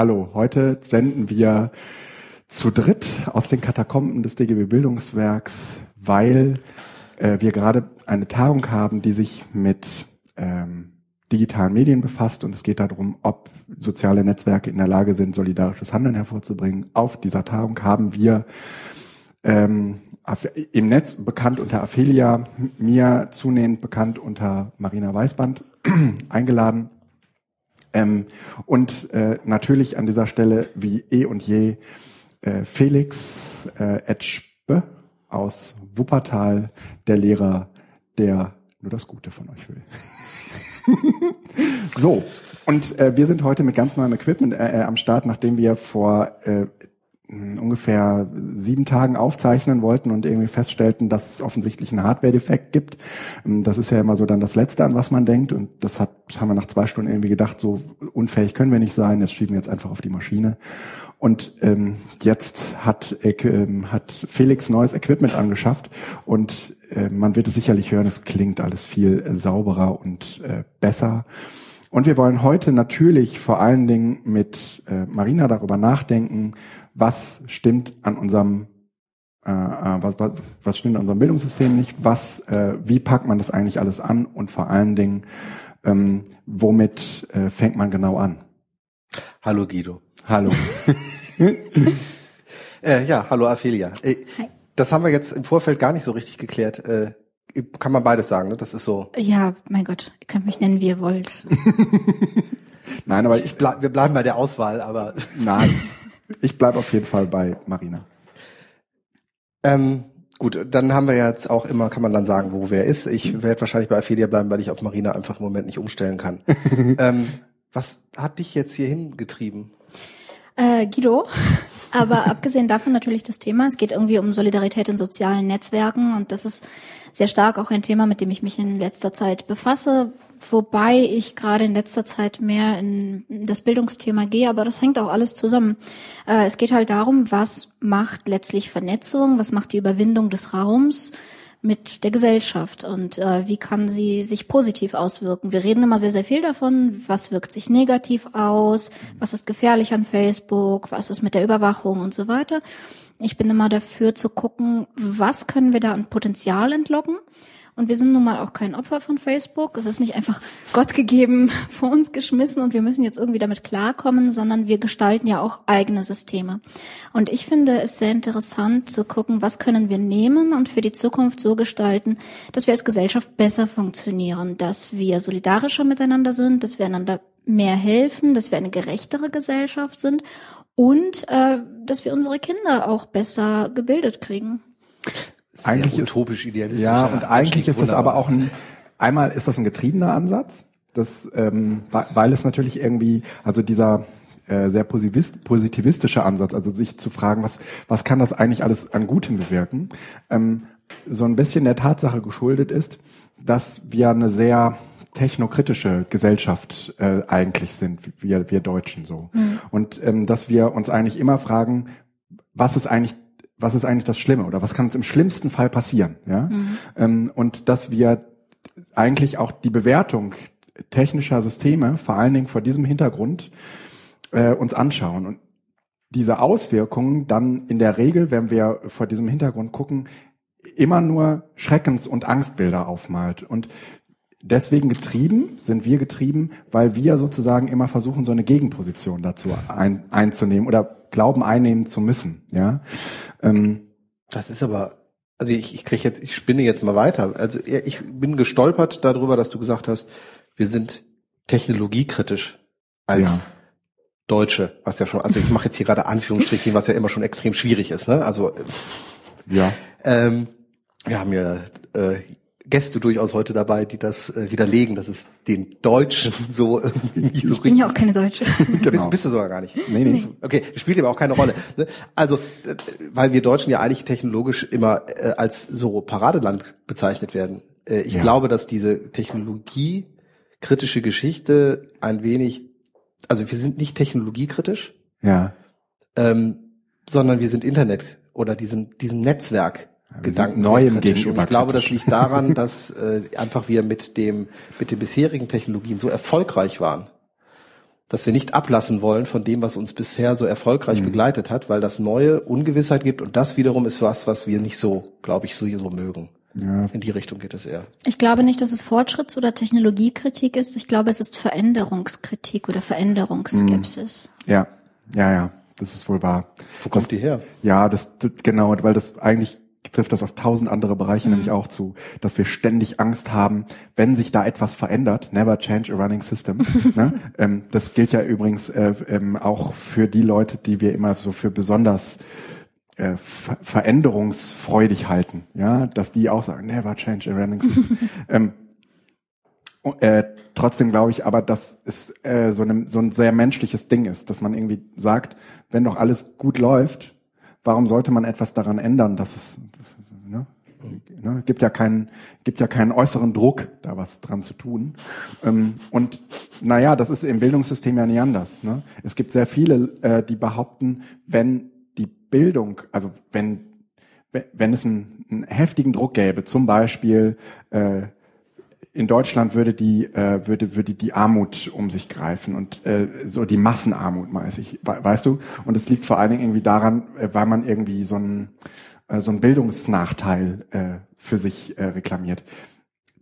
hallo. Heute senden wir zu dritt aus den Katakomben des DGB Bildungswerks, weil äh, wir gerade eine Tagung haben, die sich mit ähm, digitalen Medien befasst und es geht darum, ob soziale Netzwerke in der Lage sind, solidarisches Handeln hervorzubringen. Auf dieser Tagung haben wir ähm, im Netz bekannt unter Aphelia, mir zunehmend bekannt unter Marina Weißband eingeladen. Ähm, und äh, natürlich an dieser Stelle wie eh und je äh, Felix äh, Etschbe aus Wuppertal, der Lehrer, der nur das Gute von euch will. so, und äh, wir sind heute mit ganz neuem Equipment äh, äh am Start, nachdem wir vor äh, ungefähr sieben Tagen aufzeichnen wollten und irgendwie feststellten, dass es offensichtlich einen Hardware-Defekt gibt. Ähm, das ist ja immer so dann das Letzte, an was man denkt. Und das hat, haben wir nach zwei Stunden irgendwie gedacht, so unfähig können wir nicht sein, das schieben wir jetzt einfach auf die Maschine. Und ähm, jetzt hat, äh, hat Felix neues Equipment angeschafft und äh, man wird es sicherlich hören, es klingt alles viel äh, sauberer und äh, besser. Und wir wollen heute natürlich vor allen Dingen mit äh, Marina darüber nachdenken, was stimmt an unserem äh, äh, was, was, was stimmt an unserem Bildungssystem nicht, was, äh, wie packt man das eigentlich alles an und vor allen Dingen, ähm, womit äh, fängt man genau an? Hallo Guido. Hallo. äh, ja, hallo Ophelia. Äh, das haben wir jetzt im Vorfeld gar nicht so richtig geklärt. Äh, kann man beides sagen, ne? Das ist so. Ja, mein Gott, ihr könnt mich nennen, wie ihr wollt. Nein, aber ich bleib, wir bleiben bei der Auswahl, aber. Nein. Ich bleib auf jeden Fall bei Marina. Ähm, gut, dann haben wir jetzt auch immer, kann man dann sagen, wo wer ist. Ich werde wahrscheinlich bei Ophelia bleiben, weil ich auf Marina einfach im Moment nicht umstellen kann. ähm, was hat dich jetzt hier hingetrieben? Äh, Guido. Aber abgesehen davon natürlich das Thema. Es geht irgendwie um Solidarität in sozialen Netzwerken und das ist sehr stark auch ein Thema, mit dem ich mich in letzter Zeit befasse, wobei ich gerade in letzter Zeit mehr in das Bildungsthema gehe, aber das hängt auch alles zusammen. Äh, es geht halt darum, was macht letztlich Vernetzung, was macht die Überwindung des Raums, mit der Gesellschaft und äh, wie kann sie sich positiv auswirken. Wir reden immer sehr, sehr viel davon, was wirkt sich negativ aus, was ist gefährlich an Facebook, was ist mit der Überwachung und so weiter. Ich bin immer dafür zu gucken, was können wir da an Potenzial entlocken und wir sind nun mal auch kein Opfer von Facebook. Es ist nicht einfach Gott gegeben vor uns geschmissen und wir müssen jetzt irgendwie damit klarkommen, sondern wir gestalten ja auch eigene Systeme. Und ich finde es sehr interessant zu gucken, was können wir nehmen und für die Zukunft so gestalten, dass wir als Gesellschaft besser funktionieren, dass wir solidarischer miteinander sind, dass wir einander mehr helfen, dass wir eine gerechtere Gesellschaft sind und äh, dass wir unsere Kinder auch besser gebildet kriegen eigentlich utopisch idealistisch. Ja, und eigentlich ist es aber auch ein, einmal ist das ein getriebener Ansatz, das, ähm, weil es natürlich irgendwie, also dieser äh, sehr positivistische Ansatz, also sich zu fragen, was, was kann das eigentlich alles an Gutem bewirken, ähm, so ein bisschen der Tatsache geschuldet ist, dass wir eine sehr technokritische Gesellschaft äh, eigentlich sind, wir, wir Deutschen so. Mhm. Und ähm, dass wir uns eigentlich immer fragen, was ist eigentlich was ist eigentlich das Schlimme oder was kann uns im schlimmsten Fall passieren, ja? Mhm. Ähm, und dass wir eigentlich auch die Bewertung technischer Systeme vor allen Dingen vor diesem Hintergrund äh, uns anschauen und diese Auswirkungen dann in der Regel, wenn wir vor diesem Hintergrund gucken, immer nur Schreckens- und Angstbilder aufmalt. Und deswegen getrieben, sind wir getrieben, weil wir sozusagen immer versuchen, so eine Gegenposition dazu ein, einzunehmen oder glauben einnehmen zu müssen. Ja, ähm, das ist aber, also ich, ich kriege jetzt, ich spinne jetzt mal weiter. Also ich bin gestolpert darüber, dass du gesagt hast, wir sind technologiekritisch als ja. Deutsche, was ja schon, also ich mache jetzt hier gerade Anführungsstriche, was ja immer schon extrem schwierig ist, ne? Also ja. Ähm, wir haben ja äh, Gäste durchaus heute dabei, die das äh, widerlegen, dass es den Deutschen so irgendwie so Ich bin ja auch keine Deutsche. genau. bist, bist du sogar gar nicht. Nee, nee. Okay, spielt aber auch keine Rolle. Ne? Also, äh, weil wir Deutschen ja eigentlich technologisch immer äh, als so Paradeland bezeichnet werden. Äh, ich ja. glaube, dass diese technologiekritische Geschichte ein wenig, also wir sind nicht technologiekritisch. Ja. Ähm, sondern wir sind Internet oder diesem, diesem Netzwerk Gedanken neuem gegenüber. Und ich glaube, das liegt daran, dass äh, einfach wir mit dem mit den bisherigen Technologien so erfolgreich waren, dass wir nicht ablassen wollen von dem, was uns bisher so erfolgreich mhm. begleitet hat, weil das neue Ungewissheit gibt und das wiederum ist was, was wir nicht so, glaube ich, so, so mögen. Ja. In die Richtung geht es eher. Ich glaube nicht, dass es Fortschritts- oder Technologiekritik ist. Ich glaube, es ist Veränderungskritik oder Veränderungsskepsis. Mhm. Ja, ja, ja, das ist wohl wahr. Wo kommt das, die her? Ja, das, das genau, weil das eigentlich trifft das auf tausend andere Bereiche mhm. nämlich auch zu, dass wir ständig Angst haben, wenn sich da etwas verändert. Never change a running system. ne? ähm, das gilt ja übrigens äh, ähm, auch für die Leute, die wir immer so für besonders äh, ver veränderungsfreudig halten. Ja, dass die auch sagen, never change a running system. ähm, äh, trotzdem glaube ich aber, dass es äh, so, eine, so ein sehr menschliches Ding ist, dass man irgendwie sagt, wenn doch alles gut läuft, warum sollte man etwas daran ändern, dass es ne, ne, gibt ja keinen gibt ja keinen äußeren Druck, da was dran zu tun. Ähm, und naja, das ist im Bildungssystem ja nie anders. Ne? Es gibt sehr viele, äh, die behaupten, wenn die Bildung, also wenn wenn es einen, einen heftigen Druck gäbe, zum Beispiel äh, in Deutschland würde die äh, würde würde die Armut um sich greifen und äh, so die Massenarmut weiß ich weißt du? Und es liegt vor allen Dingen irgendwie daran äh, weil man irgendwie so ein äh, so ein Bildungsnachteil äh, für sich äh, reklamiert.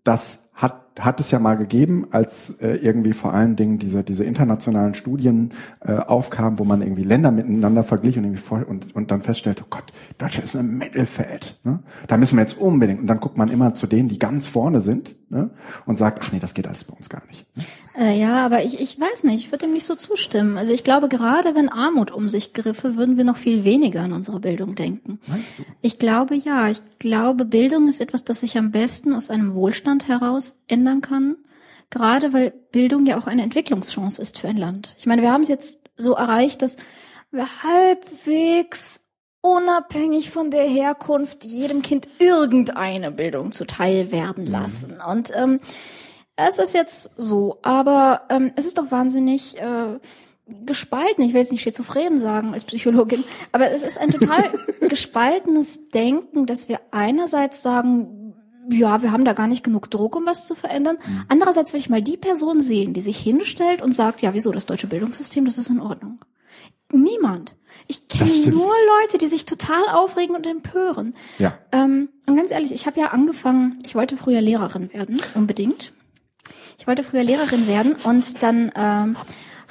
Das hat hat es ja mal gegeben, als äh, irgendwie vor allen Dingen diese diese internationalen Studien äh, aufkamen, wo man irgendwie Länder miteinander verglich und irgendwie vor, und und dann feststellt, oh Gott, Deutschland ist eine Mittelfeld, ne? Da müssen wir jetzt unbedingt und dann guckt man immer zu denen, die ganz vorne sind, ne? Und sagt, ach nee, das geht alles bei uns gar nicht. Ne? Äh, ja, aber ich ich weiß nicht, ich würde dem nicht so zustimmen. Also ich glaube, gerade wenn Armut um sich griffe, würden wir noch viel weniger an unsere Bildung denken. Meinst du? Ich glaube ja, ich glaube, Bildung ist etwas, das sich am besten aus einem Wohlstand heraus ändern kann, gerade weil Bildung ja auch eine Entwicklungschance ist für ein Land. Ich meine, wir haben es jetzt so erreicht, dass wir halbwegs unabhängig von der Herkunft jedem Kind irgendeine Bildung zuteil werden mhm. lassen. Und ähm, es ist jetzt so, aber ähm, es ist doch wahnsinnig äh, gespalten. Ich will jetzt nicht schizophren sagen als Psychologin, aber es ist ein total gespaltenes Denken, dass wir einerseits sagen, ja, wir haben da gar nicht genug Druck, um was zu verändern. Mhm. Andererseits will ich mal die Person sehen, die sich hinstellt und sagt, ja, wieso das deutsche Bildungssystem, das ist in Ordnung. Niemand. Ich kenne nur Leute, die sich total aufregen und empören. Ja. Ähm, und ganz ehrlich, ich habe ja angefangen, ich wollte früher Lehrerin werden, unbedingt. Ich wollte früher Lehrerin werden und dann ähm,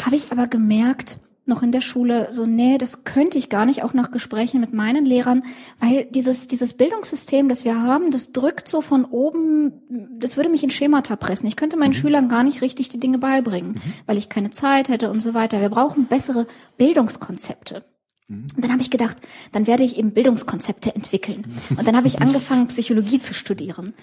habe ich aber gemerkt, noch in der Schule so, nee, das könnte ich gar nicht, auch nach Gesprächen mit meinen Lehrern, weil dieses, dieses Bildungssystem, das wir haben, das drückt so von oben, das würde mich in Schemata pressen. Ich könnte meinen mhm. Schülern gar nicht richtig die Dinge beibringen, mhm. weil ich keine Zeit hätte und so weiter. Wir brauchen bessere Bildungskonzepte. Mhm. Und dann habe ich gedacht, dann werde ich eben Bildungskonzepte entwickeln. Und dann habe ich angefangen, Psychologie zu studieren.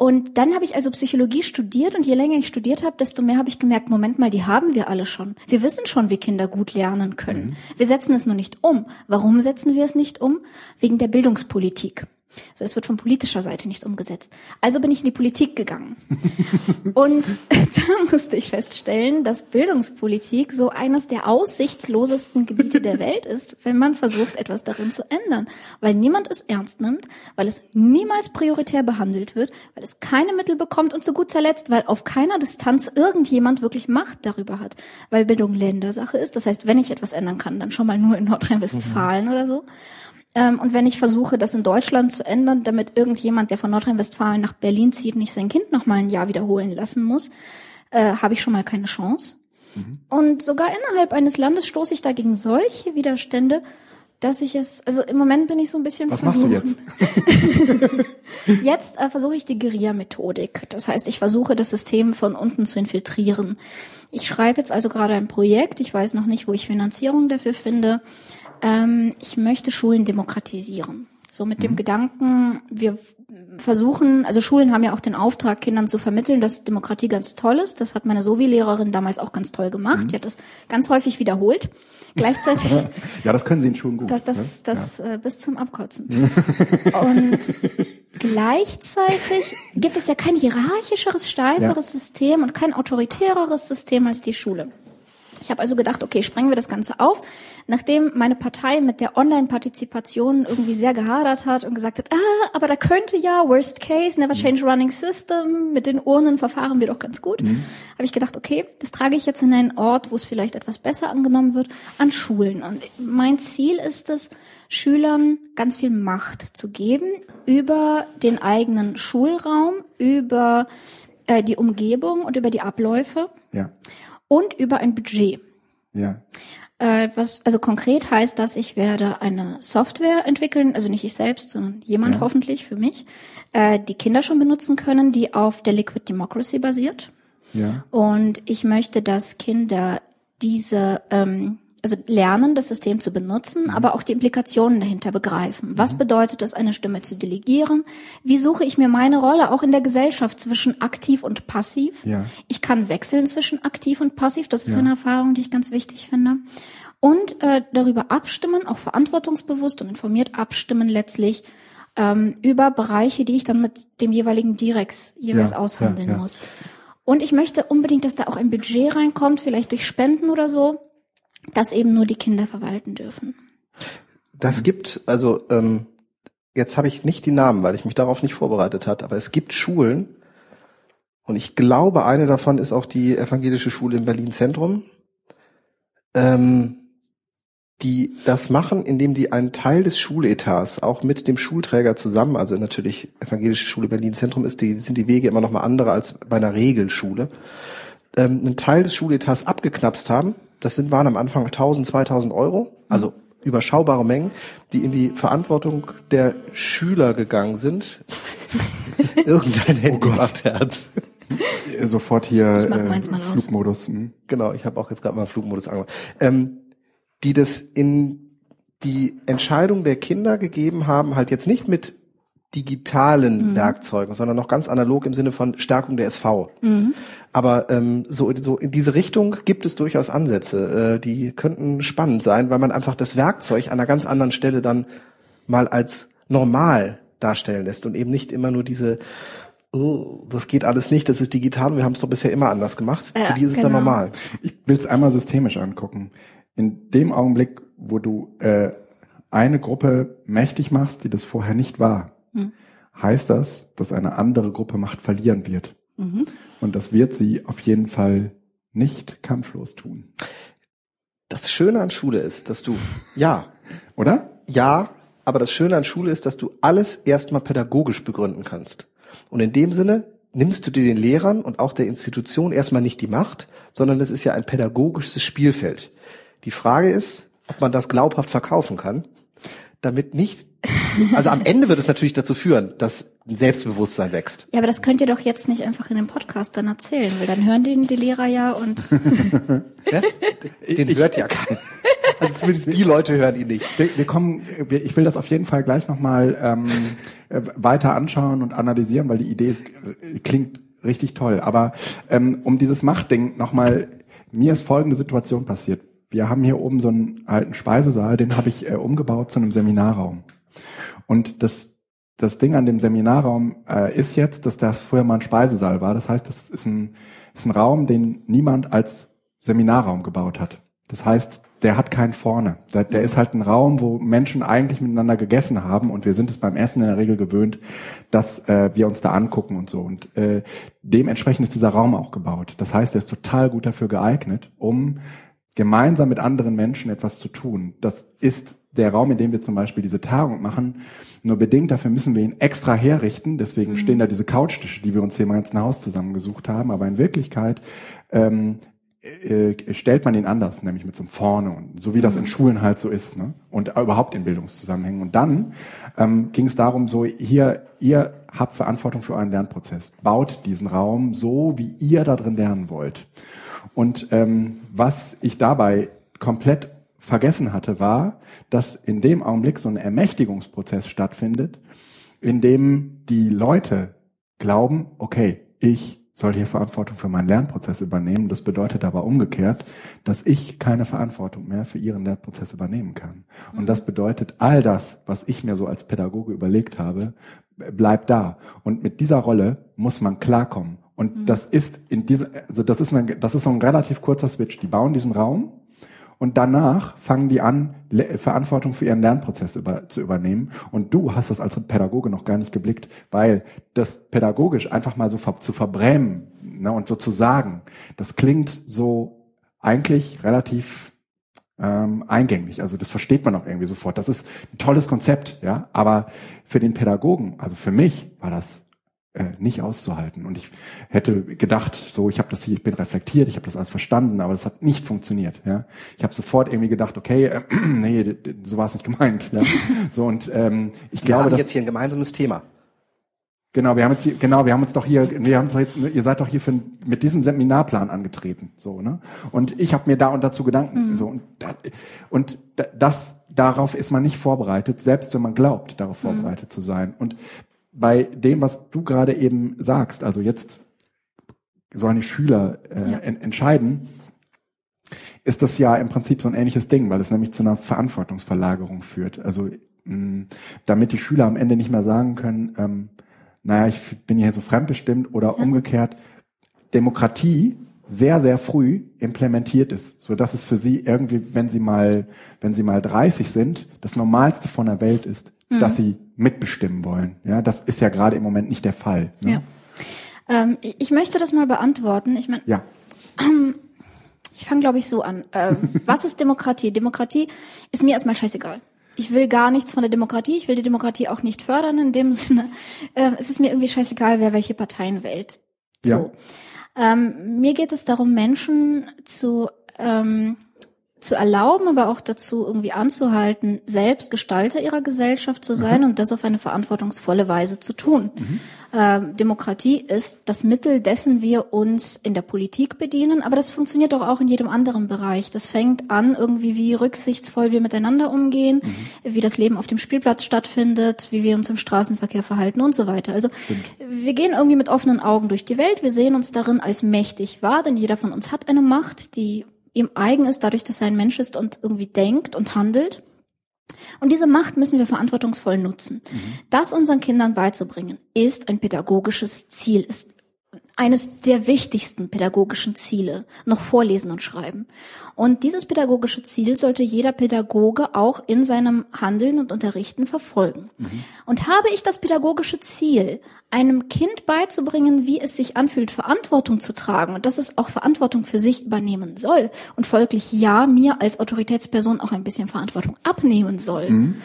Und dann habe ich also Psychologie studiert und je länger ich studiert habe, desto mehr habe ich gemerkt, Moment mal, die haben wir alle schon. Wir wissen schon, wie Kinder gut lernen können. Mhm. Wir setzen es nur nicht um. Warum setzen wir es nicht um? Wegen der Bildungspolitik. Also es wird von politischer Seite nicht umgesetzt. Also bin ich in die Politik gegangen. Und da musste ich feststellen, dass Bildungspolitik so eines der aussichtslosesten Gebiete der Welt ist, wenn man versucht, etwas darin zu ändern. Weil niemand es ernst nimmt, weil es niemals prioritär behandelt wird, weil es keine Mittel bekommt und zu guter Letzt, weil auf keiner Distanz irgendjemand wirklich Macht darüber hat. Weil Bildung Ländersache ist. Das heißt, wenn ich etwas ändern kann, dann schon mal nur in Nordrhein-Westfalen mhm. oder so. Ähm, und wenn ich versuche, das in Deutschland zu ändern, damit irgendjemand, der von Nordrhein-Westfalen nach Berlin zieht, nicht sein Kind noch mal ein Jahr wiederholen lassen muss, äh, habe ich schon mal keine Chance. Mhm. Und sogar innerhalb eines Landes stoße ich dagegen solche Widerstände, dass ich es, also im Moment bin ich so ein bisschen Was machst du jetzt? jetzt äh, versuche ich die Guerilla-Methodik. Das heißt, ich versuche das System von unten zu infiltrieren. Ich schreibe jetzt also gerade ein Projekt. Ich weiß noch nicht, wo ich Finanzierung dafür finde ähm, ich möchte Schulen demokratisieren. So mit mhm. dem Gedanken, wir versuchen, also Schulen haben ja auch den Auftrag, Kindern zu vermitteln, dass Demokratie ganz toll ist. Das hat meine Sovi-Lehrerin damals auch ganz toll gemacht. Mhm. Die hat das ganz häufig wiederholt. Gleichzeitig. ja, das können sie in Schulen gut. Das, das, ne? das ja. äh, bis zum Abkotzen. Und gleichzeitig gibt es ja kein hierarchischeres, steiferes ja. System und kein autoritäreres System als die Schule. Ich habe also gedacht, okay, sprengen wir das Ganze auf. Nachdem meine Partei mit der Online-Partizipation irgendwie sehr gehadert hat und gesagt hat, ah, aber da könnte ja, worst case, never change running system, mit den Urnen verfahren wir doch ganz gut, mhm. habe ich gedacht, okay, das trage ich jetzt in einen Ort, wo es vielleicht etwas besser angenommen wird, an Schulen. Und mein Ziel ist es, Schülern ganz viel Macht zu geben über den eigenen Schulraum, über äh, die Umgebung und über die Abläufe ja. und über ein Budget. Ja. Äh, was also konkret heißt, dass ich werde eine Software entwickeln, also nicht ich selbst, sondern jemand ja. hoffentlich für mich, äh, die Kinder schon benutzen können, die auf der Liquid Democracy basiert. Ja. Und ich möchte, dass Kinder diese ähm, also lernen, das System zu benutzen, mhm. aber auch die Implikationen dahinter begreifen. Was mhm. bedeutet es, eine Stimme zu delegieren? Wie suche ich mir meine Rolle auch in der Gesellschaft zwischen aktiv und passiv? Ja. Ich kann wechseln zwischen aktiv und passiv. Das ist ja. eine Erfahrung, die ich ganz wichtig finde. Und äh, darüber abstimmen, auch verantwortungsbewusst und informiert abstimmen letztlich ähm, über Bereiche, die ich dann mit dem jeweiligen Direx jeweils ja, aushandeln muss. Und ich möchte unbedingt, dass da auch ein Budget reinkommt, vielleicht durch Spenden oder so das eben nur die Kinder verwalten dürfen. Das gibt, also ähm, jetzt habe ich nicht die Namen, weil ich mich darauf nicht vorbereitet hat, aber es gibt Schulen, und ich glaube, eine davon ist auch die evangelische Schule in Berlin Zentrum, ähm, die das machen, indem die einen Teil des Schuletats auch mit dem Schulträger zusammen, also natürlich evangelische Schule Berlin Zentrum ist, die sind die Wege immer noch mal andere als bei einer Regelschule, ähm, einen Teil des Schuletats abgeknapst haben das sind, waren am Anfang 1000, 2000 Euro, also überschaubare Mengen, die in die Verantwortung der Schüler gegangen sind. Irgendein oh Handy oh macht Herz. Sofort hier äh, Flugmodus. Hm. Genau, ich habe auch jetzt gerade mal Flugmodus angemacht. Ähm, die das in die Entscheidung der Kinder gegeben haben, halt jetzt nicht mit digitalen mhm. Werkzeugen, sondern noch ganz analog im Sinne von Stärkung der SV. Mhm. Aber ähm, so, so in diese Richtung gibt es durchaus Ansätze, äh, die könnten spannend sein, weil man einfach das Werkzeug an einer ganz anderen Stelle dann mal als normal darstellen lässt und eben nicht immer nur diese oh, das geht alles nicht, das ist digital und wir haben es doch bisher immer anders gemacht. Ja, Für die ist genau. es dann genau. normal. Ich will es einmal systemisch angucken. In dem Augenblick, wo du äh, eine Gruppe mächtig machst, die das vorher nicht war, mhm. heißt das, dass eine andere Gruppe Macht verlieren wird. Mhm. Und das wird sie auf jeden Fall nicht kampflos tun. Das Schöne an Schule ist, dass du, ja. Oder? Ja, aber das Schöne an Schule ist, dass du alles erstmal pädagogisch begründen kannst. Und in dem Sinne nimmst du dir den Lehrern und auch der Institution erstmal nicht die Macht, sondern es ist ja ein pädagogisches Spielfeld. Die Frage ist, ob man das glaubhaft verkaufen kann damit nicht, also am Ende wird es natürlich dazu führen, dass ein Selbstbewusstsein wächst. Ja, aber das könnt ihr doch jetzt nicht einfach in dem Podcast dann erzählen, weil dann hören den die Lehrer ja und. ja? Den hört ja keiner. Also zumindest die Leute hören ihn nicht. Wir, wir kommen, wir, ich will das auf jeden Fall gleich nochmal ähm, äh, weiter anschauen und analysieren, weil die Idee ist, äh, klingt richtig toll. Aber ähm, um dieses Machtding nochmal, mir ist folgende Situation passiert wir haben hier oben so einen alten Speisesaal, den habe ich äh, umgebaut zu einem Seminarraum. Und das, das Ding an dem Seminarraum äh, ist jetzt, dass das früher mal ein Speisesaal war. Das heißt, das ist ein, ist ein Raum, den niemand als Seminarraum gebaut hat. Das heißt, der hat keinen vorne. Der, der ist halt ein Raum, wo Menschen eigentlich miteinander gegessen haben und wir sind es beim Essen in der Regel gewöhnt, dass äh, wir uns da angucken und so. Und äh, dementsprechend ist dieser Raum auch gebaut. Das heißt, er ist total gut dafür geeignet, um gemeinsam mit anderen Menschen etwas zu tun. Das ist der Raum, in dem wir zum Beispiel diese Tagung machen. Nur bedingt dafür müssen wir ihn extra herrichten. Deswegen mhm. stehen da diese Couchtische, die wir uns hier im ganzen Haus zusammengesucht haben. Aber in Wirklichkeit ähm, äh, stellt man ihn anders, nämlich mit so einem Vorne und so wie das in mhm. Schulen halt so ist ne? und überhaupt in Bildungszusammenhängen. Und dann ähm, ging es darum, so hier, ihr habt Verantwortung für euren Lernprozess, baut diesen Raum so, wie ihr da drin lernen wollt. Und ähm, was ich dabei komplett vergessen hatte, war, dass in dem Augenblick so ein Ermächtigungsprozess stattfindet, in dem die Leute glauben, okay, ich soll hier Verantwortung für meinen Lernprozess übernehmen. Das bedeutet aber umgekehrt, dass ich keine Verantwortung mehr für ihren Lernprozess übernehmen kann. Und das bedeutet, all das, was ich mir so als Pädagoge überlegt habe, bleibt da. Und mit dieser Rolle muss man klarkommen. Und mhm. das ist in diese, also das ist, eine, das ist so ein relativ kurzer Switch. Die bauen diesen Raum Und danach fangen die an, Verantwortung für ihren Lernprozess über, zu übernehmen. Und du hast das als Pädagoge noch gar nicht geblickt, weil das pädagogisch einfach mal so zu verbrämen ne, und so zu sagen, das klingt so eigentlich relativ ähm, eingänglich. Also das versteht man auch irgendwie sofort. Das ist ein tolles Konzept, ja. Aber für den Pädagogen, also für mich, war das äh, nicht auszuhalten. Und ich hätte gedacht, so, ich habe das hier, ich bin reflektiert, ich habe das alles verstanden, aber das hat nicht funktioniert. Ja, ich habe sofort irgendwie gedacht, okay, äh, nee, so war es nicht gemeint. Ja? So und ähm, ich wir glaube, haben dass, jetzt hier ein gemeinsames Thema. Genau, wir haben jetzt hier, genau, wir haben uns doch hier, wir haben uns jetzt, ihr seid doch hier für, mit diesem Seminarplan angetreten, so ne? Und ich habe mir da und dazu Gedanken, mhm. so und, da, und das darauf ist man nicht vorbereitet, selbst wenn man glaubt, darauf mhm. vorbereitet zu sein. Und bei dem, was du gerade eben sagst, also jetzt sollen die Schüler äh, ja. en entscheiden, ist das ja im Prinzip so ein ähnliches Ding, weil es nämlich zu einer Verantwortungsverlagerung führt. Also mh, damit die Schüler am Ende nicht mehr sagen können, ähm, naja, ich bin hier so fremdbestimmt oder ja. umgekehrt, Demokratie sehr, sehr früh implementiert ist, so dass es für sie irgendwie, wenn sie mal, wenn sie mal 30 sind, das Normalste von der Welt ist, mhm. dass sie mitbestimmen wollen. Ja, das ist ja gerade im Moment nicht der Fall. Ne? Ja. Ähm, ich möchte das mal beantworten. Ich meine, ja. ich fange, glaube ich, so an. Äh, was ist Demokratie? Demokratie ist mir erstmal scheißegal. Ich will gar nichts von der Demokratie. Ich will die Demokratie auch nicht fördern in dem Sinne. Äh, es ist mir irgendwie scheißegal, wer welche Parteien wählt. So. Ja. Ähm, mir geht es darum, Menschen zu ähm, zu erlauben, aber auch dazu irgendwie anzuhalten, selbst Gestalter ihrer Gesellschaft zu sein mhm. und das auf eine verantwortungsvolle Weise zu tun. Mhm. Ähm, Demokratie ist das Mittel, dessen wir uns in der Politik bedienen, aber das funktioniert doch auch in jedem anderen Bereich. Das fängt an irgendwie, wie rücksichtsvoll wir miteinander umgehen, mhm. wie das Leben auf dem Spielplatz stattfindet, wie wir uns im Straßenverkehr verhalten und so weiter. Also Stimmt. wir gehen irgendwie mit offenen Augen durch die Welt, wir sehen uns darin als mächtig wahr, denn jeder von uns hat eine Macht, die ihm eigen ist, dadurch, dass er ein Mensch ist und irgendwie denkt und handelt. Und diese Macht müssen wir verantwortungsvoll nutzen. Mhm. Das unseren Kindern beizubringen, ist ein pädagogisches Ziel, ist eines der wichtigsten pädagogischen Ziele, noch vorlesen und schreiben. Und dieses pädagogische Ziel sollte jeder Pädagoge auch in seinem Handeln und Unterrichten verfolgen. Mhm. Und habe ich das pädagogische Ziel, einem Kind beizubringen, wie es sich anfühlt, Verantwortung zu tragen und dass es auch Verantwortung für sich übernehmen soll und folglich ja mir als Autoritätsperson auch ein bisschen Verantwortung abnehmen soll. Mhm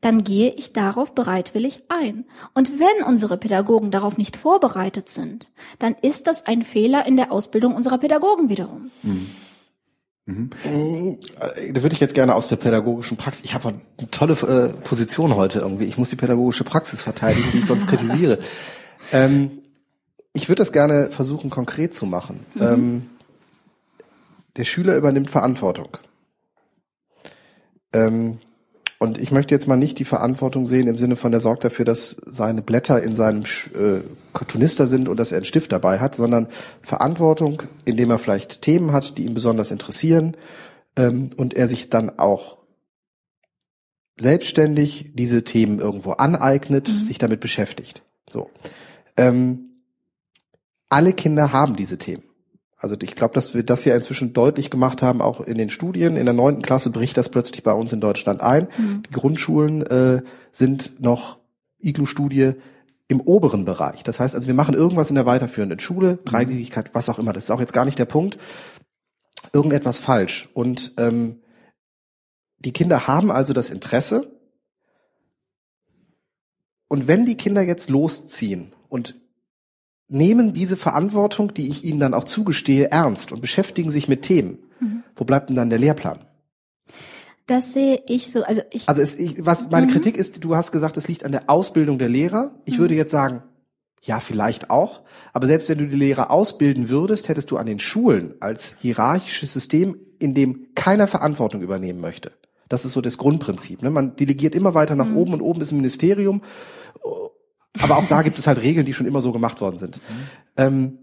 dann gehe ich darauf bereitwillig ein. Und wenn unsere Pädagogen darauf nicht vorbereitet sind, dann ist das ein Fehler in der Ausbildung unserer Pädagogen wiederum. Mhm. Mhm. Da würde ich jetzt gerne aus der pädagogischen Praxis. Ich habe eine tolle äh, Position heute irgendwie. Ich muss die pädagogische Praxis verteidigen, die ich sonst kritisiere. Ähm, ich würde das gerne versuchen, konkret zu machen. Mhm. Ähm, der Schüler übernimmt Verantwortung. Ähm, und ich möchte jetzt mal nicht die Verantwortung sehen im Sinne von, der sorgt dafür, dass seine Blätter in seinem äh, Cartoonister sind und dass er einen Stift dabei hat, sondern Verantwortung, indem er vielleicht Themen hat, die ihn besonders interessieren ähm, und er sich dann auch selbstständig diese Themen irgendwo aneignet, mhm. sich damit beschäftigt. So. Ähm, alle Kinder haben diese Themen. Also ich glaube, dass wir das ja inzwischen deutlich gemacht haben, auch in den Studien. In der neunten Klasse bricht das plötzlich bei uns in Deutschland ein. Mhm. Die Grundschulen äh, sind noch Iglu-Studie im oberen Bereich. Das heißt also, wir machen irgendwas in der weiterführenden Schule, mhm. Dreigliedrigkeit, was auch immer. Das ist auch jetzt gar nicht der Punkt. Irgendetwas falsch. Und ähm, die Kinder haben also das Interesse. Und wenn die Kinder jetzt losziehen und nehmen diese Verantwortung, die ich ihnen dann auch zugestehe, ernst und beschäftigen sich mit Themen. Mhm. Wo bleibt denn dann der Lehrplan? Das sehe ich so. Also ich. Also es, ich, was meine mhm. Kritik ist, du hast gesagt, es liegt an der Ausbildung der Lehrer. Ich mhm. würde jetzt sagen, ja, vielleicht auch. Aber selbst wenn du die Lehrer ausbilden würdest, hättest du an den Schulen als hierarchisches System, in dem keiner Verantwortung übernehmen möchte. Das ist so das Grundprinzip. Ne? Man delegiert immer weiter nach mhm. oben und oben ist ein Ministerium aber auch da gibt es halt Regeln, die schon immer so gemacht worden sind. Mhm. Ähm,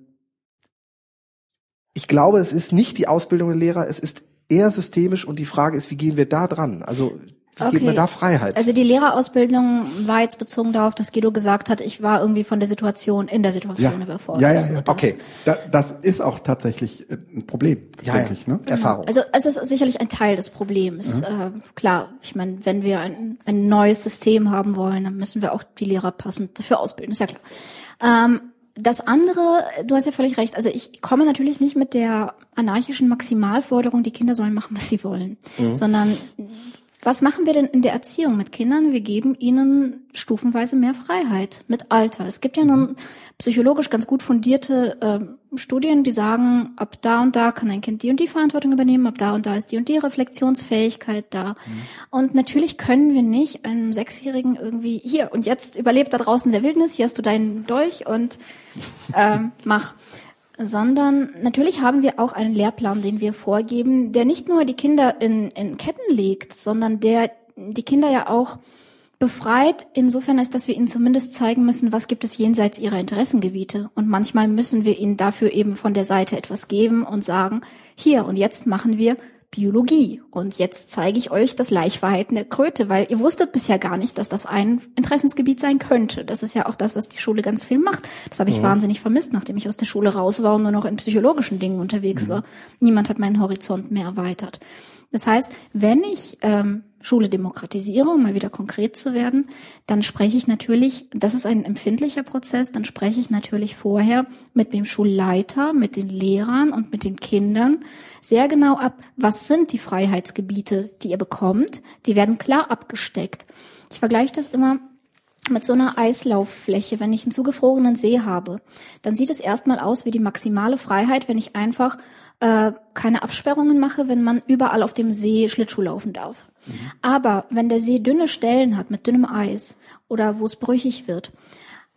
ich glaube, es ist nicht die Ausbildung der Lehrer, es ist eher systemisch und die Frage ist, wie gehen wir da dran? Also Wie okay. gibt man da Freiheit? Also die Lehrerausbildung war jetzt bezogen darauf, dass Guido gesagt hat, ich war irgendwie von der Situation in der Situation ja. überfordert. Ja, ja, ja. Das, okay. Da, das ist auch tatsächlich äh, ein Problem, ja, denke ja. ich. Ne? Genau. Erfahrung. Also es ist sicherlich ein Teil des Problems. Ja. Äh, klar, ich meine, wenn wir ein, ein neues System haben wollen, dann müssen wir auch die Lehrer passend dafür ausbilden, ist ja klar. Ähm, das andere, du hast ja völlig recht. Also ich komme natürlich nicht mit der anarchischen Maximalforderung, die Kinder sollen machen, was sie wollen, mhm. sondern was machen wir denn in der Erziehung mit Kindern? Wir geben ihnen stufenweise mehr Freiheit mit Alter. Es gibt ja nun mhm. psychologisch ganz gut fundierte äh, Studien, die sagen, ab da und da kann ein Kind die und die Verantwortung übernehmen, ab da und da ist die und die Reflexionsfähigkeit da. Mhm. Und natürlich können wir nicht einem Sechsjährigen irgendwie hier und jetzt überlebt da draußen der Wildnis, hier hast du deinen Dolch und äh, mach sondern natürlich haben wir auch einen Lehrplan, den wir vorgeben, der nicht nur die Kinder in, in Ketten legt, sondern der die Kinder ja auch befreit insofern ist, dass wir ihnen zumindest zeigen müssen, was gibt es jenseits ihrer Interessengebiete. Und manchmal müssen wir ihnen dafür eben von der Seite etwas geben und sagen, hier und jetzt machen wir Biologie. Und jetzt zeige ich euch das Laichverhalten der Kröte, weil ihr wusstet bisher gar nicht, dass das ein Interessensgebiet sein könnte. Das ist ja auch das, was die Schule ganz viel macht. Das habe ich mhm. wahnsinnig vermisst, nachdem ich aus der Schule raus war und nur noch in psychologischen Dingen unterwegs mhm. war. Niemand hat meinen Horizont mehr erweitert. Das heißt, wenn ich ähm, Schule demokratisiere, um mal wieder konkret zu werden, dann spreche ich natürlich, das ist ein empfindlicher Prozess, dann spreche ich natürlich vorher mit dem Schulleiter, mit den Lehrern und mit den Kindern sehr genau ab, was sind die Freiheitsgebiete, die ihr bekommt. Die werden klar abgesteckt. Ich vergleiche das immer mit so einer Eislauffläche, wenn ich einen zugefrorenen See habe, dann sieht es erstmal aus wie die maximale Freiheit, wenn ich einfach äh, keine Absperrungen mache, wenn man überall auf dem See Schlittschuh laufen darf. Mhm. Aber wenn der See dünne Stellen hat mit dünnem Eis oder wo es brüchig wird,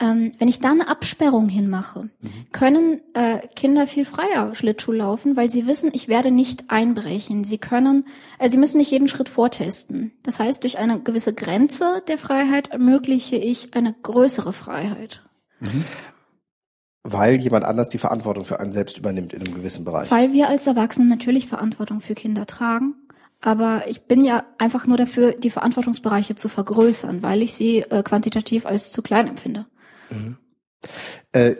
ähm, wenn ich da eine Absperrung hinmache, mhm. können äh, Kinder viel freier Schlittschuh laufen, weil sie wissen, ich werde nicht einbrechen. Sie können, äh, sie müssen nicht jeden Schritt vortesten. Das heißt, durch eine gewisse Grenze der Freiheit ermögliche ich eine größere Freiheit. Mhm weil jemand anders die Verantwortung für einen selbst übernimmt in einem gewissen Bereich. Weil wir als Erwachsene natürlich Verantwortung für Kinder tragen. Aber ich bin ja einfach nur dafür, die Verantwortungsbereiche zu vergrößern, weil ich sie äh, quantitativ als zu klein empfinde. Mhm. Äh,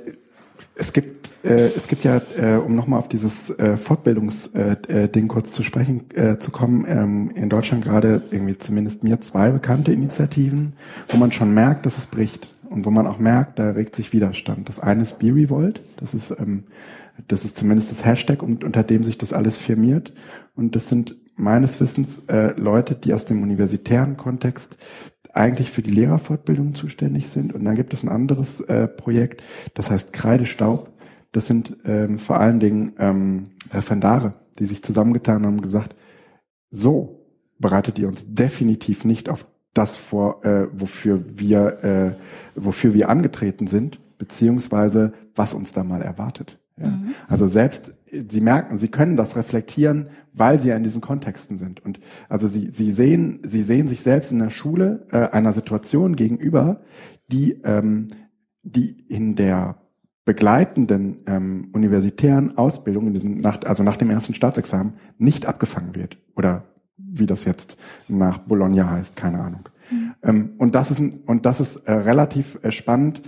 es gibt äh, es gibt ja, äh, um nochmal auf dieses äh, Fortbildungsding äh, äh, kurz zu sprechen äh, zu kommen, ähm, in Deutschland gerade irgendwie zumindest mir zwei bekannte Initiativen, wo man schon merkt, dass es bricht und wo man auch merkt, da regt sich Widerstand. Das eine ist B-Revolt, das ist, ähm, das ist zumindest das Hashtag, unter dem sich das alles firmiert. Und das sind meines Wissens äh, Leute, die aus dem universitären Kontext eigentlich für die Lehrerfortbildung zuständig sind. Und dann gibt es ein anderes äh, Projekt, das heißt Kreidestaub. Das sind ähm, vor allen Dingen ähm, Referendare, die sich zusammengetan haben und gesagt, so bereitet ihr uns definitiv nicht auf das vor, äh, wofür wir, äh, wofür wir angetreten sind, beziehungsweise was uns da mal erwartet. Ja. Mhm. Also selbst, sie merken, sie können das reflektieren, weil sie ja in diesen Kontexten sind. Und also sie, sie sehen, sie sehen sich selbst in der Schule äh, einer Situation gegenüber, die, ähm, die in der begleitenden ähm, universitären Ausbildung, in diesem nach, also nach dem ersten Staatsexamen, nicht abgefangen wird oder wie das jetzt nach Bologna heißt, keine Ahnung. Mhm. Ähm, und das ist, und das ist äh, relativ äh, spannend,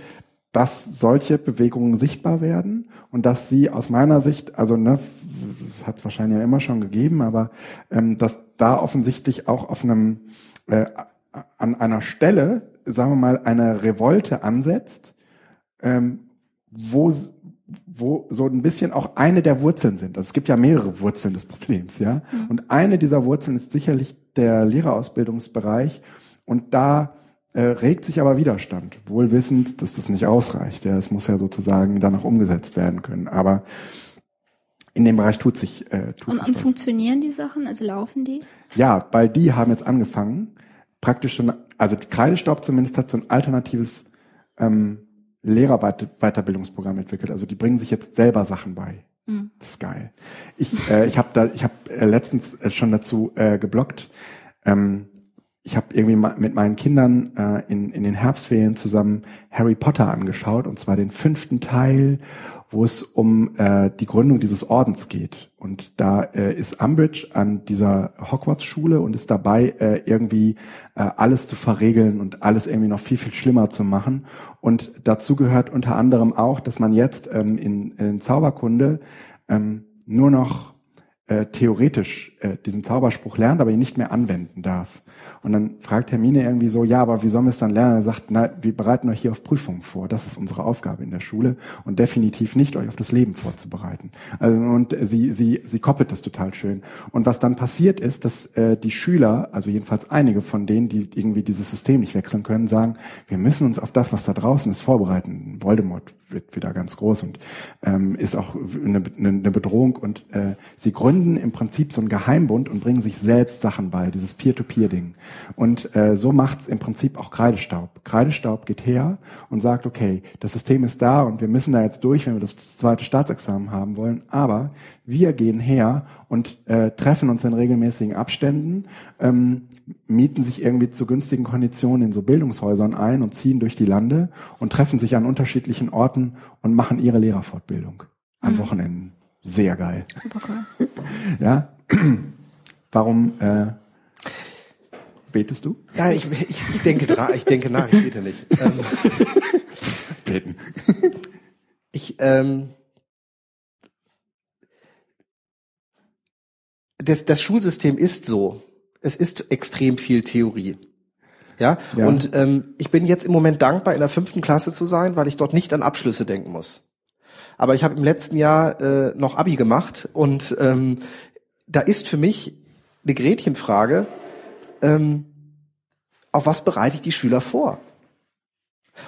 dass solche Bewegungen sichtbar werden und dass sie aus meiner Sicht, also ne, hat es wahrscheinlich ja immer schon gegeben, aber ähm, dass da offensichtlich auch auf einem äh, an einer Stelle, sagen wir mal, eine Revolte ansetzt, ähm, wo wo so ein bisschen auch eine der Wurzeln sind. Also es gibt ja mehrere Wurzeln des Problems, ja. Mhm. Und eine dieser Wurzeln ist sicherlich der Lehrerausbildungsbereich. Und da äh, regt sich aber Widerstand, wohl wissend, dass das nicht ausreicht. Ja, es muss ja sozusagen dann auch umgesetzt werden können. Aber in dem Bereich tut sich äh, tut und, sich und was. funktionieren die Sachen? Also laufen die? Ja, weil die haben jetzt angefangen, praktisch schon, also Kreidestaub zumindest hat so ein alternatives ähm, Lehrerweiterbildungsprogramm entwickelt. Also die bringen sich jetzt selber Sachen bei. Mhm. Das ist geil. Ich, äh, ich habe da, ich habe äh, letztens äh, schon dazu äh, geblockt. Ähm, ich habe irgendwie mit meinen Kindern äh, in, in den Herbstferien zusammen Harry Potter angeschaut, und zwar den fünften Teil, wo es um äh, die Gründung dieses Ordens geht. Und da äh, ist Umbridge an dieser Hogwarts-Schule und ist dabei, äh, irgendwie äh, alles zu verregeln und alles irgendwie noch viel, viel schlimmer zu machen. Und dazu gehört unter anderem auch, dass man jetzt ähm, in, in Zauberkunde ähm, nur noch äh, theoretisch äh, diesen Zauberspruch lernt, aber ihn nicht mehr anwenden darf. Und dann fragt Hermine irgendwie so, ja, aber wie sollen wir es dann lernen? Er sagt, na, wir bereiten euch hier auf Prüfungen vor. Das ist unsere Aufgabe in der Schule und definitiv nicht euch auf das Leben vorzubereiten. Also, und sie, sie, sie koppelt das total schön. Und was dann passiert ist, dass äh, die Schüler, also jedenfalls einige von denen, die irgendwie dieses System nicht wechseln können, sagen, wir müssen uns auf das, was da draußen ist, vorbereiten. Voldemort wird wieder ganz groß und ähm, ist auch eine, eine Bedrohung. Und äh, sie gründen im Prinzip so einen Geheimbund und bringen sich selbst Sachen bei, dieses Peer-to-Peer-Ding. Und äh, so macht's im Prinzip auch Kreidestaub. Kreidestaub geht her und sagt, okay, das System ist da und wir müssen da jetzt durch, wenn wir das zweite Staatsexamen haben wollen. Aber wir gehen her und äh, treffen uns in regelmäßigen Abständen, ähm, mieten sich irgendwie zu günstigen Konditionen in so Bildungshäusern ein und ziehen durch die Lande und treffen sich an unterschiedlichen Orten und machen ihre Lehrerfortbildung an mhm. Wochenenden. Sehr geil. Super cool. Ja. Warum äh, Betest du? Ja, ich, ich, ich denke dran, ich denke nach, ich bete nicht. Ähm, Beten. Ich, ähm, das, das Schulsystem ist so. Es ist extrem viel Theorie. Ja, ja. und ähm, ich bin jetzt im Moment dankbar, in der fünften Klasse zu sein, weil ich dort nicht an Abschlüsse denken muss. Aber ich habe im letzten Jahr äh, noch Abi gemacht und ähm, da ist für mich eine Gretchenfrage, ähm, auf was bereite ich die Schüler vor?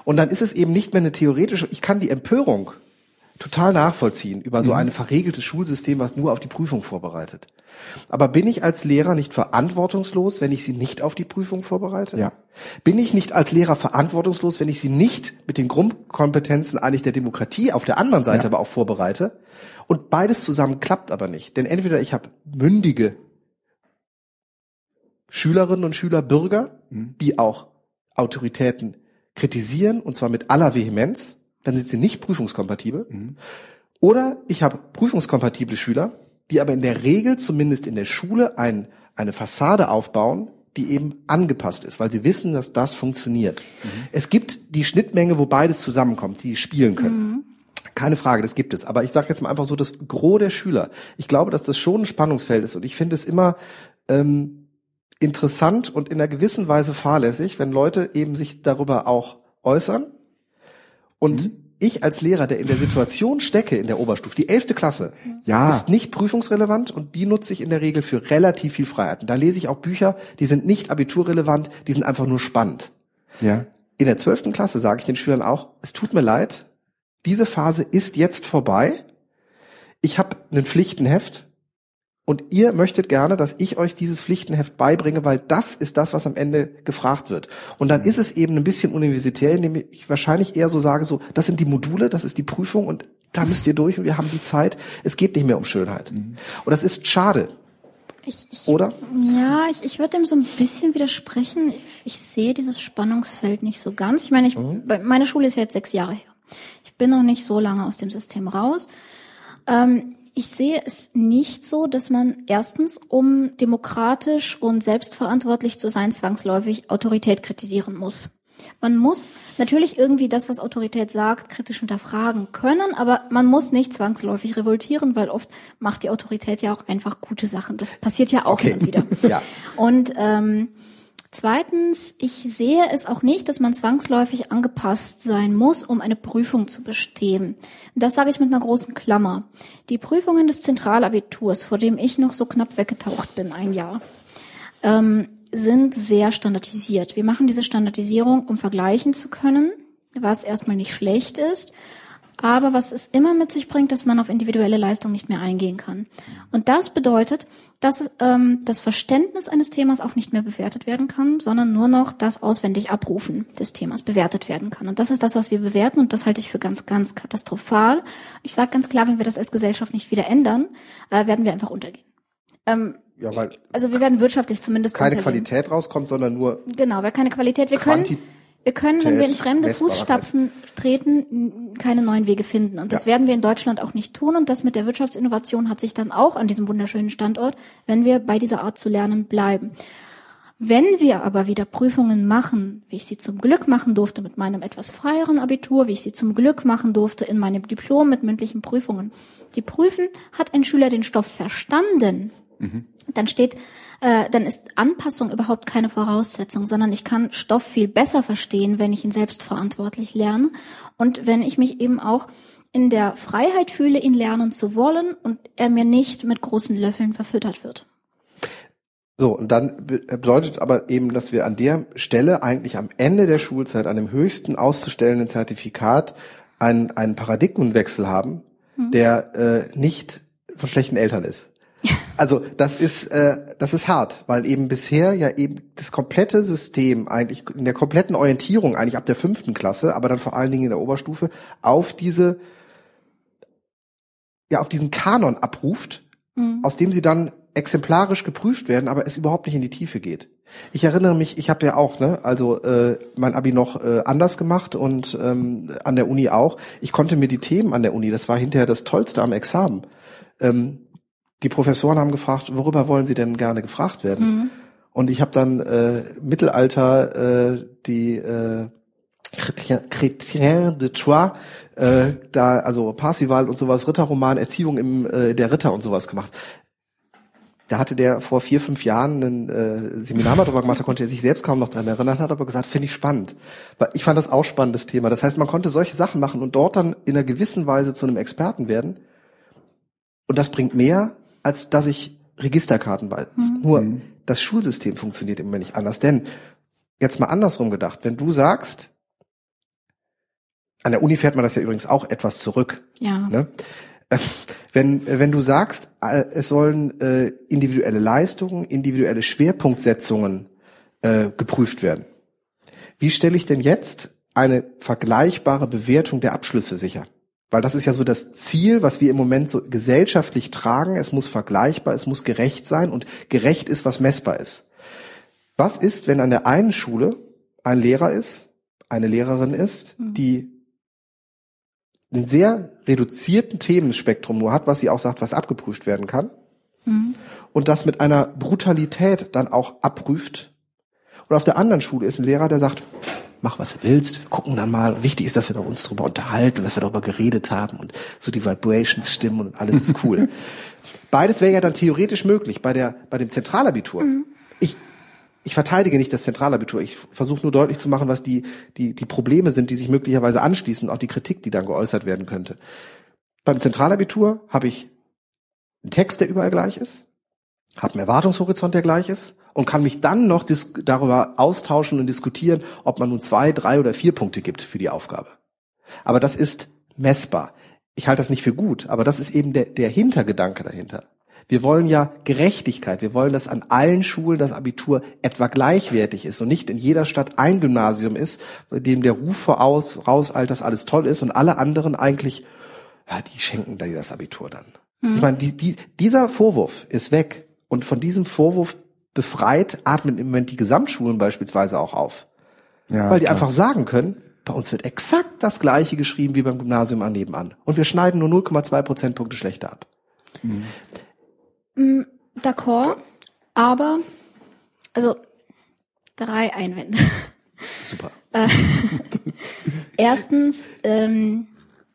Und dann ist es eben nicht mehr eine theoretische, ich kann die Empörung total nachvollziehen über so mhm. ein verregeltes Schulsystem, was nur auf die Prüfung vorbereitet. Aber bin ich als Lehrer nicht verantwortungslos, wenn ich sie nicht auf die Prüfung vorbereite? Ja. Bin ich nicht als Lehrer verantwortungslos, wenn ich sie nicht mit den Grundkompetenzen eigentlich der Demokratie auf der anderen Seite ja. aber auch vorbereite? Und beides zusammen klappt aber nicht. Denn entweder ich habe mündige Schülerinnen und Schüler, Bürger, mhm. die auch Autoritäten kritisieren, und zwar mit aller Vehemenz, dann sind sie nicht prüfungskompatibel. Mhm. Oder ich habe prüfungskompatible Schüler, die aber in der Regel zumindest in der Schule ein, eine Fassade aufbauen, die eben angepasst ist, weil sie wissen, dass das funktioniert. Mhm. Es gibt die Schnittmenge, wo beides zusammenkommt, die spielen können. Keine Frage, das gibt es. Aber ich sage jetzt mal einfach so das Gros der Schüler. Ich glaube, dass das schon ein Spannungsfeld ist und ich finde es immer ähm, interessant und in einer gewissen Weise fahrlässig, wenn Leute eben sich darüber auch äußern. Und mhm. ich als Lehrer, der in der Situation stecke in der Oberstufe, die elfte Klasse, ja. ist nicht prüfungsrelevant und die nutze ich in der Regel für relativ viel Freiheiten. Da lese ich auch Bücher, die sind nicht abiturrelevant, die sind einfach nur spannend. Ja. In der zwölften Klasse sage ich den Schülern auch, es tut mir leid, diese Phase ist jetzt vorbei. Ich habe ein Pflichtenheft, und ihr möchtet gerne, dass ich euch dieses Pflichtenheft beibringe, weil das ist das, was am Ende gefragt wird. Und dann ist es eben ein bisschen universitär, indem ich wahrscheinlich eher so sage, so, das sind die Module, das ist die Prüfung und da müsst ihr durch und wir haben die Zeit. Es geht nicht mehr um Schönheit. Mhm. Und das ist schade. Ich, ich, Oder? Ja, ich, ich würde dem so ein bisschen widersprechen. Ich, ich sehe dieses Spannungsfeld nicht so ganz. Ich meine, ich, mhm. meine Schule ist ja jetzt sechs Jahre her. Ich bin noch nicht so lange aus dem System raus. Ähm, ich sehe es nicht so, dass man erstens, um demokratisch und selbstverantwortlich zu sein, zwangsläufig Autorität kritisieren muss. Man muss natürlich irgendwie das, was Autorität sagt, kritisch hinterfragen können, aber man muss nicht zwangsläufig revoltieren, weil oft macht die Autorität ja auch einfach gute Sachen. Das passiert ja auch okay. und wieder. ja. Und ähm, Zweitens, ich sehe es auch nicht, dass man zwangsläufig angepasst sein muss, um eine Prüfung zu bestehen. Das sage ich mit einer großen Klammer. Die Prüfungen des Zentralabiturs, vor dem ich noch so knapp weggetaucht bin, ein Jahr, ähm, sind sehr standardisiert. Wir machen diese Standardisierung, um vergleichen zu können, was erstmal nicht schlecht ist, aber was es immer mit sich bringt, dass man auf individuelle Leistung nicht mehr eingehen kann. Und das bedeutet, dass ähm, das Verständnis eines Themas auch nicht mehr bewertet werden kann, sondern nur noch das auswendig Abrufen des Themas bewertet werden kann. Und das ist das, was wir bewerten und das halte ich für ganz, ganz katastrophal. Ich sage ganz klar, wenn wir das als Gesellschaft nicht wieder ändern, äh, werden wir einfach untergehen. Ähm, Ja, weil also wir werden wirtschaftlich zumindest keine Qualität rauskommt, sondern nur genau, weil keine Qualität. Wir können wir können, wenn wir in fremde Fußstapfen treten, keine neuen Wege finden. Und das ja. werden wir in Deutschland auch nicht tun. Und das mit der Wirtschaftsinnovation hat sich dann auch an diesem wunderschönen Standort, wenn wir bei dieser Art zu lernen bleiben. Wenn wir aber wieder Prüfungen machen, wie ich sie zum Glück machen durfte mit meinem etwas freieren Abitur, wie ich sie zum Glück machen durfte in meinem Diplom mit mündlichen Prüfungen, die prüfen, hat ein Schüler den Stoff verstanden, mhm. dann steht äh, dann ist Anpassung überhaupt keine Voraussetzung, sondern ich kann Stoff viel besser verstehen, wenn ich ihn selbstverantwortlich lerne und wenn ich mich eben auch in der Freiheit fühle, ihn lernen zu wollen und er mir nicht mit großen Löffeln verfüttert wird. So, und dann bedeutet aber eben, dass wir an der Stelle eigentlich am Ende der Schulzeit, an dem höchsten auszustellenden Zertifikat, einen, einen Paradigmenwechsel haben, hm. der äh, nicht von schlechten Eltern ist. Also das ist äh, das ist hart, weil eben bisher ja eben das komplette System eigentlich in der kompletten Orientierung eigentlich ab der fünften Klasse, aber dann vor allen Dingen in der Oberstufe auf diese ja auf diesen Kanon abruft, mhm. aus dem sie dann exemplarisch geprüft werden, aber es überhaupt nicht in die Tiefe geht. Ich erinnere mich, ich habe ja auch, ne, also äh, mein Abi noch äh, anders gemacht und ähm, an der Uni auch. Ich konnte mir die Themen an der Uni, das war hinterher das Tollste am Examen. Ähm, die Professoren haben gefragt, worüber wollen Sie denn gerne gefragt werden? Mhm. Und ich habe dann äh, Mittelalter äh, die äh, Chrétien de Troyes, äh, da also Parsival und sowas, Ritterroman, Erziehung im äh, der Ritter und sowas gemacht. Da hatte der vor vier, fünf Jahren ein äh, Seminar mal drüber gemacht, da konnte er sich selbst kaum noch dran erinnern, hat aber gesagt, finde ich spannend. Weil ich fand das auch spannendes Thema. Das heißt, man konnte solche Sachen machen und dort dann in einer gewissen Weise zu einem Experten werden. Und das bringt mehr, als dass ich Registerkarten weiß. Mhm. Nur mhm. das Schulsystem funktioniert immer nicht anders. Denn jetzt mal andersrum gedacht, wenn du sagst, an der Uni fährt man das ja übrigens auch etwas zurück. Ja. Ne? Wenn, wenn du sagst, äh, es sollen äh, individuelle Leistungen, individuelle Schwerpunktsetzungen äh, geprüft werden. Wie stelle ich denn jetzt eine vergleichbare Bewertung der Abschlüsse sicher? Weil das ist ja so das Ziel, was wir im Moment so gesellschaftlich tragen. Es muss vergleichbar, es muss gerecht sein und gerecht ist, was messbar ist. Was ist, wenn an der einen Schule ein Lehrer ist, eine Lehrerin ist, mhm. die einen sehr reduzierten Themenspektrum nur hat, was sie auch sagt, was abgeprüft werden kann, mhm. und das mit einer Brutalität dann auch abprüft. Und auf der anderen Schule ist ein Lehrer, der sagt, mach was du willst, wir gucken dann mal. Wichtig ist, dass wir uns darüber unterhalten und dass wir darüber geredet haben und so die Vibrations stimmen und alles ist cool. Beides wäre ja dann theoretisch möglich bei der bei dem Zentralabitur. Mhm. Ich ich verteidige nicht das Zentralabitur. Ich versuche nur deutlich zu machen, was die die die Probleme sind, die sich möglicherweise anschließen, auch die Kritik, die dann geäußert werden könnte. Beim Zentralabitur habe ich einen Text, der überall gleich ist, habe einen Erwartungshorizont, der gleich ist und kann mich dann noch darüber austauschen und diskutieren, ob man nun zwei, drei oder vier Punkte gibt für die Aufgabe. Aber das ist messbar. Ich halte das nicht für gut, aber das ist eben der, der Hintergedanke dahinter. Wir wollen ja Gerechtigkeit. Wir wollen, dass an allen Schulen das Abitur etwa gleichwertig ist und nicht in jeder Stadt ein Gymnasium ist, bei dem der Ruf voraus, rauseilt, dass alles toll ist und alle anderen eigentlich, ja, die schenken da das Abitur dann. Mhm. Ich meine, die, die, dieser Vorwurf ist weg. Und von diesem Vorwurf befreit atmen im Moment die Gesamtschulen beispielsweise auch auf. Ja, Weil die klar. einfach sagen können, bei uns wird exakt das gleiche geschrieben wie beim Gymnasium an nebenan. Und wir schneiden nur 0,2 Prozentpunkte schlechter ab. Mhm. D'accord, aber also drei Einwände. Super. Äh, erstens, ähm,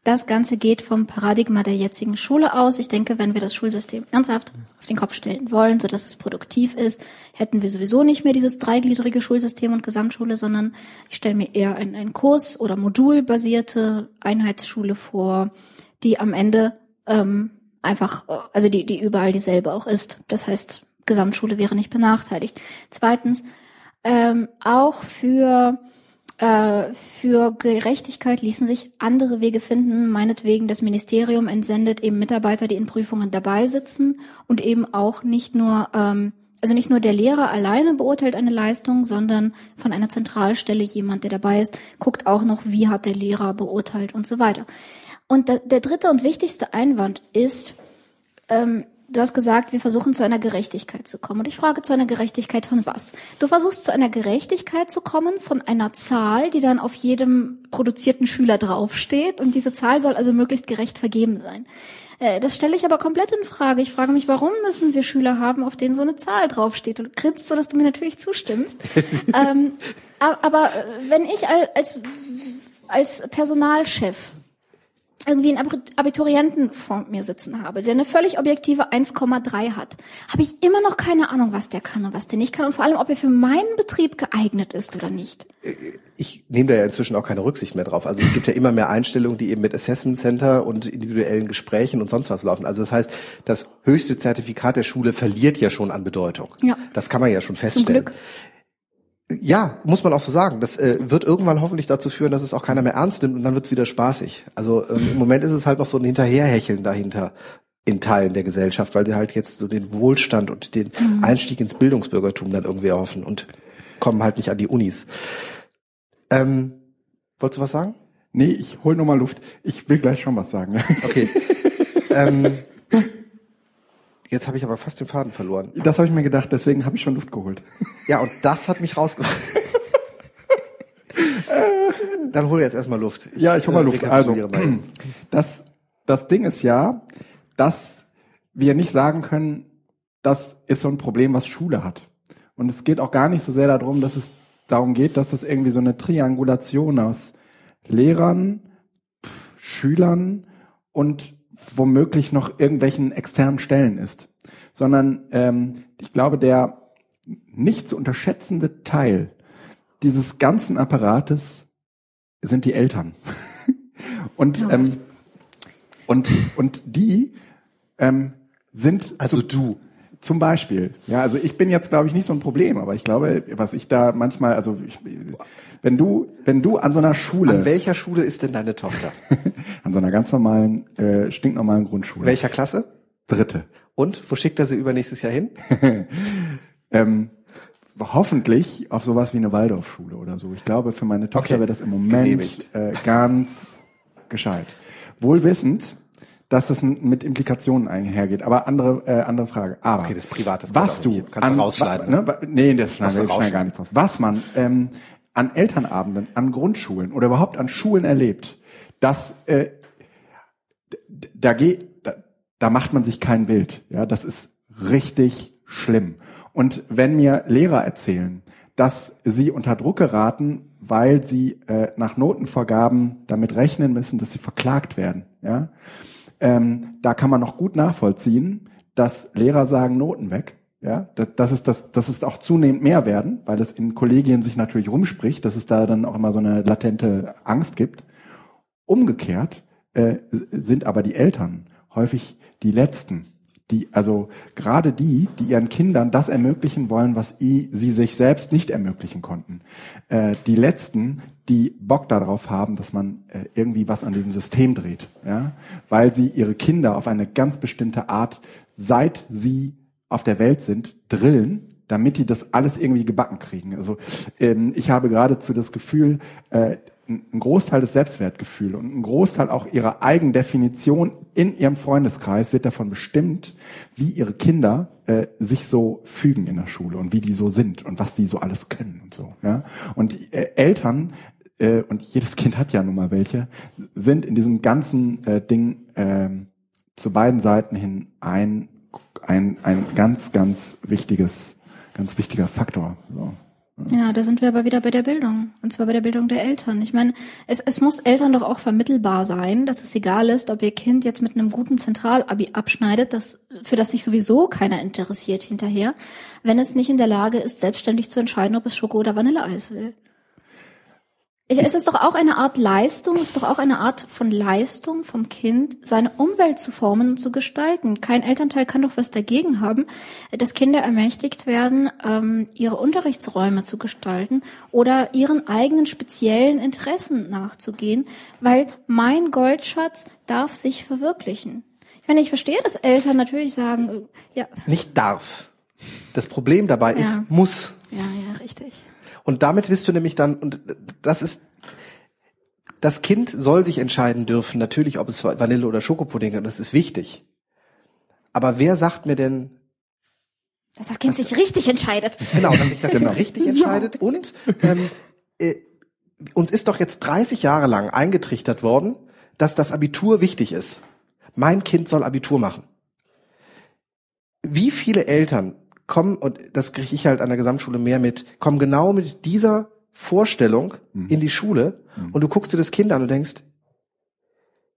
das Ganze geht vom Paradigma der jetzigen Schule aus. Ich denke, wenn wir das Schulsystem ernsthaft auf den Kopf stellen wollen, so dass es produktiv ist, hätten wir sowieso nicht mehr dieses dreigliedrige Schulsystem und Gesamtschule, sondern ich stelle mir eher ein, ein Kurs- oder modulbasierte Einheitsschule vor, die am Ende ähm, einfach, also die, die überall dieselbe auch ist. Das heißt, Gesamtschule wäre nicht benachteiligt. Zweitens, ähm, auch für äh, für Gerechtigkeit ließen sich andere Wege finden. Meinetwegen, das Ministerium entsendet eben Mitarbeiter, die in Prüfungen dabei sitzen und eben auch nicht nur, ähm, also nicht nur der Lehrer alleine beurteilt eine Leistung, sondern von einer Zentralstelle jemand, der dabei ist, guckt auch noch, wie hat der Lehrer beurteilt und so weiter. Und der dritte und wichtigste Einwand ist, ähm, Du hast gesagt, wir versuchen zu einer Gerechtigkeit zu kommen. Und ich frage zu einer Gerechtigkeit von was? Du versuchst zu einer Gerechtigkeit zu kommen von einer Zahl, die dann auf jedem produzierten Schüler draufsteht. Und diese Zahl soll also möglichst gerecht vergeben sein. Äh, das stelle ich aber komplett in Frage. Ich frage mich, warum müssen wir Schüler haben, auf denen so eine Zahl draufsteht? Und grinst so, dass du mir natürlich zustimmst. ähm, aber wenn ich als, als Personalchef irgendwie einen Abiturienten vor mir sitzen habe, der eine völlig objektive 1,3 hat, habe ich immer noch keine Ahnung, was der kann und was der nicht kann und vor allem, ob er für meinen Betrieb geeignet ist oder nicht. Ich nehme da ja inzwischen auch keine Rücksicht mehr drauf. Also es gibt ja immer mehr Einstellungen, die eben mit Assessment Center und individuellen Gesprächen und sonst was laufen. Also das heißt, das höchste Zertifikat der Schule verliert ja schon an Bedeutung. Ja. Das kann man ja schon feststellen. Zum Glück. Ja, muss man auch so sagen. Das äh, wird irgendwann hoffentlich dazu führen, dass es auch keiner mehr ernst nimmt und dann wird es wieder spaßig. Also ähm, im Moment ist es halt noch so ein Hinterherhecheln dahinter in Teilen der Gesellschaft, weil sie halt jetzt so den Wohlstand und den mhm. Einstieg ins Bildungsbürgertum dann irgendwie erhoffen und kommen halt nicht an die Unis. Ähm, wolltest du was sagen? Nee, ich hol nur mal Luft. Ich will gleich schon was sagen. Okay. ähm, Jetzt habe ich aber fast den Faden verloren. Das habe ich mir gedacht, deswegen habe ich schon Luft geholt. Ja, und das hat mich rausgebracht. Dann hol jetzt erstmal Luft. Ich, ja, ich hol mal äh, Luft. Also, das, das Ding ist ja, dass wir nicht sagen können, das ist so ein Problem, was Schule hat. Und es geht auch gar nicht so sehr darum, dass es darum geht, dass das irgendwie so eine Triangulation aus Lehrern, Schülern und womöglich noch irgendwelchen externen Stellen ist, sondern ähm, ich glaube, der nicht zu unterschätzende Teil dieses ganzen Apparates sind die Eltern. und, ähm, und, und die ähm, sind. Also du. Zum Beispiel. Ja, also ich bin jetzt, glaube ich, nicht so ein Problem, aber ich glaube, was ich da manchmal, also ich, wenn du, wenn du an so einer Schule. An welcher Schule ist denn deine Tochter? an so einer ganz normalen, äh, stinknormalen Grundschule. Welcher Klasse? Dritte. Und wo schickt er sie übernächstes Jahr hin? ähm, hoffentlich auf sowas wie eine Waldorfschule oder so. Ich glaube, für meine Tochter okay. wäre das im Moment äh, ganz gescheit. Wohl wissend, dass das mit Implikationen einhergeht. Aber andere äh, andere Frage. Aber okay, das Privates was du kannst an, du rausschneiden. Wa, ne, nee, das schneiden wir gar nichts raus. Was man ähm, an Elternabenden, an Grundschulen oder überhaupt an Schulen erlebt, dass äh, da geht, da, da macht man sich kein Bild. Ja, das ist richtig schlimm. Und wenn mir Lehrer erzählen, dass sie unter Druck geraten, weil sie äh, nach Notenvergaben damit rechnen müssen, dass sie verklagt werden, ja, ähm, da kann man noch gut nachvollziehen, dass Lehrer sagen, Noten weg. Ja, das ist das, das ist auch zunehmend mehr werden, weil es in Kollegien sich natürlich rumspricht, dass es da dann auch immer so eine latente Angst gibt. Umgekehrt äh, sind aber die Eltern häufig die letzten, die, also gerade die, die ihren Kindern das ermöglichen wollen, was sie sich selbst nicht ermöglichen konnten. Äh, die letzten, die Bock darauf haben, dass man äh, irgendwie was an diesem System dreht, ja, weil sie ihre Kinder auf eine ganz bestimmte Art, seit sie auf der Welt sind, drillen, damit die das alles irgendwie gebacken kriegen. Also ähm, ich habe geradezu das Gefühl, äh, ein Großteil des Selbstwertgefühls und ein Großteil auch ihrer Eigendefinition in ihrem Freundeskreis wird davon bestimmt, wie ihre Kinder äh, sich so fügen in der Schule und wie die so sind und was die so alles können und so. Ja? Und äh, Eltern äh, und jedes Kind hat ja nun mal welche, sind in diesem ganzen äh, Ding äh, zu beiden Seiten hin ein ein ein ganz ganz wichtiges ganz wichtiger Faktor. So. Ja, da sind wir aber wieder bei der Bildung. Und zwar bei der Bildung der Eltern. Ich meine, es, es muss Eltern doch auch vermittelbar sein, dass es egal ist, ob ihr Kind jetzt mit einem guten Zentralabi abschneidet, das, für das sich sowieso keiner interessiert hinterher, wenn es nicht in der Lage ist, selbstständig zu entscheiden, ob es Schoko oder Vanilleeis will. Es ist doch auch eine Art Leistung, es ist doch auch eine Art von Leistung vom Kind, seine Umwelt zu formen und zu gestalten. Kein Elternteil kann doch was dagegen haben, dass Kinder ermächtigt werden, ähm, ihre Unterrichtsräume zu gestalten oder ihren eigenen speziellen Interessen nachzugehen, weil mein Goldschatz darf sich verwirklichen. Ich meine, ich verstehe, dass Eltern natürlich sagen, äh, ja. Nicht darf. Das Problem dabei ja. ist muss. Ja, ja, richtig. Und damit bist du nämlich dann, und das ist, das Kind soll sich entscheiden dürfen, natürlich, ob es Vanille oder Schokopudding ist, das ist wichtig. Aber wer sagt mir denn, dass das Kind dass, sich richtig entscheidet? Genau, dass sich das Kind richtig entscheidet. Und ähm, äh, uns ist doch jetzt 30 Jahre lang eingetrichtert worden, dass das Abitur wichtig ist. Mein Kind soll Abitur machen. Wie viele Eltern kommen, und das kriege ich halt an der Gesamtschule mehr mit, kommen genau mit dieser Vorstellung mhm. in die Schule mhm. und du guckst dir das Kind an und denkst,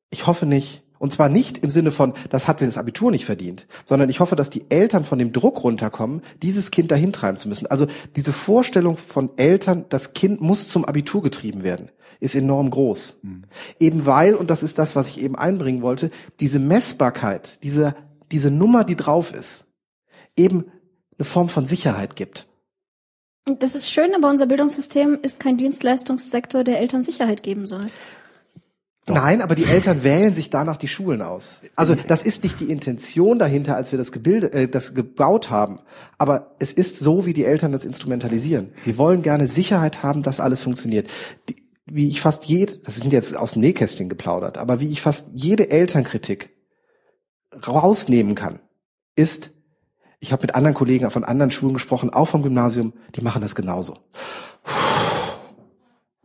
ich hoffe nicht, und zwar nicht im Sinne von, das hat das Abitur nicht verdient, sondern ich hoffe, dass die Eltern von dem Druck runterkommen, dieses Kind dahin treiben zu müssen. Also diese Vorstellung von Eltern, das Kind muss zum Abitur getrieben werden, ist enorm groß. Mhm. Eben weil, und das ist das, was ich eben einbringen wollte, diese Messbarkeit, diese, diese Nummer, die drauf ist, eben eine Form von Sicherheit gibt. Das ist schön, aber unser Bildungssystem ist kein Dienstleistungssektor, der Eltern Sicherheit geben soll. Doch. Nein, aber die Eltern wählen sich danach die Schulen aus. Also das ist nicht die Intention dahinter, als wir das Gebilde, äh, das gebaut haben. Aber es ist so, wie die Eltern das instrumentalisieren. Sie wollen gerne Sicherheit haben, dass alles funktioniert. Die, wie ich fast jede, das sind jetzt aus dem Nähkästchen geplaudert, aber wie ich fast jede Elternkritik rausnehmen kann, ist, ich habe mit anderen Kollegen von anderen Schulen gesprochen, auch vom Gymnasium, die machen das genauso.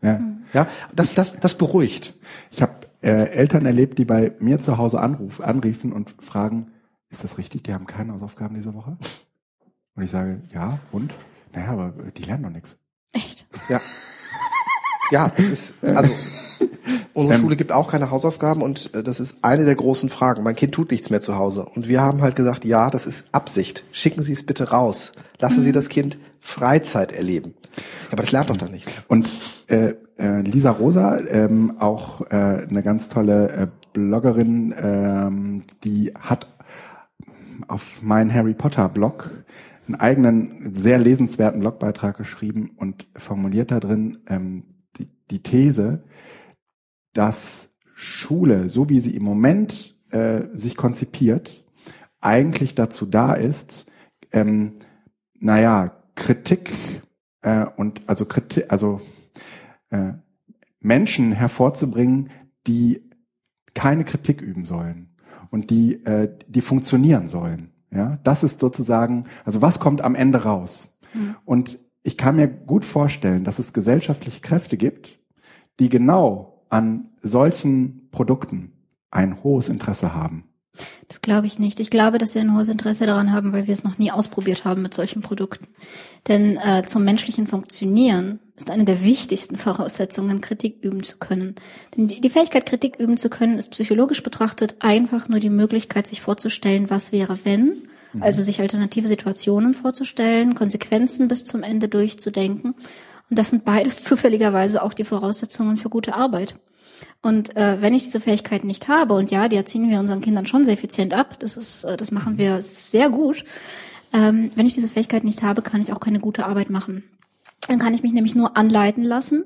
Ja. Ja, das, das, das beruhigt. Ich habe äh, Eltern erlebt, die bei mir zu Hause anruf, anriefen und fragen, ist das richtig, die haben keine Hausaufgaben diese Woche? Und ich sage, ja, und? Naja, aber die lernen doch nichts. Echt? Ja. Ja, es ist, also unsere Schule gibt auch keine Hausaufgaben und äh, das ist eine der großen Fragen. Mein Kind tut nichts mehr zu Hause. Und wir haben halt gesagt, ja, das ist Absicht. Schicken Sie es bitte raus. Lassen mhm. Sie das Kind Freizeit erleben. Aber das lernt doch dann nicht. Und äh, äh, Lisa Rosa, ähm, auch äh, eine ganz tolle äh, Bloggerin, ähm, die hat auf meinen Harry Potter Blog einen eigenen, sehr lesenswerten Blogbeitrag geschrieben und formuliert da drin ähm, die, die These, dass Schule, so wie sie im Moment äh, sich konzipiert, eigentlich dazu da ist, ähm, naja, Kritik äh, und also Kritik, also äh, Menschen hervorzubringen, die keine Kritik üben sollen und die, äh, die funktionieren sollen. Ja, das ist sozusagen, also was kommt am Ende raus? Mhm. Und ich kann mir gut vorstellen, dass es gesellschaftliche Kräfte gibt, die genau an solchen Produkten ein hohes Interesse haben. Das glaube ich nicht. Ich glaube, dass wir ein hohes Interesse daran haben, weil wir es noch nie ausprobiert haben mit solchen Produkten. Denn äh, zum menschlichen Funktionieren ist eine der wichtigsten Voraussetzungen, Kritik üben zu können. Denn die, die Fähigkeit, Kritik üben zu können, ist psychologisch betrachtet einfach nur die Möglichkeit, sich vorzustellen, was wäre, wenn. Mhm. Also sich alternative Situationen vorzustellen, Konsequenzen bis zum Ende durchzudenken. Und das sind beides zufälligerweise auch die Voraussetzungen für gute Arbeit. Und äh, wenn ich diese Fähigkeiten nicht habe, und ja, die erziehen wir unseren Kindern schon sehr effizient ab, das ist, äh, das machen wir sehr gut. Ähm, wenn ich diese Fähigkeit nicht habe, kann ich auch keine gute Arbeit machen. Dann kann ich mich nämlich nur anleiten lassen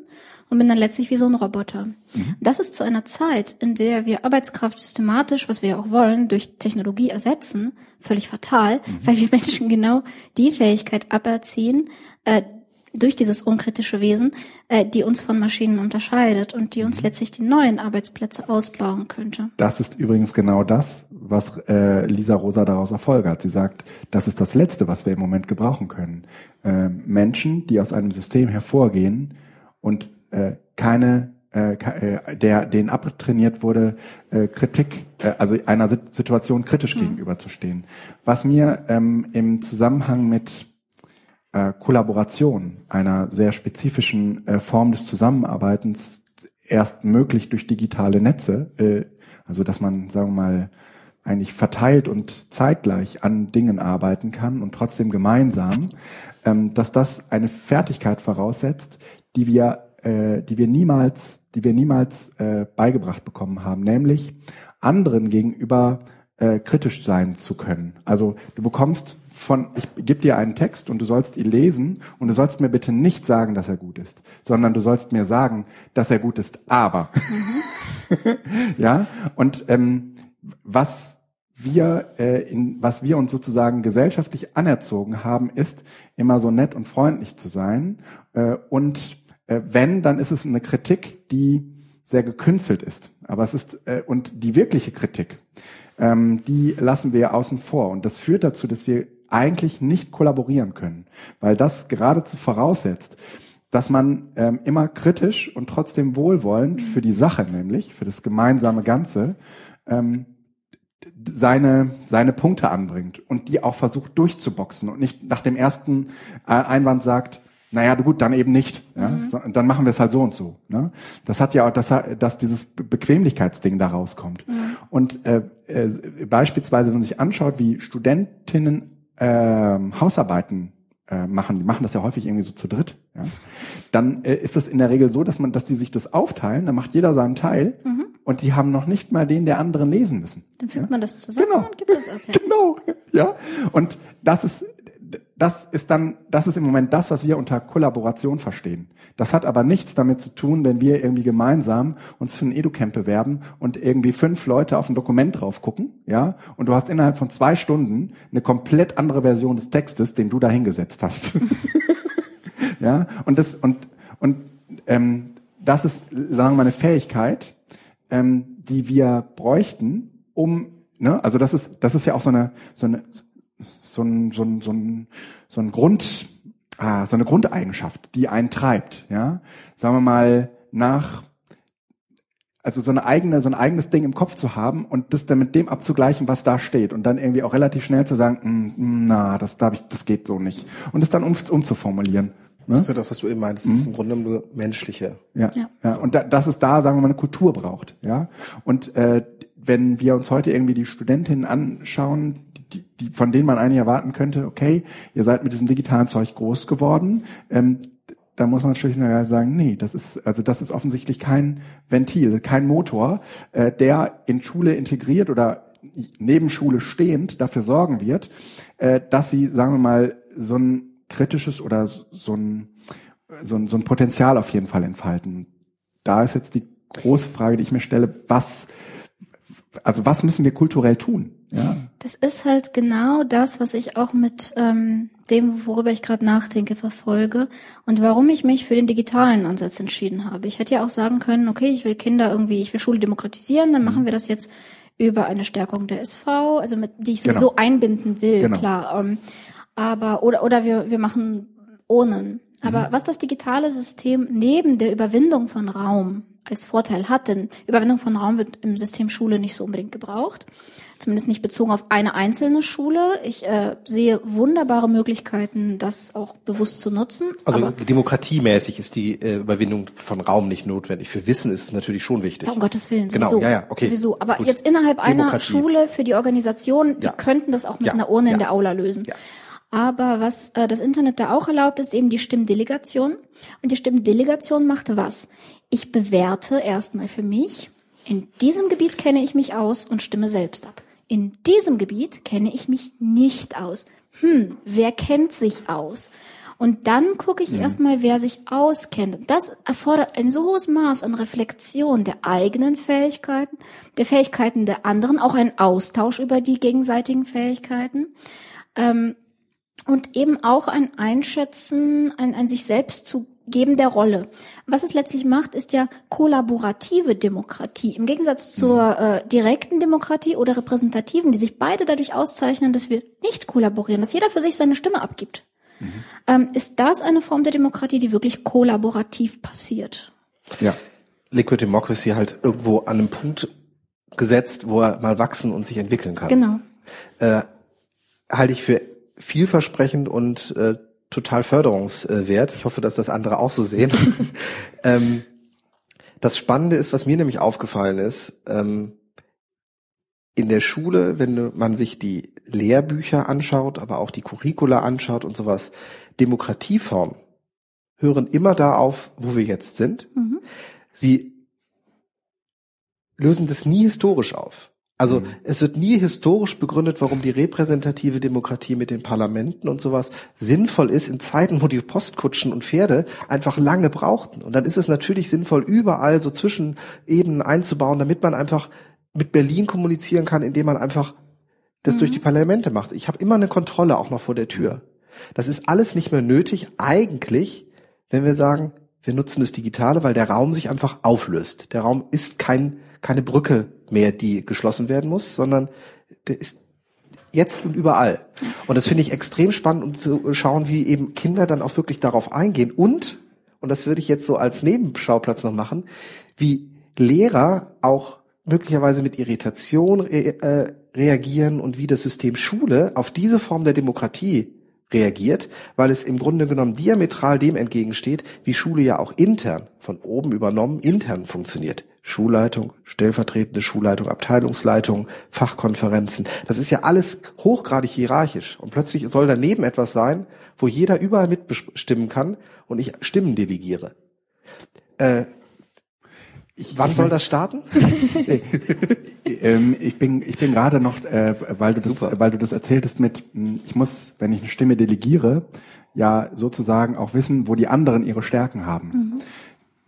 und bin dann letztlich wie so ein Roboter. Mhm. Das ist zu einer Zeit, in der wir Arbeitskraft systematisch, was wir ja auch wollen, durch Technologie ersetzen, völlig fatal, mhm. weil wir Menschen genau die Fähigkeit aberziehen, äh, durch dieses unkritische Wesen, äh, die uns von Maschinen unterscheidet und die uns mhm. letztlich die neuen Arbeitsplätze ausbauen könnte. Das ist übrigens genau das, was äh, Lisa Rosa daraus erfolgt. Sie sagt, das ist das Letzte, was wir im Moment gebrauchen können. Äh, Menschen, die aus einem System hervorgehen und äh, keine äh, äh der denen abtrainiert wurde, äh, Kritik, äh, also einer Situation kritisch mhm. gegenüberzustehen. Was mir ähm, im Zusammenhang mit äh, Kollaboration, einer sehr spezifischen äh, Form des Zusammenarbeitens erst möglich durch digitale Netze, äh, also dass man, sagen wir mal, eigentlich verteilt und zeitgleich an Dingen arbeiten kann und trotzdem gemeinsam, ähm, dass das eine Fertigkeit voraussetzt, die wir, äh, die wir niemals, die wir niemals äh, beigebracht bekommen haben, nämlich anderen gegenüber äh, kritisch sein zu können. Also du bekommst von, ich gebe dir einen Text und du sollst ihn lesen und du sollst mir bitte nicht sagen, dass er gut ist, sondern du sollst mir sagen, dass er gut ist, aber. Mhm. ja, und ähm, was wir äh, in, was wir uns sozusagen gesellschaftlich anerzogen haben, ist immer so nett und freundlich zu sein. Äh, und wenn, dann ist es eine Kritik, die sehr gekünstelt ist. Aber es ist äh, und die wirkliche Kritik ähm, die lassen wir außen vor. Und das führt dazu, dass wir eigentlich nicht kollaborieren können, weil das geradezu voraussetzt, dass man ähm, immer kritisch und trotzdem wohlwollend für die Sache, nämlich für das gemeinsame Ganze, ähm, seine, seine Punkte anbringt und die auch versucht durchzuboxen und nicht nach dem ersten äh, Einwand sagt, naja, gut, dann eben nicht. Ja? Mhm. So, dann machen wir es halt so und so. Ne? Das hat ja auch, dass, dass dieses Bequemlichkeitsding da rauskommt. Mhm. Und äh, äh, beispielsweise, wenn man sich anschaut, wie Studentinnen äh, Hausarbeiten äh, machen, die machen das ja häufig irgendwie so zu dritt, ja? dann äh, ist es in der Regel so, dass man, dass die sich das aufteilen, dann macht jeder seinen Teil mhm. und die haben noch nicht mal den der anderen lesen müssen. Dann fügt ja? man das zusammen genau. und gibt es okay. Genau, ja. Und das ist das ist dann, das ist im Moment das, was wir unter Kollaboration verstehen. Das hat aber nichts damit zu tun, wenn wir irgendwie gemeinsam uns für ein Educamp bewerben und irgendwie fünf Leute auf ein Dokument drauf gucken, ja, und du hast innerhalb von zwei Stunden eine komplett andere Version des Textes, den du da hingesetzt hast. ja, und das, und, und, ähm, das ist, sagen wir mal, eine Fähigkeit, ähm, die wir bräuchten, um, ne, also das ist, das ist ja auch so eine, so eine, so ein, so ein, so ein, so ein Grund, ah, so eine Grundeigenschaft, die einen treibt, ja. Sagen wir mal, nach, also so eine eigene, so ein eigenes Ding im Kopf zu haben und das dann mit dem abzugleichen, was da steht und dann irgendwie auch relativ schnell zu sagen, mm, na, das darf ich, das geht so nicht. Und es dann um, umzuformulieren. Ne? Das ist ja das, was du eben meinst. Das mhm. ist im Grunde nur menschliche. Ja, ja. ja. Und da, dass es da, sagen wir mal, eine Kultur braucht. Ja. Und äh, wenn wir uns heute irgendwie die Studentinnen anschauen, die, die, von denen man eigentlich erwarten könnte, okay, ihr seid mit diesem digitalen Zeug groß geworden, ähm, da muss man natürlich sagen, nee, das ist also das ist offensichtlich kein Ventil, kein Motor, äh, der in Schule integriert oder neben Schule stehend dafür sorgen wird, äh, dass sie, sagen wir mal, so ein kritisches oder so ein, so ein, so ein Potenzial auf jeden Fall entfalten. Da ist jetzt die große Frage, die ich mir stelle, was also was müssen wir kulturell tun? Ja. Das ist halt genau das, was ich auch mit ähm, dem, worüber ich gerade nachdenke, verfolge und warum ich mich für den digitalen Ansatz entschieden habe. Ich hätte ja auch sagen können, okay, ich will Kinder irgendwie, ich will Schule demokratisieren, dann mhm. machen wir das jetzt über eine Stärkung der SV, also mit, die ich sowieso genau. einbinden will, genau. klar. Ähm, aber oder oder wir wir machen ohne. Aber mhm. was das digitale System neben der Überwindung von Raum als Vorteil hat, denn Überwindung von Raum wird im System Schule nicht so unbedingt gebraucht, zumindest nicht bezogen auf eine einzelne Schule. Ich äh, sehe wunderbare Möglichkeiten, das auch bewusst zu nutzen. Also demokratiemäßig ist die äh, Überwindung von Raum nicht notwendig. Für Wissen ist es natürlich schon wichtig. Ja, um Gottes Willen, genau, sowieso. Genau, ja, ja, okay. Sowieso. Aber Gut. jetzt innerhalb einer Schule für die Organisation, die ja. könnten das auch mit ja. einer Urne ja. in der Aula lösen. Ja. Aber was äh, das Internet da auch erlaubt, ist eben die Stimmdelegation. Und die Stimmdelegation macht was? Ich bewerte erstmal für mich, in diesem Gebiet kenne ich mich aus und stimme selbst ab. In diesem Gebiet kenne ich mich nicht aus. Hm, wer kennt sich aus? Und dann gucke ich mhm. erstmal, wer sich auskennt. Das erfordert ein so hohes Maß an Reflexion der eigenen Fähigkeiten, der Fähigkeiten der anderen, auch ein Austausch über die gegenseitigen Fähigkeiten. Ähm, und eben auch ein Einschätzen, ein, ein sich selbst zu geben der Rolle. Was es letztlich macht, ist ja kollaborative Demokratie. Im Gegensatz zur mhm. äh, direkten Demokratie oder repräsentativen, die sich beide dadurch auszeichnen, dass wir nicht kollaborieren, dass jeder für sich seine Stimme abgibt. Mhm. Ähm, ist das eine Form der Demokratie, die wirklich kollaborativ passiert? Ja. Liquid Democracy halt irgendwo an einem Punkt gesetzt, wo er mal wachsen und sich entwickeln kann. Genau. Äh, halte ich für vielversprechend und äh, total förderungswert. Ich hoffe, dass das andere auch so sehen. ähm, das Spannende ist, was mir nämlich aufgefallen ist, ähm, in der Schule, wenn man sich die Lehrbücher anschaut, aber auch die Curricula anschaut und sowas, Demokratieformen hören immer da auf, wo wir jetzt sind. Mhm. Sie lösen das nie historisch auf. Also mhm. es wird nie historisch begründet, warum die repräsentative Demokratie mit den Parlamenten und sowas sinnvoll ist in Zeiten, wo die Postkutschen und Pferde einfach lange brauchten. Und dann ist es natürlich sinnvoll, überall so Zwischenebenen einzubauen, damit man einfach mit Berlin kommunizieren kann, indem man einfach das mhm. durch die Parlamente macht. Ich habe immer eine Kontrolle auch noch vor der Tür. Das ist alles nicht mehr nötig, eigentlich, wenn wir sagen, wir nutzen das Digitale, weil der Raum sich einfach auflöst. Der Raum ist kein, keine Brücke mehr, die geschlossen werden muss, sondern der ist jetzt und überall. Und das finde ich extrem spannend, um zu schauen, wie eben Kinder dann auch wirklich darauf eingehen und, und das würde ich jetzt so als Nebenschauplatz noch machen, wie Lehrer auch möglicherweise mit Irritation re äh, reagieren und wie das System Schule auf diese Form der Demokratie reagiert, weil es im Grunde genommen diametral dem entgegensteht, wie Schule ja auch intern, von oben übernommen, intern funktioniert. Schulleitung, stellvertretende Schulleitung, Abteilungsleitung, Fachkonferenzen. Das ist ja alles hochgradig hierarchisch. Und plötzlich soll daneben etwas sein, wo jeder überall mitbestimmen kann und ich Stimmen delegiere. Äh, ich, Wann soll das starten? ähm, ich bin, ich bin gerade noch, äh, weil du das, weil du das erzähltest mit, hm, ich muss, wenn ich eine Stimme delegiere, ja sozusagen auch wissen, wo die anderen ihre Stärken haben. Mhm.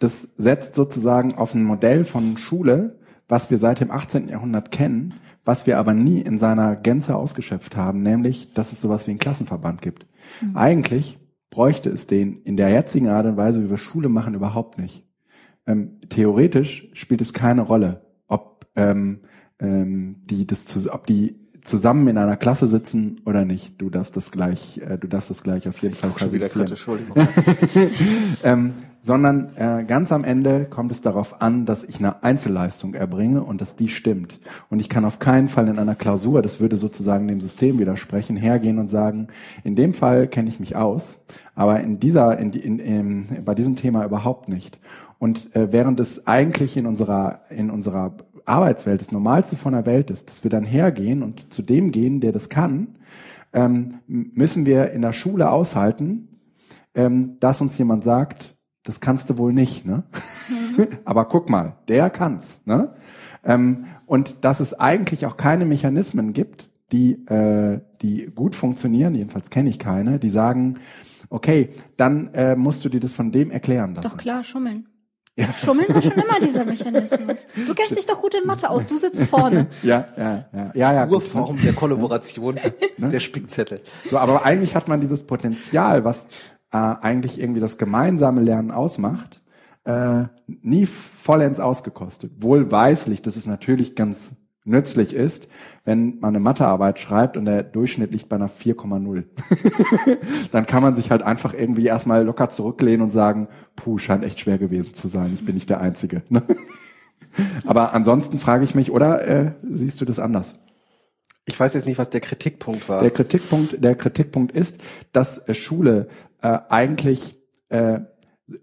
Das setzt sozusagen auf ein Modell von Schule, was wir seit dem 18. Jahrhundert kennen, was wir aber nie in seiner Gänze ausgeschöpft haben, nämlich, dass es sowas wie einen Klassenverband gibt. Mhm. Eigentlich bräuchte es den in der jetzigen Art und Weise, wie wir Schule machen, überhaupt nicht ähm, theoretisch spielt es keine Rolle, ob ähm, ähm, die das ob die zusammen in einer Klasse sitzen oder nicht. Du darfst das gleich, äh, du darfst das gleich auf jeden Fall schon wieder kritisch, Entschuldigung. ähm, sondern äh, ganz am Ende kommt es darauf an, dass ich eine Einzelleistung erbringe und dass die stimmt. Und ich kann auf keinen Fall in einer Klausur, das würde sozusagen dem System widersprechen, hergehen und sagen, in dem Fall kenne ich mich aus, aber in dieser, in, in, in, bei diesem Thema überhaupt nicht. Und äh, während es eigentlich in unserer, in unserer Arbeitswelt das Normalste von der Welt ist, dass wir dann hergehen und zu dem gehen, der das kann, ähm, müssen wir in der Schule aushalten, ähm, dass uns jemand sagt, das kannst du wohl nicht, ne? Mhm. Aber guck mal, der kann's, ne? Ähm, und dass es eigentlich auch keine Mechanismen gibt, die, äh, die gut funktionieren, jedenfalls kenne ich keine, die sagen, okay, dann äh, musst du dir das von dem erklären lassen. Doch klar, schummeln. Ja. Schummeln war schon immer dieser Mechanismus. Du kennst dich doch gut in Mathe aus, du sitzt vorne. Ja, ja, ja. ja, ja Urform der Kollaboration, ne? der Spickzettel. So, aber eigentlich hat man dieses Potenzial, was äh, eigentlich irgendwie das gemeinsame Lernen ausmacht, äh, nie vollends ausgekostet. Wohlweislich, das ist natürlich ganz nützlich ist, wenn man eine Mathearbeit schreibt und der Durchschnitt liegt bei einer 4,0. dann kann man sich halt einfach irgendwie erstmal locker zurücklehnen und sagen, puh, scheint echt schwer gewesen zu sein, ich bin nicht der Einzige. Ne? Aber ansonsten frage ich mich, oder äh, siehst du das anders? Ich weiß jetzt nicht, was der Kritikpunkt war. Der Kritikpunkt, der Kritikpunkt ist, dass äh, Schule äh, eigentlich äh,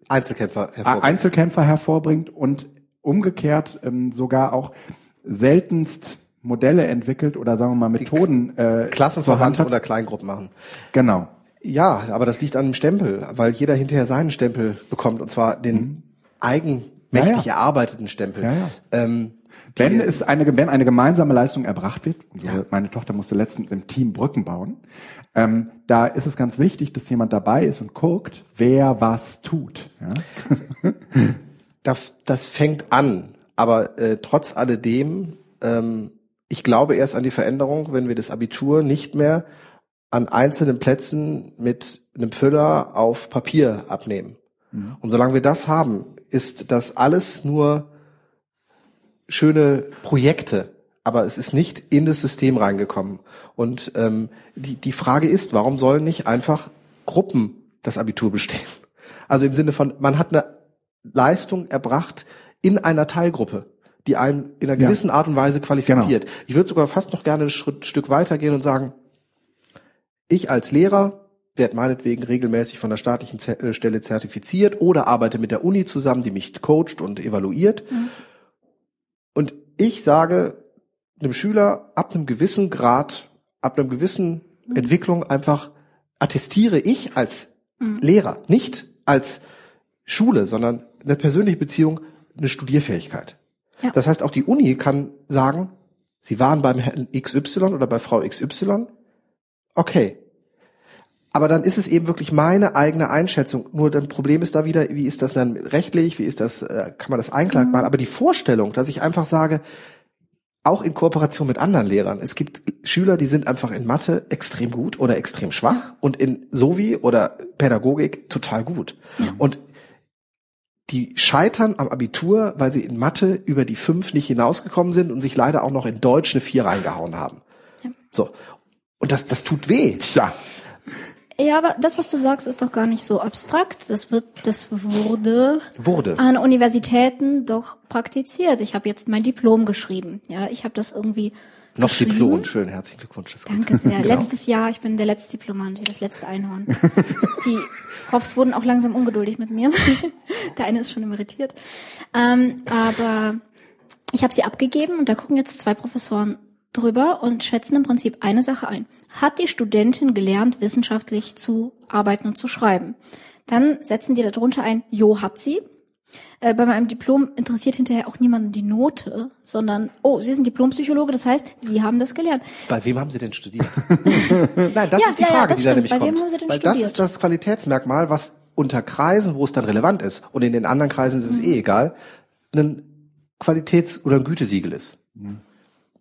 Einzelkämpfer hervorbringt. Einzelkämpfer hervorbringt und umgekehrt ähm, sogar auch seltenst Modelle entwickelt oder sagen wir mal Methoden äh, Klassenverband oder Kleingruppen machen. Genau. Ja, aber das liegt an dem Stempel, weil jeder hinterher seinen Stempel bekommt und zwar den mhm. eigenmächtig ja, ja. erarbeiteten Stempel. Ja, ähm, wenn es eine, wenn eine gemeinsame Leistung erbracht wird, ja. meine Tochter musste letztens im Team Brücken bauen, ähm, da ist es ganz wichtig, dass jemand dabei ist und guckt, wer was tut. Ja? das, das fängt an aber äh, trotz alledem, ähm, ich glaube erst an die Veränderung, wenn wir das Abitur nicht mehr an einzelnen Plätzen mit einem Füller auf Papier abnehmen. Mhm. Und solange wir das haben, ist das alles nur schöne Projekte, aber es ist nicht in das System reingekommen. Und ähm, die, die Frage ist, warum sollen nicht einfach Gruppen das Abitur bestehen? Also im Sinne von, man hat eine Leistung erbracht, in einer Teilgruppe, die einen in einer gewissen ja. Art und Weise qualifiziert. Genau. Ich würde sogar fast noch gerne ein Schritt, Stück weitergehen und sagen, ich als Lehrer werde meinetwegen regelmäßig von der staatlichen äh, Stelle zertifiziert oder arbeite mit der Uni zusammen, die mich coacht und evaluiert. Mhm. Und ich sage einem Schüler ab einem gewissen Grad, ab einem gewissen mhm. Entwicklung einfach attestiere ich als mhm. Lehrer, nicht als Schule, sondern eine persönliche Beziehung eine Studierfähigkeit. Ja. Das heißt, auch die Uni kann sagen, Sie waren beim Herrn XY oder bei Frau XY. Okay. Aber dann ist es eben wirklich meine eigene Einschätzung. Nur dann Problem ist da wieder, wie ist das dann rechtlich? Wie ist das, äh, kann man das einklagen mhm. machen? Aber die Vorstellung, dass ich einfach sage, auch in Kooperation mit anderen Lehrern. Es gibt Schüler, die sind einfach in Mathe extrem gut oder extrem schwach und in Sovi oder Pädagogik total gut. Ja. Und die scheitern am Abitur, weil sie in Mathe über die fünf nicht hinausgekommen sind und sich leider auch noch in Deutsch eine vier reingehauen haben. Ja. So. Und das, das tut weh. Tja. Ja, aber das, was du sagst, ist doch gar nicht so abstrakt. Das wird, das wurde, wurde. an Universitäten doch praktiziert. Ich habe jetzt mein Diplom geschrieben. Ja, ich habe das irgendwie noch Diplom, schön, herzlichen Glückwunsch. Danke sehr. genau. Letztes Jahr, ich bin der letzte Diplomant, wie das letzte Einhorn. Die Profs wurden auch langsam ungeduldig mit mir. der eine ist schon emeritiert. Ähm, aber ich habe sie abgegeben und da gucken jetzt zwei Professoren drüber und schätzen im Prinzip eine Sache ein. Hat die Studentin gelernt, wissenschaftlich zu arbeiten und zu schreiben? Dann setzen die darunter ein, jo, hat sie. Äh, bei meinem Diplom interessiert hinterher auch niemanden die Note, sondern, oh, Sie sind Diplompsychologe, das heißt, Sie haben das gelernt. Bei wem haben Sie denn studiert? Nein, das ja, ist die Frage, ja, die stimmt. da nämlich bei kommt. Wem haben Sie denn Weil studiert? das ist das Qualitätsmerkmal, was unter Kreisen, wo es dann relevant ist, und in den anderen Kreisen ist es mhm. eh egal, ein Qualitäts- oder ein Gütesiegel ist. Mhm.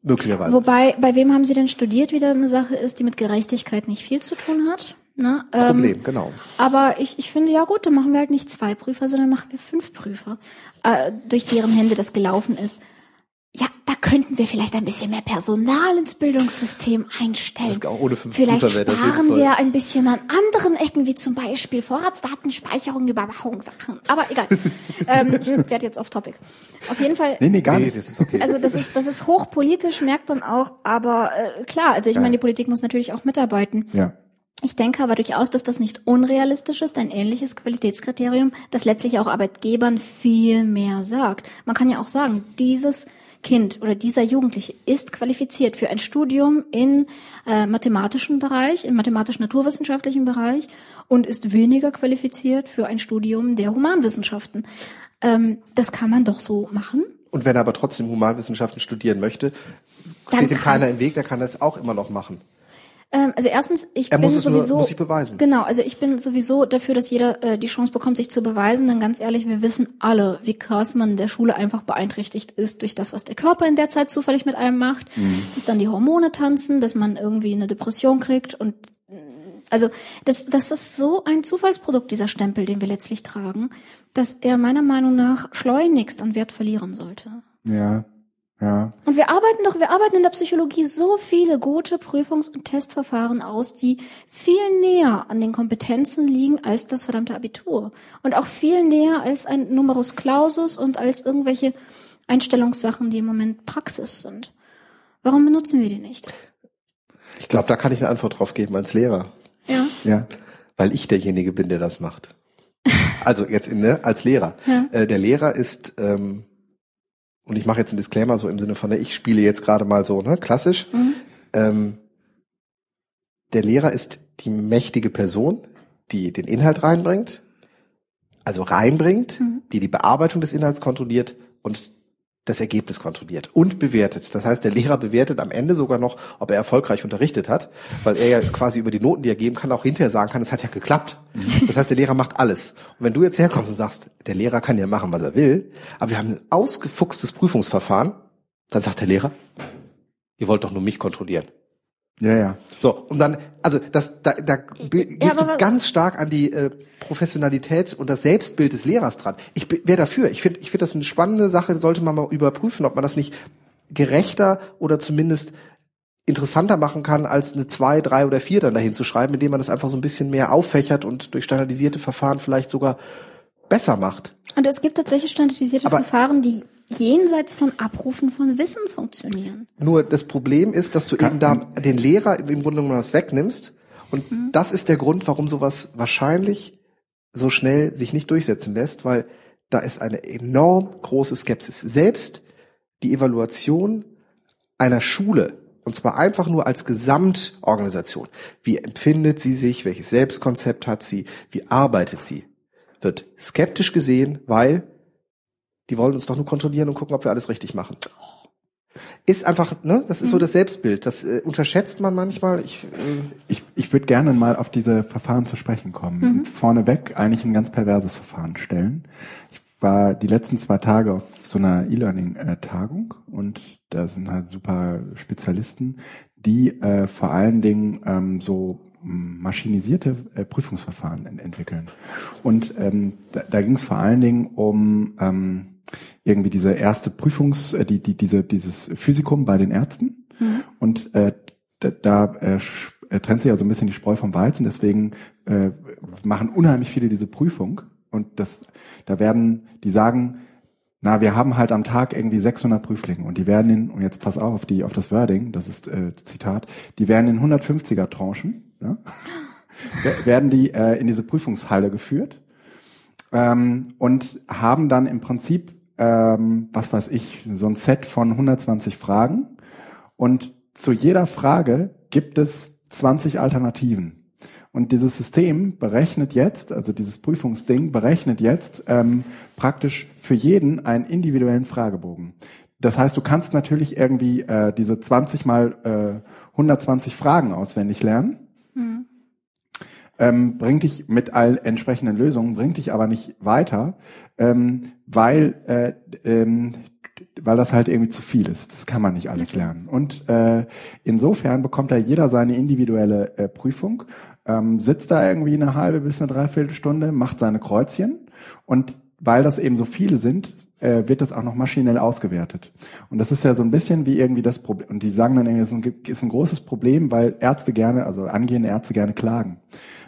Möglicherweise. Wobei, bei wem haben Sie denn studiert, wieder eine Sache ist, die mit Gerechtigkeit nicht viel zu tun hat? Ne? Ähm, Problem, genau. Aber ich, ich finde, ja gut, dann machen wir halt nicht zwei Prüfer, sondern machen wir fünf Prüfer, äh, durch deren Hände das gelaufen ist. Ja, da könnten wir vielleicht ein bisschen mehr Personal ins Bildungssystem einstellen. Auch ohne fünf vielleicht Prüfer sparen wir ein bisschen an anderen Ecken, wie zum Beispiel Vorratsdatenspeicherung, Überwachung, Sachen. Aber egal. ähm, ich werde jetzt off topic. Auf jeden Fall. Nee, nee, gar nicht. Nee, das ist okay. Also das ist, das ist hochpolitisch, merkt man auch. Aber äh, klar, also ich ja. meine, die Politik muss natürlich auch mitarbeiten. Ja. Ich denke aber durchaus, dass das nicht unrealistisch ist, ein ähnliches Qualitätskriterium, das letztlich auch Arbeitgebern viel mehr sagt. Man kann ja auch sagen, dieses Kind oder dieser Jugendliche ist qualifiziert für ein Studium in äh, mathematischen Bereich, im mathematisch-naturwissenschaftlichen Bereich und ist weniger qualifiziert für ein Studium der Humanwissenschaften. Ähm, das kann man doch so machen. Und wenn er aber trotzdem Humanwissenschaften studieren möchte, steht ihm keiner im Weg, der kann das auch immer noch machen. Ähm, also erstens, ich er bin muss sowieso nur, muss sich beweisen. Genau, also ich bin sowieso dafür, dass jeder äh, die Chance bekommt, sich zu beweisen. Denn ganz ehrlich, wir wissen alle, wie krass man in der Schule einfach beeinträchtigt ist durch das, was der Körper in der Zeit zufällig mit einem macht, mhm. dass dann die Hormone tanzen, dass man irgendwie eine Depression kriegt und also das, das ist so ein Zufallsprodukt, dieser Stempel, den wir letztlich tragen, dass er meiner Meinung nach schleunigst an Wert verlieren sollte. Ja, ja. Und wir arbeiten doch, wir arbeiten in der Psychologie so viele gute Prüfungs- und Testverfahren aus, die viel näher an den Kompetenzen liegen als das verdammte Abitur. Und auch viel näher als ein Numerus Clausus und als irgendwelche Einstellungssachen, die im Moment Praxis sind. Warum benutzen wir die nicht? Ich glaube, da kann ich eine Antwort drauf geben als Lehrer. Ja. Ja. Weil ich derjenige bin, der das macht. Also jetzt in, ne, als Lehrer. Ja. Äh, der Lehrer ist ähm, und ich mache jetzt einen Disclaimer so im Sinne von, ne, ich spiele jetzt gerade mal so, ne, klassisch. Mhm. Ähm, der Lehrer ist die mächtige Person, die den Inhalt reinbringt, also reinbringt, mhm. die die Bearbeitung des Inhalts kontrolliert und das Ergebnis kontrolliert und bewertet. Das heißt, der Lehrer bewertet am Ende sogar noch, ob er erfolgreich unterrichtet hat, weil er ja quasi über die Noten, die er geben kann, auch hinterher sagen kann, es hat ja geklappt. Mhm. Das heißt, der Lehrer macht alles. Und wenn du jetzt herkommst und sagst, der Lehrer kann ja machen, was er will, aber wir haben ein ausgefuchstes Prüfungsverfahren, dann sagt der Lehrer, ihr wollt doch nur mich kontrollieren. Ja, ja. So, und dann, also das, da, da gehst ja, du ganz stark an die äh, Professionalität und das Selbstbild des Lehrers dran. Ich wäre dafür. Ich finde ich finde das eine spannende Sache, sollte man mal überprüfen, ob man das nicht gerechter oder zumindest interessanter machen kann, als eine zwei, drei oder vier dann dahin zu schreiben, indem man das einfach so ein bisschen mehr auffächert und durch standardisierte Verfahren vielleicht sogar besser macht. Und es gibt tatsächlich standardisierte Aber Verfahren, die jenseits von Abrufen von Wissen funktionieren. Nur das Problem ist, dass du Kann, eben da den Lehrer im Grunde genommen was wegnimmst. Und mhm. das ist der Grund, warum sowas wahrscheinlich so schnell sich nicht durchsetzen lässt, weil da ist eine enorm große Skepsis. Selbst die Evaluation einer Schule, und zwar einfach nur als Gesamtorganisation. Wie empfindet sie sich? Welches Selbstkonzept hat sie? Wie arbeitet sie? Wird skeptisch gesehen, weil die wollen uns doch nur kontrollieren und gucken, ob wir alles richtig machen. Ist einfach, ne, das ist so mhm. das Selbstbild. Das äh, unterschätzt man manchmal. Ich, äh ich, ich würde gerne mal auf diese Verfahren zu sprechen kommen. Mhm. Vorneweg eigentlich ein ganz perverses Verfahren stellen. Ich war die letzten zwei Tage auf so einer E-Learning-Tagung und da sind halt super Spezialisten, die äh, vor allen Dingen ähm, so maschinisierte äh, Prüfungsverfahren ent entwickeln. Und ähm, da, da ging es vor allen Dingen um ähm, irgendwie diese erste Prüfungs, äh, die, die, diese, dieses Physikum bei den Ärzten. Mhm. Und äh, da, da äh, äh, trennt sich ja so ein bisschen die Spreu vom Weizen, deswegen äh, machen unheimlich viele diese Prüfung. Und das, da werden, die sagen, na, wir haben halt am Tag irgendwie 600 Prüflinge und die werden in, und jetzt pass auf auf die, auf das Wording, das ist äh, Zitat, die werden in 150er Tranchen, ja, werden die äh, in diese Prüfungshalle geführt ähm, und haben dann im Prinzip, ähm, was weiß ich, so ein Set von 120 Fragen und zu jeder Frage gibt es 20 Alternativen. Und dieses System berechnet jetzt, also dieses Prüfungsding berechnet jetzt ähm, praktisch für jeden einen individuellen Fragebogen. Das heißt, du kannst natürlich irgendwie äh, diese 20 mal äh, 120 Fragen auswendig lernen. Mhm. Ähm, bringt dich mit all entsprechenden Lösungen, bringt dich aber nicht weiter, ähm, weil äh, ähm, weil das halt irgendwie zu viel ist. Das kann man nicht alles lernen. Und äh, insofern bekommt da jeder seine individuelle äh, Prüfung ähm, sitzt da irgendwie eine halbe bis eine Dreiviertelstunde, macht seine Kreuzchen und weil das eben so viele sind, äh, wird das auch noch maschinell ausgewertet. Und das ist ja so ein bisschen wie irgendwie das Problem. Und die sagen dann irgendwie, das ist ein, ist ein großes Problem, weil Ärzte gerne, also angehende Ärzte gerne klagen.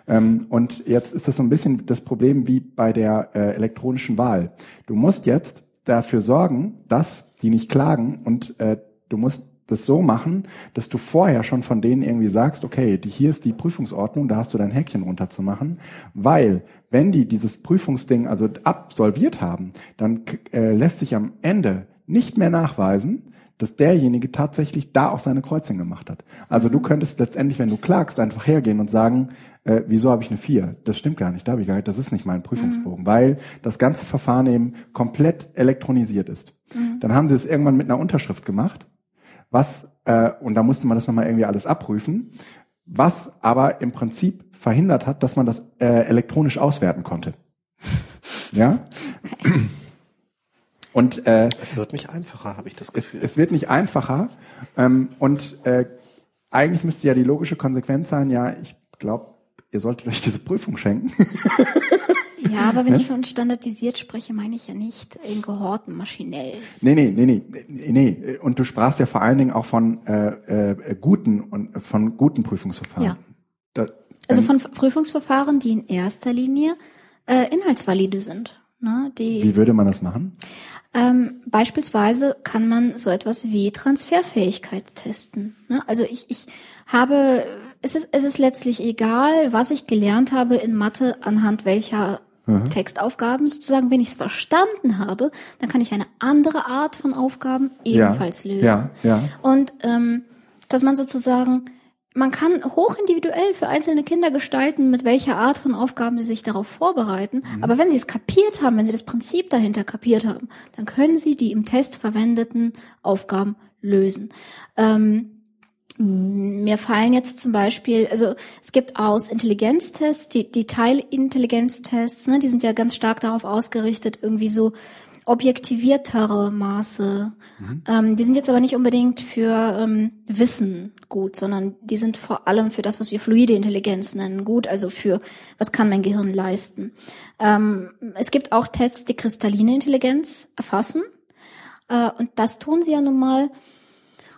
Ähm, und jetzt ist das so ein bisschen das Problem wie bei der äh, elektronischen Wahl. Du musst jetzt dafür sorgen, dass die nicht klagen und äh, du musst das so machen, dass du vorher schon von denen irgendwie sagst, okay, die, hier ist die Prüfungsordnung, da hast du dein Häkchen runterzumachen, weil wenn die dieses Prüfungsding also absolviert haben, dann äh, lässt sich am Ende nicht mehr nachweisen, dass derjenige tatsächlich da auch seine Kreuzchen gemacht hat. Also du mhm. könntest letztendlich, wenn du klagst, einfach hergehen und sagen, äh, wieso habe ich eine 4? Das stimmt gar nicht, da habe ich gar nicht, das ist nicht mein Prüfungsbogen, mhm. weil das ganze Verfahren eben komplett elektronisiert ist. Mhm. Dann haben sie es irgendwann mit einer Unterschrift gemacht was, äh, und da musste man das nochmal irgendwie alles abprüfen, was aber im Prinzip verhindert hat, dass man das äh, elektronisch auswerten konnte. ja? Und äh, es wird nicht einfacher, habe ich das Gefühl. Es, es wird nicht einfacher. Ähm, und äh, eigentlich müsste ja die logische Konsequenz sein, ja, ich glaube, ihr solltet euch diese Prüfung schenken. Ja, aber wenn ne? ich von standardisiert spreche, meine ich ja nicht in Gehorten maschinell. Nee, nee, nee, nee, nee. Und du sprachst ja vor allen Dingen auch von äh, äh, guten und von guten Prüfungsverfahren. Ja. Da, also von Prüfungsverfahren, die in erster Linie äh, inhaltsvalide sind. Ne, die, wie würde man das machen? Ähm, beispielsweise kann man so etwas wie Transferfähigkeit testen. Ne? Also ich, ich habe, es ist, es ist letztlich egal, was ich gelernt habe in Mathe, anhand welcher mhm. Textaufgaben sozusagen, wenn ich es verstanden habe, dann kann ich eine andere Art von Aufgaben ebenfalls ja. lösen. Ja, ja. Und ähm, dass man sozusagen man kann hochindividuell für einzelne Kinder gestalten, mit welcher Art von Aufgaben sie sich darauf vorbereiten. Mhm. Aber wenn sie es kapiert haben, wenn sie das Prinzip dahinter kapiert haben, dann können sie die im Test verwendeten Aufgaben lösen. Ähm, mir fallen jetzt zum Beispiel, also es gibt aus Intelligenztests, die, die Teilintelligenztests, ne, die sind ja ganz stark darauf ausgerichtet, irgendwie so objektiviertere Maße. Mhm. Ähm, die sind jetzt aber nicht unbedingt für ähm, Wissen gut, sondern die sind vor allem für das, was wir fluide Intelligenz nennen, gut, also für was kann mein Gehirn leisten. Ähm, es gibt auch Tests, die kristalline Intelligenz erfassen. Äh, und das tun sie ja nun mal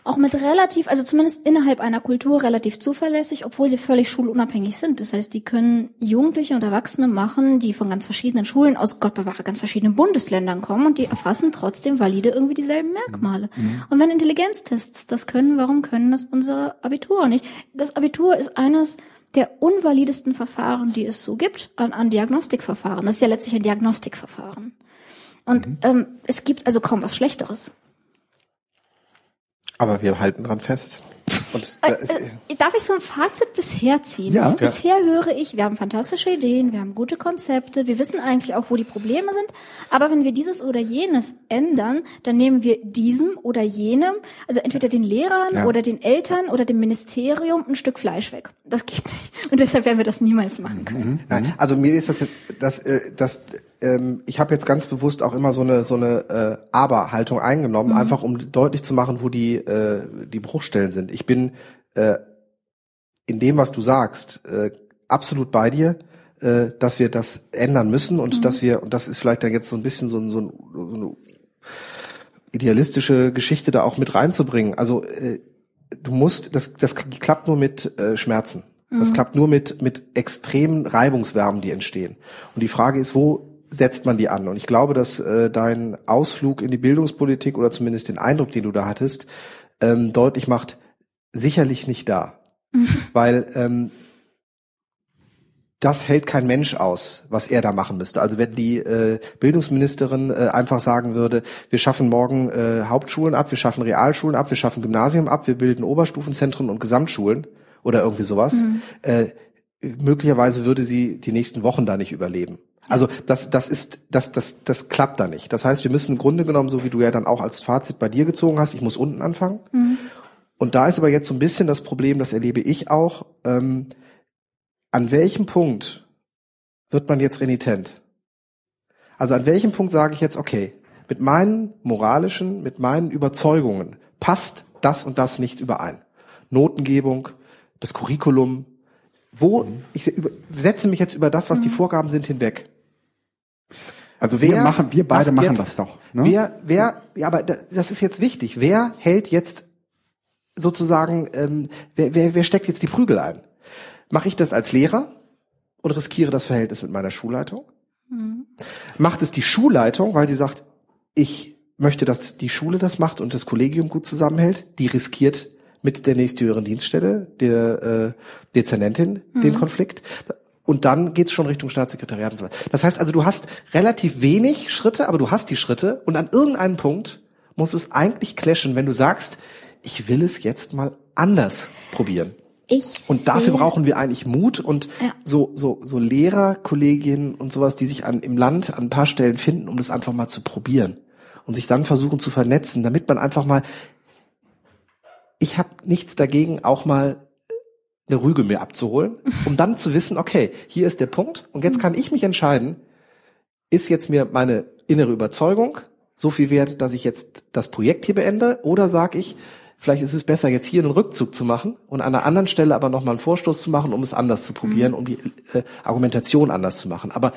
auch mit relativ, also zumindest innerhalb einer Kultur relativ zuverlässig, obwohl sie völlig schulunabhängig sind. Das heißt, die können Jugendliche und Erwachsene machen, die von ganz verschiedenen Schulen aus Gott bewahre ganz verschiedenen Bundesländern kommen und die erfassen trotzdem valide irgendwie dieselben Merkmale. Mhm. mhm. Und wenn Intelligenztests das können, warum können das unsere Abitur nicht? Das Abitur ist eines der unvalidesten Verfahren, die es so gibt, an, an Diagnostikverfahren. Das ist ja letztlich ein Diagnostikverfahren. Und mhm. ähm, es gibt also kaum was Schlechteres. Aber wir halten dran fest. Äh, äh, darf ich so ein Fazit bisher ziehen? Ja. Bisher höre ich, wir haben fantastische Ideen, wir haben gute Konzepte, wir wissen eigentlich auch, wo die Probleme sind. Aber wenn wir dieses oder jenes ändern, dann nehmen wir diesem oder jenem, also entweder den Lehrern ja. oder den Eltern oder dem Ministerium ein Stück Fleisch weg. Das geht nicht. Und deshalb werden wir das niemals machen können. Mhm. Also mir ist das, das, äh, das, das ähm, ich habe jetzt ganz bewusst auch immer so eine so eine äh, Aber-Haltung eingenommen, mhm. einfach um deutlich zu machen, wo die äh, die Bruchstellen sind. Ich bin äh, in dem, was du sagst, äh, absolut bei dir, äh, dass wir das ändern müssen und mhm. dass wir, und das ist vielleicht dann jetzt so ein bisschen so, ein, so, ein, so eine idealistische Geschichte da auch mit reinzubringen. Also äh, du musst, das, das klappt nur mit äh, Schmerzen. Das mhm. klappt nur mit, mit extremen Reibungswärmen, die entstehen. Und die Frage ist, wo setzt man die an? Und ich glaube, dass äh, dein Ausflug in die Bildungspolitik oder zumindest den Eindruck, den du da hattest, ähm, deutlich macht, sicherlich nicht da. Mhm. Weil ähm, das hält kein Mensch aus, was er da machen müsste. Also wenn die äh, Bildungsministerin äh, einfach sagen würde, wir schaffen morgen äh, Hauptschulen ab, wir schaffen Realschulen ab, wir schaffen Gymnasium ab, wir bilden Oberstufenzentren und Gesamtschulen oder irgendwie sowas, mhm. äh, möglicherweise würde sie die nächsten Wochen da nicht überleben. Also das, das ist, das, das, das klappt da nicht. Das heißt, wir müssen im Grunde genommen, so wie du ja dann auch als Fazit bei dir gezogen hast, ich muss unten anfangen. Mhm. Und da ist aber jetzt so ein bisschen das Problem, das erlebe ich auch. Ähm, an welchem Punkt wird man jetzt renitent? Also an welchem Punkt sage ich jetzt, okay, mit meinen moralischen, mit meinen Überzeugungen passt das und das nicht überein. Notengebung, das Curriculum, wo mhm. ich setze mich jetzt über das, was mhm. die Vorgaben sind, hinweg. Also wer wir machen, wir beide machen jetzt, das doch. Ne? Wer, wer, ja, aber das ist jetzt wichtig. Wer hält jetzt sozusagen, ähm, wer, wer, wer steckt jetzt die Prügel ein? Mache ich das als Lehrer und riskiere das Verhältnis mit meiner Schulleitung? Mhm. Macht es die Schulleitung, weil sie sagt, ich möchte, dass die Schule das macht und das Kollegium gut zusammenhält, die riskiert mit der nächsthöheren Dienststelle, der äh, Dezernentin, mhm. den Konflikt. Und dann geht's schon Richtung Staatssekretariat und so weiter. Das heißt also, du hast relativ wenig Schritte, aber du hast die Schritte und an irgendeinem Punkt muss es eigentlich clashen, wenn du sagst, ich will es jetzt mal anders probieren. Ich und dafür brauchen wir eigentlich Mut und ja. so, so, so Lehrer, Kolleginnen und sowas, die sich an, im Land an ein paar Stellen finden, um das einfach mal zu probieren und sich dann versuchen zu vernetzen, damit man einfach mal ich habe nichts dagegen, auch mal eine Rüge mir abzuholen, um dann zu wissen, okay, hier ist der Punkt und jetzt kann ich mich entscheiden, ist jetzt mir meine innere Überzeugung so viel wert, dass ich jetzt das Projekt hier beende oder sage ich, vielleicht ist es besser, jetzt hier einen Rückzug zu machen und an einer anderen Stelle aber nochmal einen Vorstoß zu machen, um es anders zu probieren, mhm. um die äh, Argumentation anders zu machen. Aber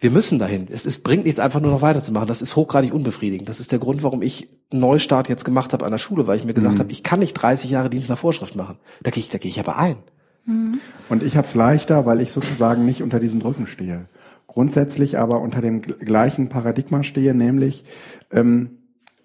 wir müssen dahin. Es, es bringt nichts, einfach nur noch weiterzumachen. Das ist hochgradig unbefriedigend. Das ist der Grund, warum ich einen Neustart jetzt gemacht habe an der Schule, weil ich mir gesagt mhm. habe, ich kann nicht 30 Jahre Dienst nach Vorschrift machen. Da gehe ich, da gehe ich aber ein. Mhm. Und ich habe es leichter, weil ich sozusagen nicht unter diesen Drücken stehe. Grundsätzlich aber unter dem gleichen Paradigma stehe, nämlich ähm,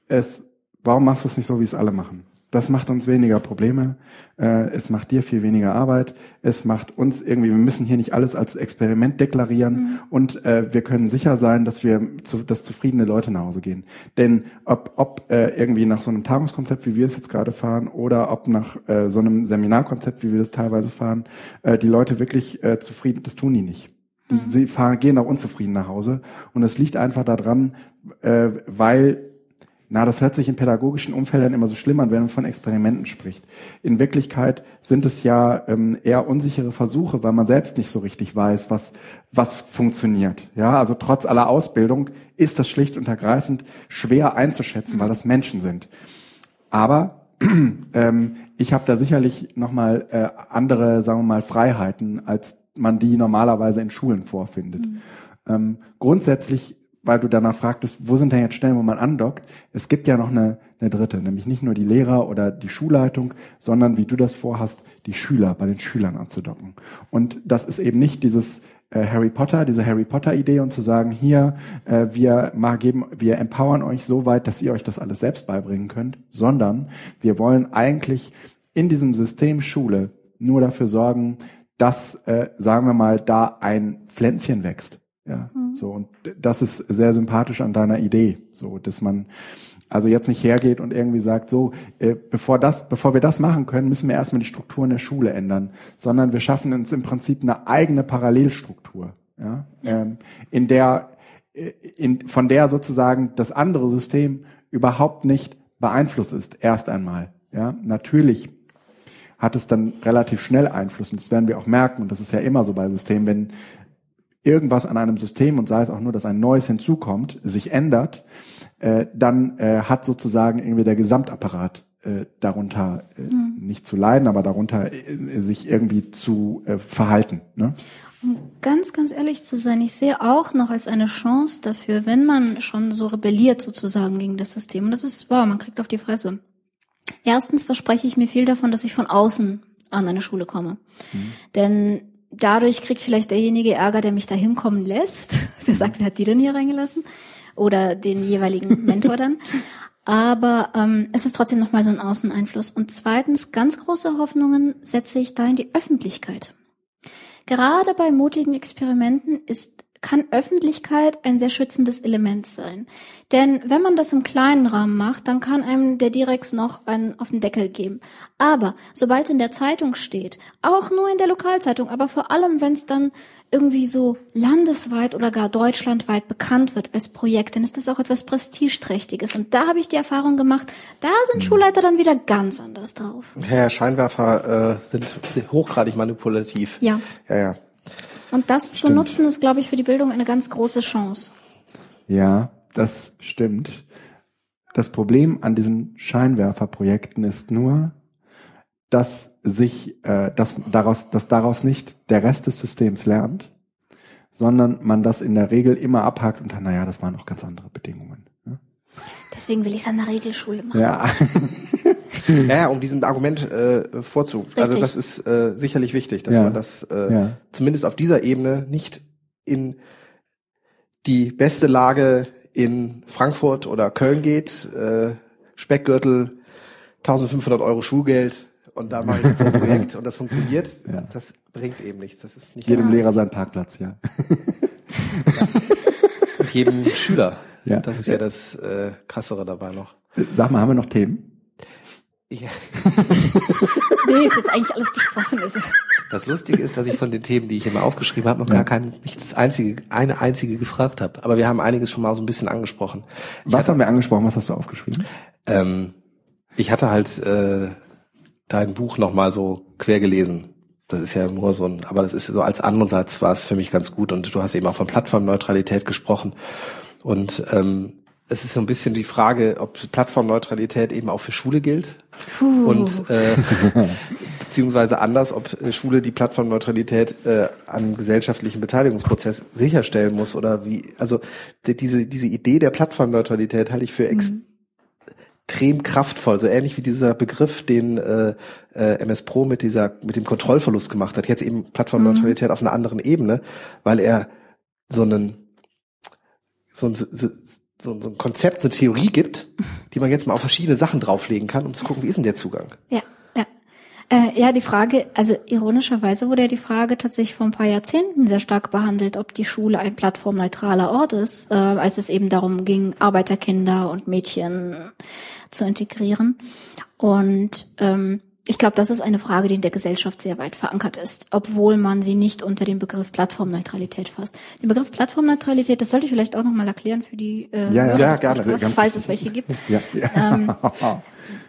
es, warum machst du es nicht so, wie es alle machen? Das macht uns weniger Probleme. Äh, es macht dir viel weniger Arbeit. Es macht uns irgendwie, wir müssen hier nicht alles als Experiment deklarieren mhm. und äh, wir können sicher sein, dass wir, zu, dass zufriedene Leute nach Hause gehen. Denn ob, ob äh, irgendwie nach so einem Tagungskonzept, wie wir es jetzt gerade fahren, oder ob nach äh, so einem Seminarkonzept, wie wir das teilweise fahren, äh, die Leute wirklich äh, zufrieden, das tun die nicht. Mhm. Sie fahren, gehen auch unzufrieden nach Hause. Und es liegt einfach daran, äh, weil na, das hört sich in pädagogischen Umfeldern immer so schlimm an, wenn man von Experimenten spricht. In Wirklichkeit sind es ja ähm, eher unsichere Versuche, weil man selbst nicht so richtig weiß, was, was funktioniert. Ja, also trotz aller Ausbildung ist das schlicht und ergreifend schwer einzuschätzen, weil das Menschen sind. Aber ähm, ich habe da sicherlich nochmal äh, andere, sagen wir mal, Freiheiten, als man die normalerweise in Schulen vorfindet. Mhm. Ähm, grundsätzlich weil du danach fragtest, wo sind denn jetzt Stellen, wo man andockt? Es gibt ja noch eine, eine dritte, nämlich nicht nur die Lehrer oder die Schulleitung, sondern wie du das vorhast, die Schüler, bei den Schülern anzudocken. Und das ist eben nicht dieses äh, Harry Potter, diese Harry Potter Idee und zu sagen, hier, äh, wir mal geben, wir empowern euch so weit, dass ihr euch das alles selbst beibringen könnt, sondern wir wollen eigentlich in diesem System Schule nur dafür sorgen, dass, äh, sagen wir mal, da ein Pflänzchen wächst ja, mhm. so und das ist sehr sympathisch an deiner Idee, so dass man also jetzt nicht hergeht und irgendwie sagt, so äh, bevor das, bevor wir das machen können, müssen wir erstmal die Strukturen der Schule ändern, sondern wir schaffen uns im Prinzip eine eigene Parallelstruktur, ja, ähm, in der äh, in, von der sozusagen das andere System überhaupt nicht beeinflusst ist. Erst einmal, ja, natürlich hat es dann relativ schnell Einfluss und das werden wir auch merken und das ist ja immer so bei Systemen, wenn irgendwas an einem System und sei es auch nur, dass ein neues hinzukommt, sich ändert, äh, dann äh, hat sozusagen irgendwie der Gesamtapparat äh, darunter äh, mhm. nicht zu leiden, aber darunter äh, sich irgendwie zu äh, verhalten. Ne? Um ganz, ganz ehrlich zu sein, ich sehe auch noch als eine Chance dafür, wenn man schon so rebelliert sozusagen gegen das System. Und das ist wahr, man kriegt auf die Fresse. Erstens verspreche ich mir viel davon, dass ich von außen an eine Schule komme. Mhm. Denn dadurch kriegt vielleicht derjenige Ärger, der mich da hinkommen lässt. Der sagt, wer hat die denn hier reingelassen? Oder den jeweiligen Mentor dann. Aber ähm, es ist trotzdem nochmal so ein Außeneinfluss. Und zweitens, ganz große Hoffnungen setze ich da in die Öffentlichkeit. Gerade bei mutigen Experimenten ist kann Öffentlichkeit ein sehr schützendes Element sein. Denn wenn man das im kleinen Rahmen macht, dann kann einem der Direx noch einen auf den Deckel geben. Aber sobald es in der Zeitung steht, auch nur in der Lokalzeitung, aber vor allem, wenn es dann irgendwie so landesweit oder gar deutschlandweit bekannt wird als Projekt, dann ist das auch etwas Prestigeträchtiges. Und da habe ich die Erfahrung gemacht, da sind mhm. Schulleiter dann wieder ganz anders drauf. Herr Scheinwerfer äh, sind hochgradig manipulativ. Ja. Ja, ja. Und das stimmt. zu nutzen, ist, glaube ich, für die Bildung eine ganz große Chance. Ja, das stimmt. Das Problem an diesen Scheinwerferprojekten ist nur, dass sich, äh, dass daraus, dass daraus nicht der Rest des Systems lernt, sondern man das in der Regel immer abhakt und dann, naja, das waren auch ganz andere Bedingungen. Ne? Deswegen will ich es an der Regelschule machen. Ja. ja, ja, um diesem Argument äh, vorzu. Also Richtig. Also das ist äh, sicherlich wichtig, dass ja. man das äh, ja. zumindest auf dieser Ebene nicht in die beste Lage in Frankfurt oder Köln geht, äh, Speckgürtel, 1500 Euro Schulgeld und da mache ich jetzt ein Projekt und das funktioniert. Ja. Das bringt eben nichts. Das ist nicht jedem Lehrer sein Parkplatz, ja. ja. Und jedem Schüler. Ja. Das ist ja das äh, krassere dabei noch. Sag mal, haben wir noch Themen? Ja. nee, ist jetzt eigentlich alles besprochen. Also. Das Lustige ist, dass ich von den Themen, die ich immer aufgeschrieben habe, noch ja. gar kein, nicht das einzige, eine einzige gefragt habe. Aber wir haben einiges schon mal so ein bisschen angesprochen. Ich Was hatte, haben wir angesprochen? Was hast du aufgeschrieben? Ähm, ich hatte halt äh, dein Buch nochmal so quer gelesen. Das ist ja nur so ein, aber das ist so als Ansatz war es für mich ganz gut. Und du hast eben auch von Plattformneutralität gesprochen. Und ähm, es ist so ein bisschen die Frage, ob Plattformneutralität eben auch für Schule gilt Puh. und äh, beziehungsweise anders, ob Schule die Plattformneutralität äh, am gesellschaftlichen Beteiligungsprozess sicherstellen muss oder wie. Also die, diese diese Idee der Plattformneutralität halte ich für mhm. extrem kraftvoll, so ähnlich wie dieser Begriff, den äh, äh, MS Pro mit dieser mit dem Kontrollverlust gemacht hat. Jetzt eben Plattformneutralität mhm. auf einer anderen Ebene, weil er so einen so, so, so, so ein Konzept, so eine Theorie gibt, die man jetzt mal auf verschiedene Sachen drauflegen kann, um zu gucken, wie ist denn der Zugang? Ja, ja. Äh, ja, die Frage, also ironischerweise wurde ja die Frage tatsächlich vor ein paar Jahrzehnten sehr stark behandelt, ob die Schule ein plattformneutraler Ort ist, äh, als es eben darum ging, Arbeiterkinder und Mädchen zu integrieren. Und ähm, ich glaube, das ist eine Frage, die in der Gesellschaft sehr weit verankert ist, obwohl man sie nicht unter dem Begriff Plattformneutralität fasst. Den Begriff Plattformneutralität, das sollte ich vielleicht auch nochmal erklären für die äh, ja, ja, ja gerne, falls es welche gibt. Ja, ja. Ähm,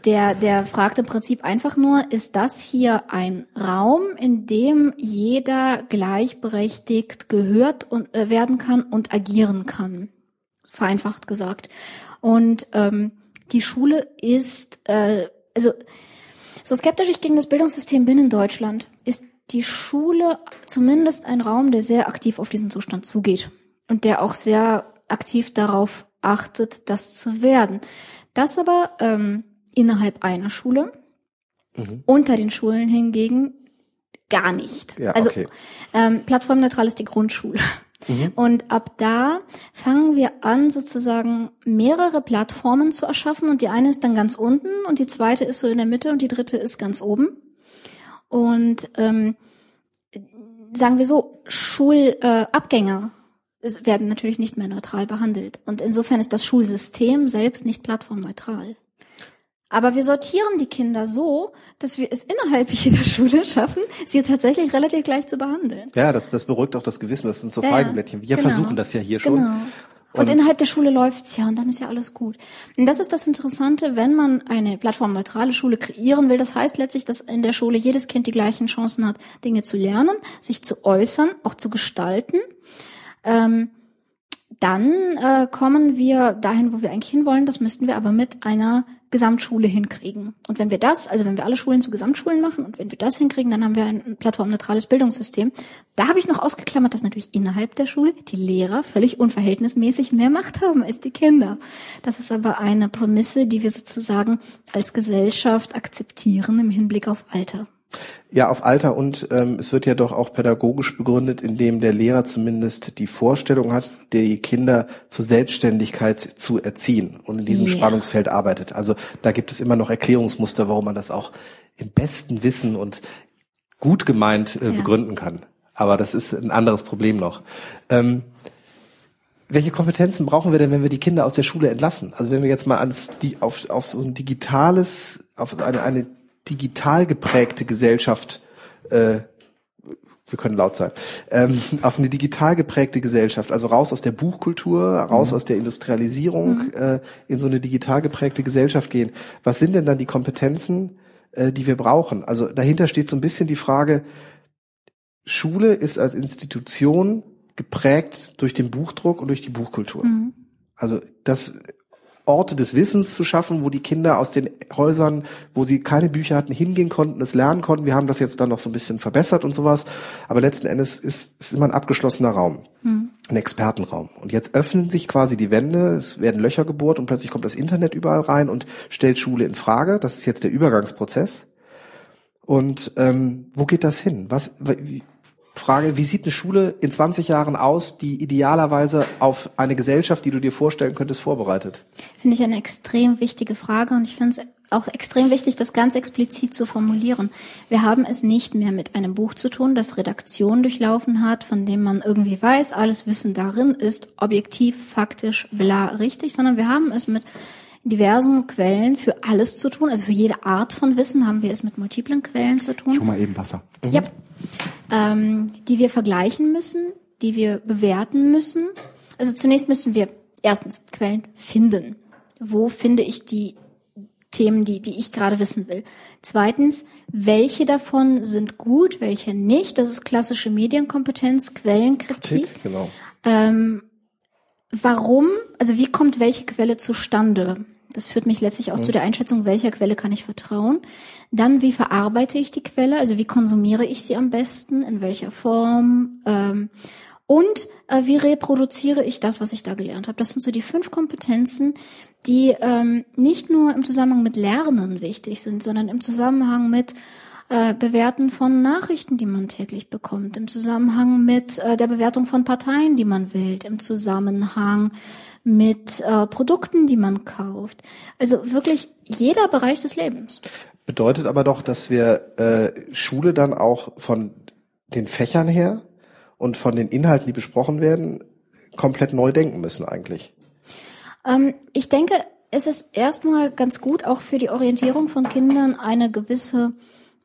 der, der fragt im Prinzip einfach nur, ist das hier ein Raum, in dem jeder gleichberechtigt gehört und, äh, werden kann und agieren kann? Vereinfacht gesagt. Und ähm, die Schule ist, äh, also so skeptisch ich gegen das Bildungssystem bin in Deutschland, ist die Schule zumindest ein Raum, der sehr aktiv auf diesen Zustand zugeht und der auch sehr aktiv darauf achtet, das zu werden. Das aber ähm, innerhalb einer Schule, mhm. unter den Schulen hingegen gar nicht. Ja, also okay. ähm, plattformneutral ist die Grundschule. Mhm. Und ab da fangen wir an, sozusagen mehrere Plattformen zu erschaffen. Und die eine ist dann ganz unten und die zweite ist so in der Mitte und die dritte ist ganz oben. Und ähm, sagen wir so, Schulabgänger äh, werden natürlich nicht mehr neutral behandelt. Und insofern ist das Schulsystem selbst nicht plattformneutral. Aber wir sortieren die Kinder so, dass wir es innerhalb jeder Schule schaffen, sie tatsächlich relativ gleich zu behandeln. Ja, das, das beruhigt auch das Gewissen. Das sind so ja, Feigenblättchen. Wir genau. versuchen das ja hier schon. Genau. Und, und innerhalb der Schule läuft's ja und dann ist ja alles gut. Und das ist das Interessante, wenn man eine plattformneutrale Schule kreieren will. Das heißt letztlich, dass in der Schule jedes Kind die gleichen Chancen hat, Dinge zu lernen, sich zu äußern, auch zu gestalten. Ähm, dann äh, kommen wir dahin, wo wir eigentlich hinwollen. Das müssten wir aber mit einer Gesamtschule hinkriegen. Und wenn wir das, also wenn wir alle Schulen zu Gesamtschulen machen und wenn wir das hinkriegen, dann haben wir ein plattformneutrales Bildungssystem. Da habe ich noch ausgeklammert, dass natürlich innerhalb der Schule die Lehrer völlig unverhältnismäßig mehr Macht haben als die Kinder. Das ist aber eine Prämisse, die wir sozusagen als Gesellschaft akzeptieren im Hinblick auf Alter. Ja, auf Alter und ähm, es wird ja doch auch pädagogisch begründet, indem der Lehrer zumindest die Vorstellung hat, die Kinder zur Selbstständigkeit zu erziehen und in diesem yeah. Spannungsfeld arbeitet. Also da gibt es immer noch Erklärungsmuster, warum man das auch im besten Wissen und gut gemeint äh, ja. begründen kann. Aber das ist ein anderes Problem noch. Ähm, welche Kompetenzen brauchen wir denn, wenn wir die Kinder aus der Schule entlassen? Also wenn wir jetzt mal ans, die, auf, auf so ein digitales, auf eine, eine digital geprägte Gesellschaft, äh, wir können laut sein, ähm, auf eine digital geprägte Gesellschaft, also raus aus der Buchkultur, raus mhm. aus der Industrialisierung, mhm. äh, in so eine digital geprägte Gesellschaft gehen. Was sind denn dann die Kompetenzen, äh, die wir brauchen? Also dahinter steht so ein bisschen die Frage, Schule ist als Institution geprägt durch den Buchdruck und durch die Buchkultur. Mhm. Also das Orte des Wissens zu schaffen, wo die Kinder aus den Häusern, wo sie keine Bücher hatten, hingehen konnten, es lernen konnten. Wir haben das jetzt dann noch so ein bisschen verbessert und sowas. Aber letzten Endes ist es immer ein abgeschlossener Raum, mhm. ein Expertenraum. Und jetzt öffnen sich quasi die Wände, es werden Löcher gebohrt und plötzlich kommt das Internet überall rein und stellt Schule in Frage. Das ist jetzt der Übergangsprozess. Und ähm, wo geht das hin? Was, wie, Frage, wie sieht eine Schule in 20 Jahren aus, die idealerweise auf eine Gesellschaft, die du dir vorstellen könntest, vorbereitet? Finde ich eine extrem wichtige Frage und ich finde es auch extrem wichtig, das ganz explizit zu formulieren. Wir haben es nicht mehr mit einem Buch zu tun, das Redaktion durchlaufen hat, von dem man irgendwie weiß, alles Wissen darin ist objektiv, faktisch, bla, richtig, sondern wir haben es mit diversen Quellen für alles zu tun. Also für jede Art von Wissen haben wir es mit multiplen Quellen zu tun. Schon mal eben Wasser. Mhm. Ja, ähm, die wir vergleichen müssen, die wir bewerten müssen. Also zunächst müssen wir erstens Quellen finden. Wo finde ich die Themen, die, die ich gerade wissen will? Zweitens, welche davon sind gut, welche nicht? Das ist klassische Medienkompetenz, Quellenkritik. Kritik, genau. Ähm, warum, also wie kommt welche Quelle zustande? Das führt mich letztlich auch mhm. zu der Einschätzung, welcher Quelle kann ich vertrauen. Dann, wie verarbeite ich die Quelle? Also wie konsumiere ich sie am besten? In welcher Form? Ähm, und äh, wie reproduziere ich das, was ich da gelernt habe? Das sind so die fünf Kompetenzen, die ähm, nicht nur im Zusammenhang mit Lernen wichtig sind, sondern im Zusammenhang mit äh, Bewerten von Nachrichten, die man täglich bekommt, im Zusammenhang mit äh, der Bewertung von Parteien, die man wählt, im Zusammenhang mit äh, Produkten, die man kauft. Also wirklich jeder Bereich des Lebens. Bedeutet aber doch, dass wir äh, Schule dann auch von den Fächern her und von den Inhalten, die besprochen werden, komplett neu denken müssen eigentlich. Ähm, ich denke, es ist erstmal ganz gut, auch für die Orientierung von Kindern eine gewisse,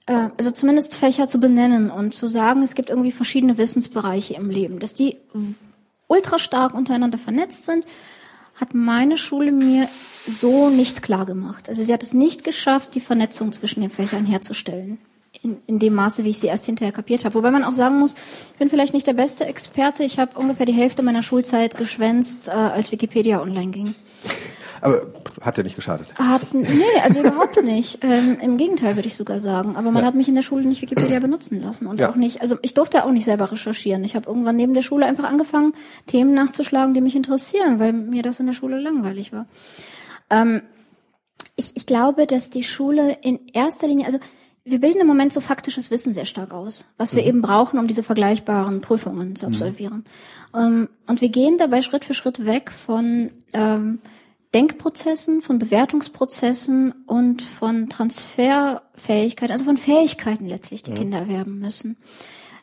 äh, also zumindest Fächer zu benennen und zu sagen, es gibt irgendwie verschiedene Wissensbereiche im Leben, dass die ultra stark untereinander vernetzt sind, hat meine Schule mir so nicht klar gemacht. Also sie hat es nicht geschafft, die Vernetzung zwischen den Fächern herzustellen. In, in dem Maße, wie ich sie erst hinterher kapiert habe. Wobei man auch sagen muss, ich bin vielleicht nicht der beste Experte. Ich habe ungefähr die Hälfte meiner Schulzeit geschwänzt, äh, als Wikipedia online ging. Aber hat ja nicht geschadet. Hat, nee, also überhaupt nicht. Ähm, Im Gegenteil würde ich sogar sagen. Aber man ja. hat mich in der Schule nicht Wikipedia benutzen lassen und ja. auch nicht, also ich durfte auch nicht selber recherchieren. Ich habe irgendwann neben der Schule einfach angefangen, Themen nachzuschlagen, die mich interessieren, weil mir das in der Schule langweilig war. Ähm, ich, ich glaube, dass die Schule in erster Linie, also wir bilden im Moment so faktisches Wissen sehr stark aus, was wir mhm. eben brauchen, um diese vergleichbaren Prüfungen zu mhm. absolvieren. Mhm. Um, und wir gehen dabei Schritt für Schritt weg von ähm, Denkprozessen, von Bewertungsprozessen und von Transferfähigkeiten, also von Fähigkeiten letztlich, die ja. Kinder erwerben müssen.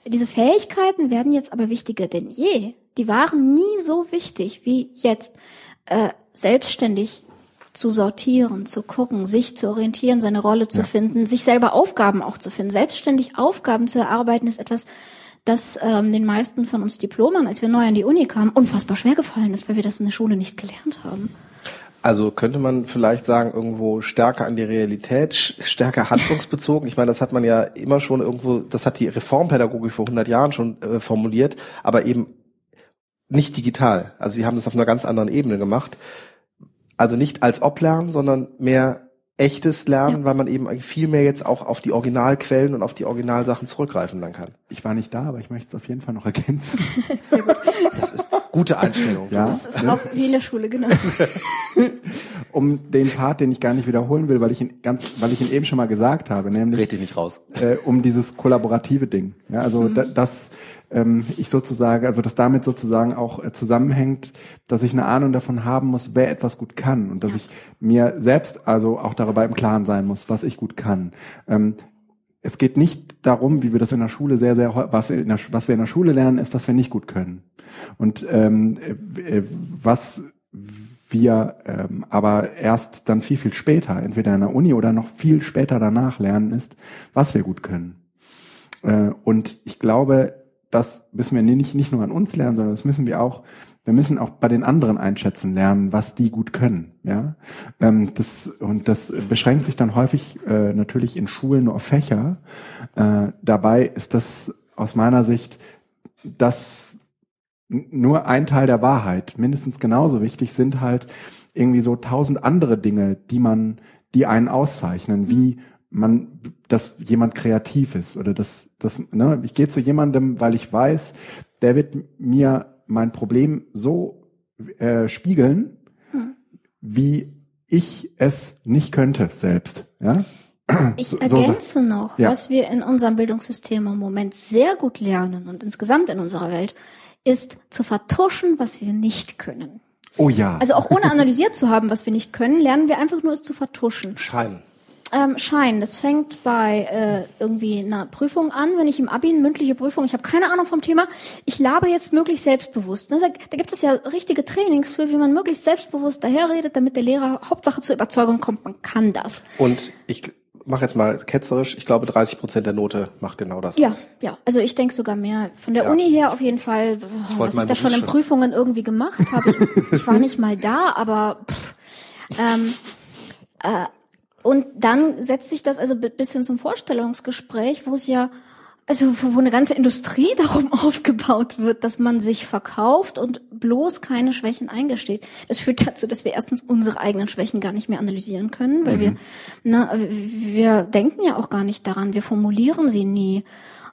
Diese Fähigkeiten werden jetzt aber wichtiger denn je. Die waren nie so wichtig wie jetzt. Äh, selbstständig zu sortieren, zu gucken, sich zu orientieren, seine Rolle zu ja. finden, sich selber Aufgaben auch zu finden. Selbstständig Aufgaben zu erarbeiten ist etwas, das ähm, den meisten von uns Diplomern, als wir neu an die Uni kamen, unfassbar schwer gefallen ist, weil wir das in der Schule nicht gelernt haben. Also könnte man vielleicht sagen, irgendwo stärker an die Realität, stärker handlungsbezogen. Ich meine, das hat man ja immer schon irgendwo, das hat die Reformpädagogik vor 100 Jahren schon äh, formuliert, aber eben nicht digital. Also sie haben das auf einer ganz anderen Ebene gemacht. Also nicht als Ob lernen, sondern mehr echtes Lernen, ja. weil man eben viel mehr jetzt auch auf die Originalquellen und auf die Originalsachen zurückgreifen dann kann. Ich war nicht da, aber ich möchte es auf jeden Fall noch ergänzen. Sehr gut. Das ist gute Einstellung. Ja. Das ist auch wie in der Schule, genau. um den Part, den ich gar nicht wiederholen will, weil ich ihn ganz, weil ich ihn eben schon mal gesagt habe, nämlich Red dich nicht raus. Äh, um dieses kollaborative Ding. Ja, also mhm. da, das ähm, ich sozusagen, also dass damit sozusagen auch äh, zusammenhängt, dass ich eine Ahnung davon haben muss, wer etwas gut kann und dass ich mir selbst also auch darüber im Klaren sein muss, was ich gut kann. Ähm, es geht nicht darum, wie wir das in der Schule sehr, sehr, was, in der, was wir in der Schule lernen, ist, was wir nicht gut können. Und ähm, äh, was wir ähm, aber erst dann viel, viel später, entweder in der Uni oder noch viel später danach lernen, ist, was wir gut können. Äh, und ich glaube, das müssen wir nicht, nicht nur an uns lernen, sondern das müssen wir auch, wir müssen auch bei den anderen einschätzen lernen, was die gut können. Ja, ähm, das und das beschränkt sich dann häufig äh, natürlich in Schulen nur auf Fächer. Äh, dabei ist das aus meiner Sicht das nur ein Teil der Wahrheit. Mindestens genauso wichtig sind halt irgendwie so tausend andere Dinge, die man, die einen auszeichnen, wie man, dass jemand kreativ ist oder dass, dass ne, ich gehe zu jemandem, weil ich weiß, der wird mir mein Problem so äh, spiegeln, hm. wie ich es nicht könnte selbst. Ja? Ich so, ergänze noch, ja. was wir in unserem Bildungssystem im Moment sehr gut lernen und insgesamt in unserer Welt, ist zu vertuschen, was wir nicht können. Oh ja. Also auch ohne analysiert zu haben, was wir nicht können, lernen wir einfach nur es zu vertuschen. Schein. Ähm, Schein, das fängt bei äh, irgendwie einer Prüfung an, wenn ich im Abi eine mündliche Prüfung, ich habe keine Ahnung vom Thema, ich labe jetzt möglichst selbstbewusst. Ne? Da, da gibt es ja richtige Trainings für, wie man möglichst selbstbewusst daherredet, damit der Lehrer Hauptsache zur Überzeugung kommt, man kann das. Und ich mache jetzt mal ketzerisch, ich glaube 30 Prozent der Note macht genau das. Ja, aus. ja. Also ich denke sogar mehr. Von der ja. Uni her auf jeden Fall, oh, was ich da schon in Prüfungen irgendwie gemacht habe. Ich, ich war nicht mal da, aber pff, ähm, äh, und dann setzt sich das also bis hin zum Vorstellungsgespräch, wo es ja, also wo eine ganze Industrie darum aufgebaut wird, dass man sich verkauft und bloß keine Schwächen eingesteht. Das führt dazu, dass wir erstens unsere eigenen Schwächen gar nicht mehr analysieren können, weil mhm. wir, na, wir denken ja auch gar nicht daran, wir formulieren sie nie.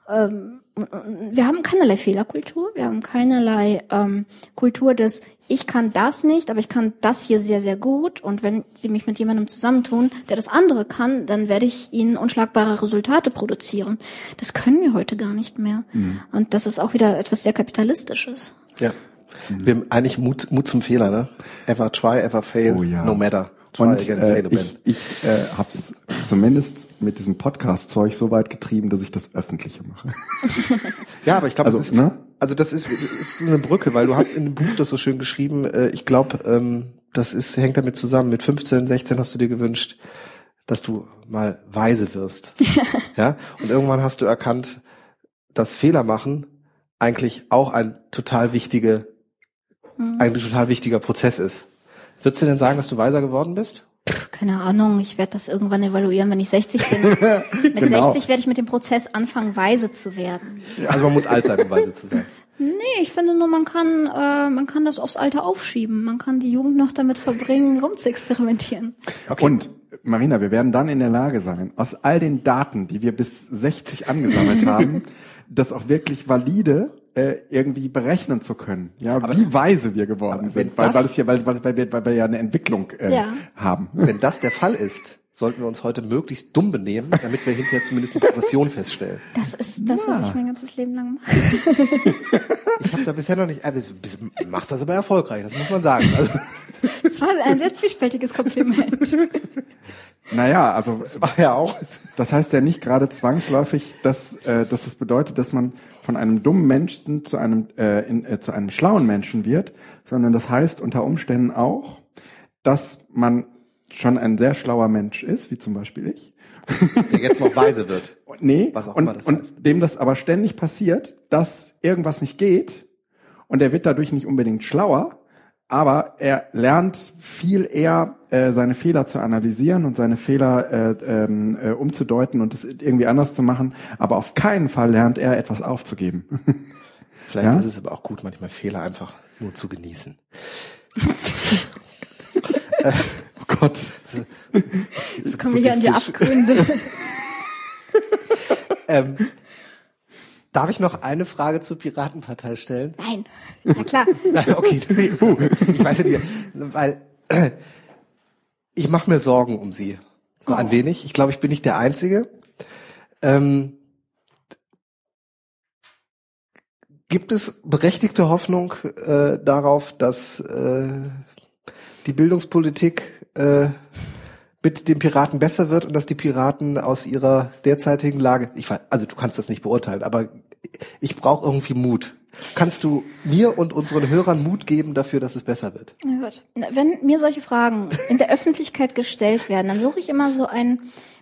Ähm, wir haben keinerlei Fehlerkultur, wir haben keinerlei ähm, Kultur des ich kann das nicht, aber ich kann das hier sehr, sehr gut. Und wenn Sie mich mit jemandem zusammentun, der das andere kann, dann werde ich Ihnen unschlagbare Resultate produzieren. Das können wir heute gar nicht mehr. Mhm. Und das ist auch wieder etwas sehr Kapitalistisches. Ja. Mhm. Wir haben eigentlich Mut, Mut zum Fehler, ne? Ever try, ever fail, oh, ja. no matter. Und äh, ich, ich äh, habe es zumindest mit diesem Podcast-Zeug so weit getrieben, dass ich das Öffentliche mache. ja, aber ich glaube, also, das ist, ne? Also das ist, ist eine Brücke, weil du hast in dem Buch das so schön geschrieben. Äh, ich glaube, ähm, das ist hängt damit zusammen. Mit 15, 16 hast du dir gewünscht, dass du mal weise wirst. ja. Und irgendwann hast du erkannt, dass Fehler machen eigentlich auch ein total wichtige, mhm. ein total wichtiger Prozess ist. Würdest du denn sagen, dass du weiser geworden bist? Keine Ahnung, ich werde das irgendwann evaluieren, wenn ich 60 bin. mit genau. 60 werde ich mit dem Prozess anfangen, weise zu werden. Also man muss alt sein, um weise zu sein. Nee, ich finde nur, man kann, äh, man kann das aufs Alter aufschieben. Man kann die Jugend noch damit verbringen, rumzuexperimentieren. Okay. Und Marina, wir werden dann in der Lage sein, aus all den Daten, die wir bis 60 angesammelt haben, das auch wirklich valide äh, irgendwie berechnen zu können, ja, aber, wie weise wir geworden sind, weil, weil es hier, weil, weil, weil, wir, weil wir ja eine Entwicklung äh, ja. haben. Wenn das der Fall ist, sollten wir uns heute möglichst dumm benehmen, damit wir hinterher zumindest eine Progression feststellen. Das ist das, ja. was ich mein ganzes Leben lang mache. ich habe da bisher noch nicht, also, machst das aber erfolgreich, das muss man sagen. Also. Das war ein sehr zwiespältiges Kompliment. Naja, also das war ja auch. Das heißt ja nicht gerade zwangsläufig, dass, äh, dass es bedeutet, dass man von einem dummen Menschen zu einem äh, in, äh, zu einem schlauen Menschen wird, sondern das heißt unter Umständen auch, dass man schon ein sehr schlauer Mensch ist, wie zum Beispiel ich. Der jetzt noch weise wird. nee, was auch und, immer das heißt. und dem das aber ständig passiert, dass irgendwas nicht geht und er wird dadurch nicht unbedingt schlauer, aber er lernt viel eher äh, seine Fehler zu analysieren und seine Fehler äh, ähm, äh, umzudeuten und es irgendwie anders zu machen. Aber auf keinen Fall lernt er etwas aufzugeben. Vielleicht ja? ist es aber auch gut, manchmal Fehler einfach nur zu genießen. oh Gott. Gott. Jetzt kommen wir hier an die Abgründe. ähm, darf ich noch eine Frage zur Piratenpartei stellen? Nein. Na klar. Nein, okay. Ich weiß nicht, weil äh, ich mache mir Sorgen um Sie. Oh. Ein wenig. Ich glaube, ich bin nicht der Einzige. Ähm, gibt es berechtigte Hoffnung äh, darauf, dass äh, die Bildungspolitik äh, mit den Piraten besser wird und dass die Piraten aus ihrer derzeitigen Lage, ich weiß, also du kannst das nicht beurteilen, aber ich brauche irgendwie Mut. Kannst du mir und unseren Hörern Mut geben dafür, dass es besser wird? Na gut. Wenn mir solche Fragen in der Öffentlichkeit gestellt werden, dann suche ich immer so ein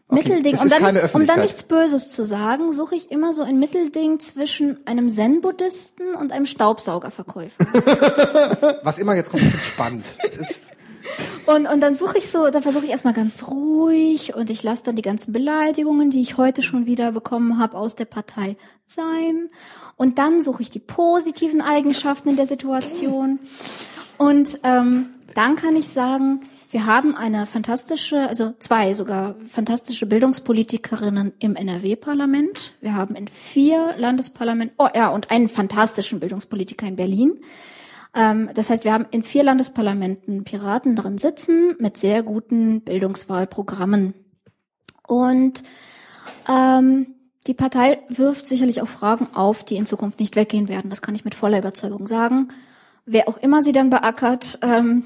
okay. Mittelding, um dann, nichts, um dann nichts Böses zu sagen, suche ich immer so ein Mittelding zwischen einem Zen-Buddhisten und einem Staubsaugerverkäufer. Was immer jetzt kommt, ist spannend. Ist und, und dann suche ich so, dann versuche ich erstmal ganz ruhig und ich lasse dann die ganzen Beleidigungen, die ich heute schon wieder bekommen habe, aus der Partei sein. Und dann suche ich die positiven Eigenschaften in der Situation. Und ähm, dann kann ich sagen, wir haben eine fantastische, also zwei sogar fantastische Bildungspolitikerinnen im NRW-Parlament. Wir haben in vier Landesparlamenten, oh ja, und einen fantastischen Bildungspolitiker in Berlin. Ähm, das heißt, wir haben in vier Landesparlamenten Piraten drin sitzen mit sehr guten Bildungswahlprogrammen. Und ähm, die Partei wirft sicherlich auch Fragen auf, die in Zukunft nicht weggehen werden. Das kann ich mit voller Überzeugung sagen. Wer auch immer sie dann beackert, ähm,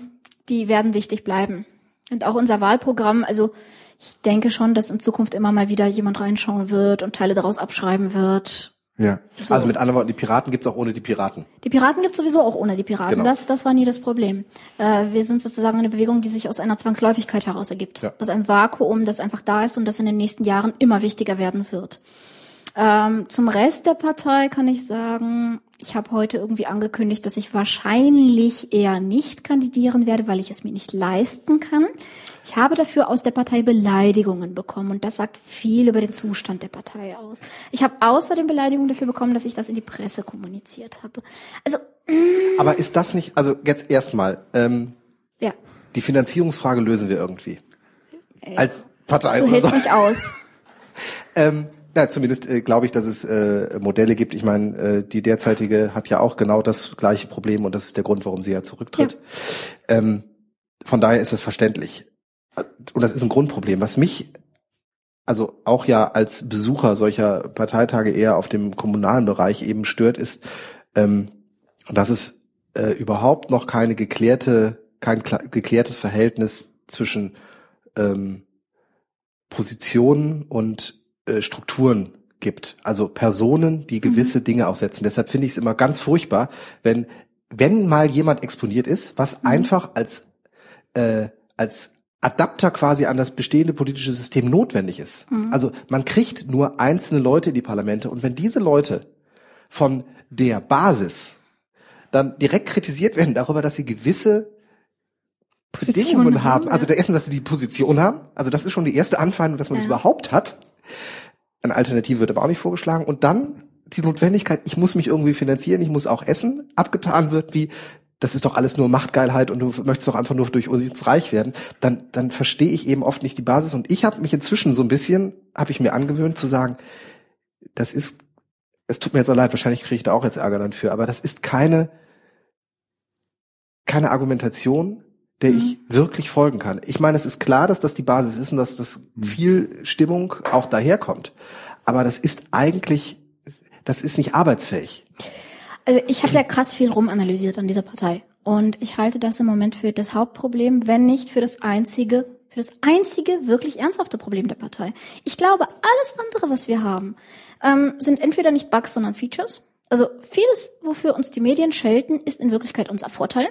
die werden wichtig bleiben. Und auch unser Wahlprogramm, also ich denke schon, dass in Zukunft immer mal wieder jemand reinschauen wird und Teile daraus abschreiben wird ja. So. Also mit anderen Worten, die Piraten gibt's auch ohne die Piraten. Die Piraten gibt's sowieso auch ohne die Piraten. Genau. Das, das war nie das Problem. Äh, wir sind sozusagen eine Bewegung, die sich aus einer Zwangsläufigkeit heraus ergibt. Ja. Aus einem Vakuum, das einfach da ist und das in den nächsten Jahren immer wichtiger werden wird. Ähm, zum Rest der Partei kann ich sagen, ich habe heute irgendwie angekündigt, dass ich wahrscheinlich eher nicht kandidieren werde, weil ich es mir nicht leisten kann. Ich habe dafür aus der Partei Beleidigungen bekommen und das sagt viel über den Zustand der Partei aus. Ich habe außerdem Beleidigungen dafür bekommen, dass ich das in die Presse kommuniziert habe. Also. Mm. Aber ist das nicht, also jetzt erstmal, ähm, ja. die Finanzierungsfrage lösen wir irgendwie. Äh, Als Partei. Du hältst so. mich aus. ähm, ja, zumindest äh, glaube ich, dass es äh, Modelle gibt. Ich meine, äh, die derzeitige hat ja auch genau das gleiche Problem und das ist der Grund, warum sie ja zurücktritt. Ja. Ähm, von daher ist es verständlich und das ist ein Grundproblem, was mich also auch ja als Besucher solcher Parteitage eher auf dem kommunalen Bereich eben stört, ist, ähm, dass es äh, überhaupt noch keine geklärte, kein geklärtes Verhältnis zwischen ähm, Positionen und äh, Strukturen gibt. Also Personen, die gewisse mhm. Dinge aufsetzen. Deshalb finde ich es immer ganz furchtbar, wenn wenn mal jemand exponiert ist, was mhm. einfach als äh, als Adapter quasi an das bestehende politische System notwendig ist. Mhm. Also man kriegt nur einzelne Leute in die Parlamente und wenn diese Leute von der Basis dann direkt kritisiert werden darüber, dass sie gewisse Position Bedingungen haben, haben. also der ersten, dass sie die Position haben, also das ist schon die erste Anfeindung, dass man ja. das überhaupt hat. Eine Alternative wird aber auch nicht vorgeschlagen und dann die Notwendigkeit, ich muss mich irgendwie finanzieren, ich muss auch essen, abgetan wird, wie das ist doch alles nur Machtgeilheit und du möchtest doch einfach nur durch uns reich werden, dann, dann verstehe ich eben oft nicht die Basis. Und ich habe mich inzwischen so ein bisschen, habe ich mir angewöhnt zu sagen, das ist, es tut mir jetzt so leid, wahrscheinlich kriege ich da auch jetzt Ärger dann für, aber das ist keine, keine Argumentation, der mhm. ich wirklich folgen kann. Ich meine, es ist klar, dass das die Basis ist und dass das mhm. viel Stimmung auch daherkommt. Aber das ist eigentlich, das ist nicht arbeitsfähig. Also ich habe ja krass viel rumanalysiert an dieser Partei. Und ich halte das im Moment für das Hauptproblem, wenn nicht für das einzige, für das einzige wirklich ernsthafte Problem der Partei. Ich glaube, alles andere, was wir haben, ähm, sind entweder nicht Bugs, sondern Features. Also vieles, wofür uns die Medien schelten, ist in Wirklichkeit unser Vorteil.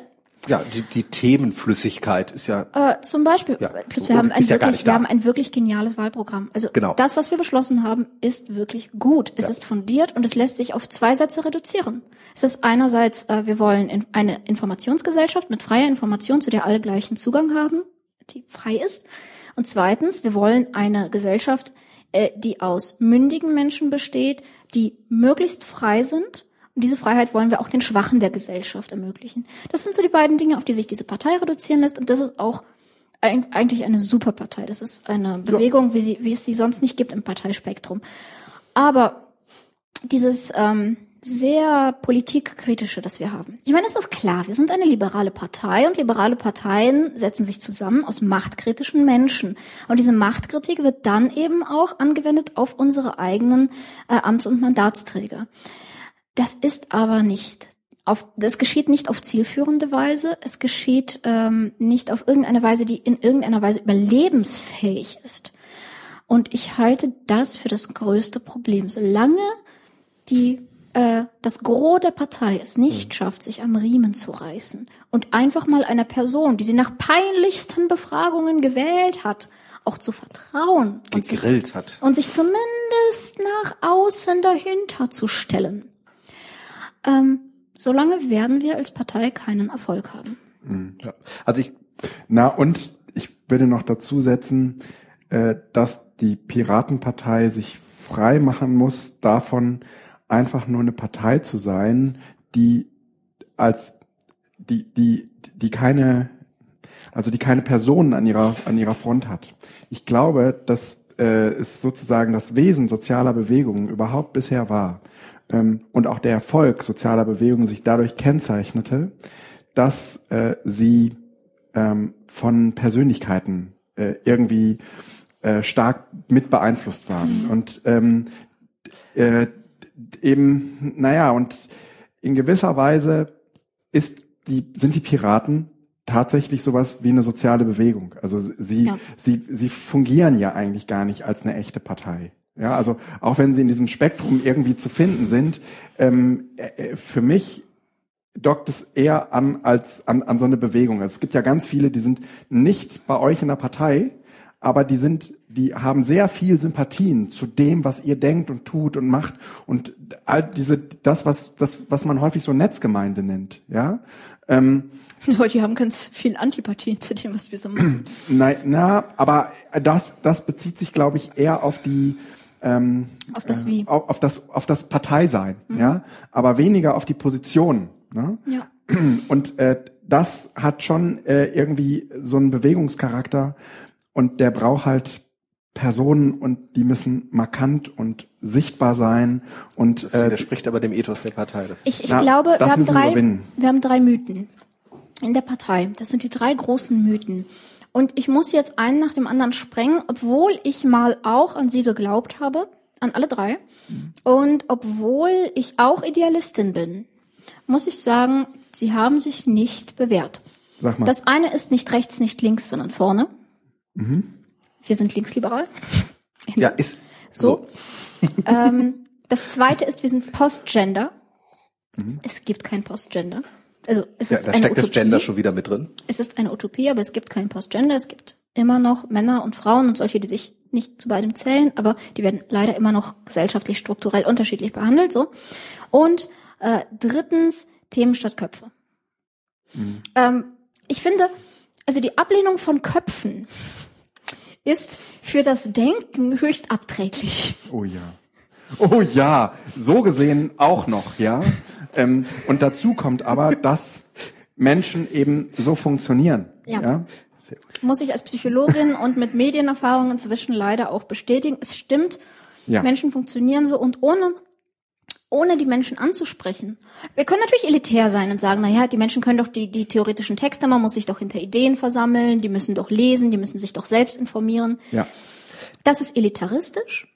Ja, die, die Themenflüssigkeit ist ja. Äh, zum Beispiel, ja, plus wir haben ein ja wirklich, wir haben ein wirklich geniales Wahlprogramm. Also genau. das, was wir beschlossen haben, ist wirklich gut. Es ja. ist fundiert und es lässt sich auf zwei Sätze reduzieren. Es ist einerseits, äh, wir wollen in eine Informationsgesellschaft mit freier Information, zu der alle gleichen Zugang haben, die frei ist. Und zweitens, wir wollen eine Gesellschaft, äh, die aus mündigen Menschen besteht, die möglichst frei sind und diese Freiheit wollen wir auch den Schwachen der Gesellschaft ermöglichen. Das sind so die beiden Dinge, auf die sich diese Partei reduzieren lässt. Und das ist auch eigentlich eine super Partei. Das ist eine Bewegung, wie, sie, wie es sie sonst nicht gibt im Parteispektrum. Aber dieses ähm, sehr politikkritische, das wir haben. Ich meine, es ist klar, wir sind eine liberale Partei und liberale Parteien setzen sich zusammen aus machtkritischen Menschen. Und diese Machtkritik wird dann eben auch angewendet auf unsere eigenen äh, Amts- und Mandatsträger. Das ist aber nicht auf, das geschieht nicht auf zielführende Weise, es geschieht ähm, nicht auf irgendeine Weise, die in irgendeiner Weise überlebensfähig ist. Und ich halte das für das größte Problem. Solange die äh, das Gros der Partei es nicht mhm. schafft, sich am Riemen zu reißen und einfach mal einer Person, die sie nach peinlichsten Befragungen gewählt hat, auch zu vertrauen und sich, hat. und sich zumindest nach außen dahinter zu stellen. Ähm, solange werden wir als Partei keinen Erfolg haben. Mhm. Ja. Also ich, na und ich würde noch dazu setzen, äh, dass die Piratenpartei sich frei machen muss davon, einfach nur eine Partei zu sein, die als die die die keine also die keine Personen an ihrer an ihrer Front hat. Ich glaube, dass äh, es sozusagen das Wesen sozialer Bewegungen überhaupt bisher war ähm, und auch der Erfolg sozialer Bewegungen sich dadurch kennzeichnete, dass äh, sie ähm, von Persönlichkeiten äh, irgendwie äh, stark mit beeinflusst waren. Mhm. Und ähm, äh, eben, naja, und in gewisser Weise ist die, sind die Piraten tatsächlich sowas wie eine soziale Bewegung. Also sie, ja. sie, sie fungieren ja eigentlich gar nicht als eine echte Partei. Ja, also auch wenn sie in diesem Spektrum irgendwie zu finden sind, ähm, äh, für mich dockt es eher an als an, an so eine Bewegung. Also es gibt ja ganz viele, die sind nicht bei euch in der Partei, aber die sind, die haben sehr viel Sympathien zu dem, was ihr denkt und tut und macht und all diese, das, was, das, was man häufig so Netzgemeinde nennt, ja. Ähm, no, die haben ganz viel Antipathien zu dem, was wir so machen. Nein, na, aber das, das bezieht sich, glaube ich, eher auf die, ähm, auf das Wie. Äh, auf, auf, das, auf das Parteisein, mhm. ja, aber weniger auf die Position. Ne? Ja. Und äh, das hat schon äh, irgendwie so einen Bewegungscharakter und der braucht halt Personen und die müssen markant und sichtbar sein und das äh, widerspricht aber dem Ethos der Partei. Das ich, ich na, glaube, wir haben drei, wir, wir haben drei Mythen in der Partei. Das sind die drei großen Mythen. Und ich muss jetzt einen nach dem anderen sprengen, obwohl ich mal auch an sie geglaubt habe, an alle drei. Und obwohl ich auch Idealistin bin, muss ich sagen, sie haben sich nicht bewährt. Sag mal. Das eine ist nicht rechts, nicht links, sondern vorne. Mhm. Wir sind linksliberal. Ja, ist so. so. ähm, das zweite ist, wir sind Postgender. Mhm. Es gibt kein Postgender. Also es ja, ist da eine steckt Utopie. das Gender schon wieder mit drin. Es ist eine Utopie, aber es gibt kein Postgender. Es gibt immer noch Männer und Frauen und solche, die sich nicht zu beidem zählen, aber die werden leider immer noch gesellschaftlich strukturell unterschiedlich behandelt. So und äh, drittens Themen statt Köpfe. Mhm. Ähm, ich finde, also die Ablehnung von Köpfen ist für das Denken höchst abträglich. Oh ja. Oh ja, so gesehen auch noch, ja. Ähm, und dazu kommt aber, dass Menschen eben so funktionieren. Ja. ja? Muss ich als Psychologin und mit Medienerfahrung inzwischen leider auch bestätigen. Es stimmt, ja. Menschen funktionieren so und ohne ohne die Menschen anzusprechen. Wir können natürlich elitär sein und sagen, na ja, die Menschen können doch die, die theoretischen Texte, man muss sich doch hinter Ideen versammeln, die müssen doch lesen, die müssen sich doch selbst informieren. Ja. Das ist elitaristisch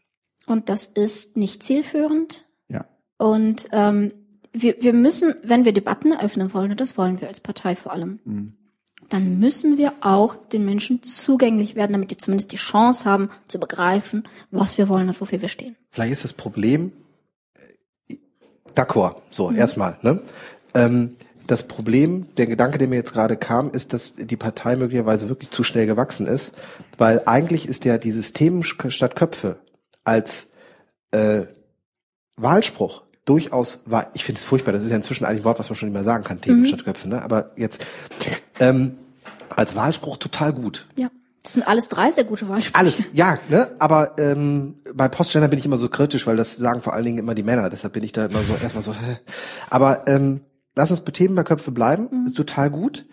und das ist nicht zielführend. Ja. Und ähm, wir, wir müssen, wenn wir Debatten eröffnen wollen, und das wollen wir als Partei vor allem, mhm. dann müssen wir auch den Menschen zugänglich werden, damit die zumindest die Chance haben zu begreifen, was wir wollen und wofür wir stehen. Vielleicht ist das Problem, äh, d'accord, so mhm. erstmal, ne? Ähm, das Problem, der Gedanke, der mir jetzt gerade kam, ist, dass die Partei möglicherweise wirklich zu schnell gewachsen ist, weil eigentlich ist ja dieses Themen statt Köpfe als äh, Wahlspruch durchaus war, ich finde es furchtbar, das ist ja inzwischen eigentlich ein Wort, was man schon nicht mehr sagen kann, Themen mhm. statt Köpfe, ne? aber jetzt ähm, als Wahlspruch total gut. Ja. Das sind alles drei sehr gute Wahlsprüche. Alles, ja, ne? Aber ähm, bei Postgender bin ich immer so kritisch, weil das sagen vor allen Dingen immer die Männer. Deshalb bin ich da immer so erstmal so. Hä. Aber ähm, lass uns bei Themen bei Köpfe bleiben. Mhm. Ist total gut.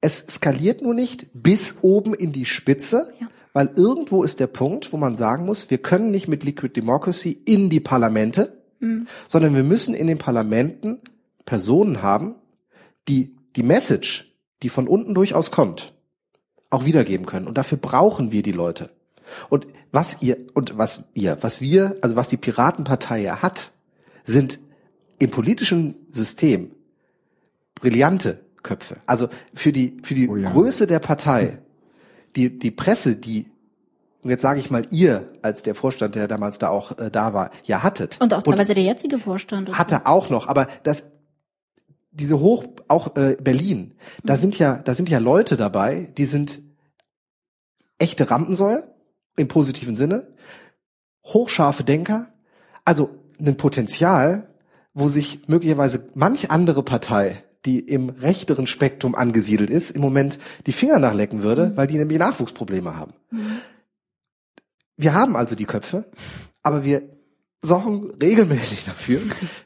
es skaliert nur nicht bis oben in die Spitze, ja. weil irgendwo ist der Punkt, wo man sagen muss, wir können nicht mit Liquid Democracy in die Parlamente, mhm. sondern wir müssen in den Parlamenten Personen haben, die die Message, die von unten durchaus kommt, auch wiedergeben können. Und dafür brauchen wir die Leute. Und was ihr, und was ihr, was wir, also was die Piratenpartei ja hat, sind im politischen System brillante Köpfe. Also für die, für die oh ja. Größe der Partei, die, die Presse, die, und jetzt sage ich mal, ihr als der Vorstand, der damals da auch äh, da war, ja hattet. Und auch teilweise und der jetzige Vorstand. Hatte auch noch, aber das, diese Hoch, auch äh, Berlin, da mhm. sind ja, da sind ja Leute dabei, die sind echte Rampensäule, im positiven Sinne, hochscharfe Denker, also ein Potenzial, wo sich möglicherweise manch andere Partei, die im rechteren Spektrum angesiedelt ist, im Moment die Finger nachlecken würde, mhm. weil die nämlich Nachwuchsprobleme haben. Mhm. Wir haben also die Köpfe, aber wir sorgen regelmäßig dafür,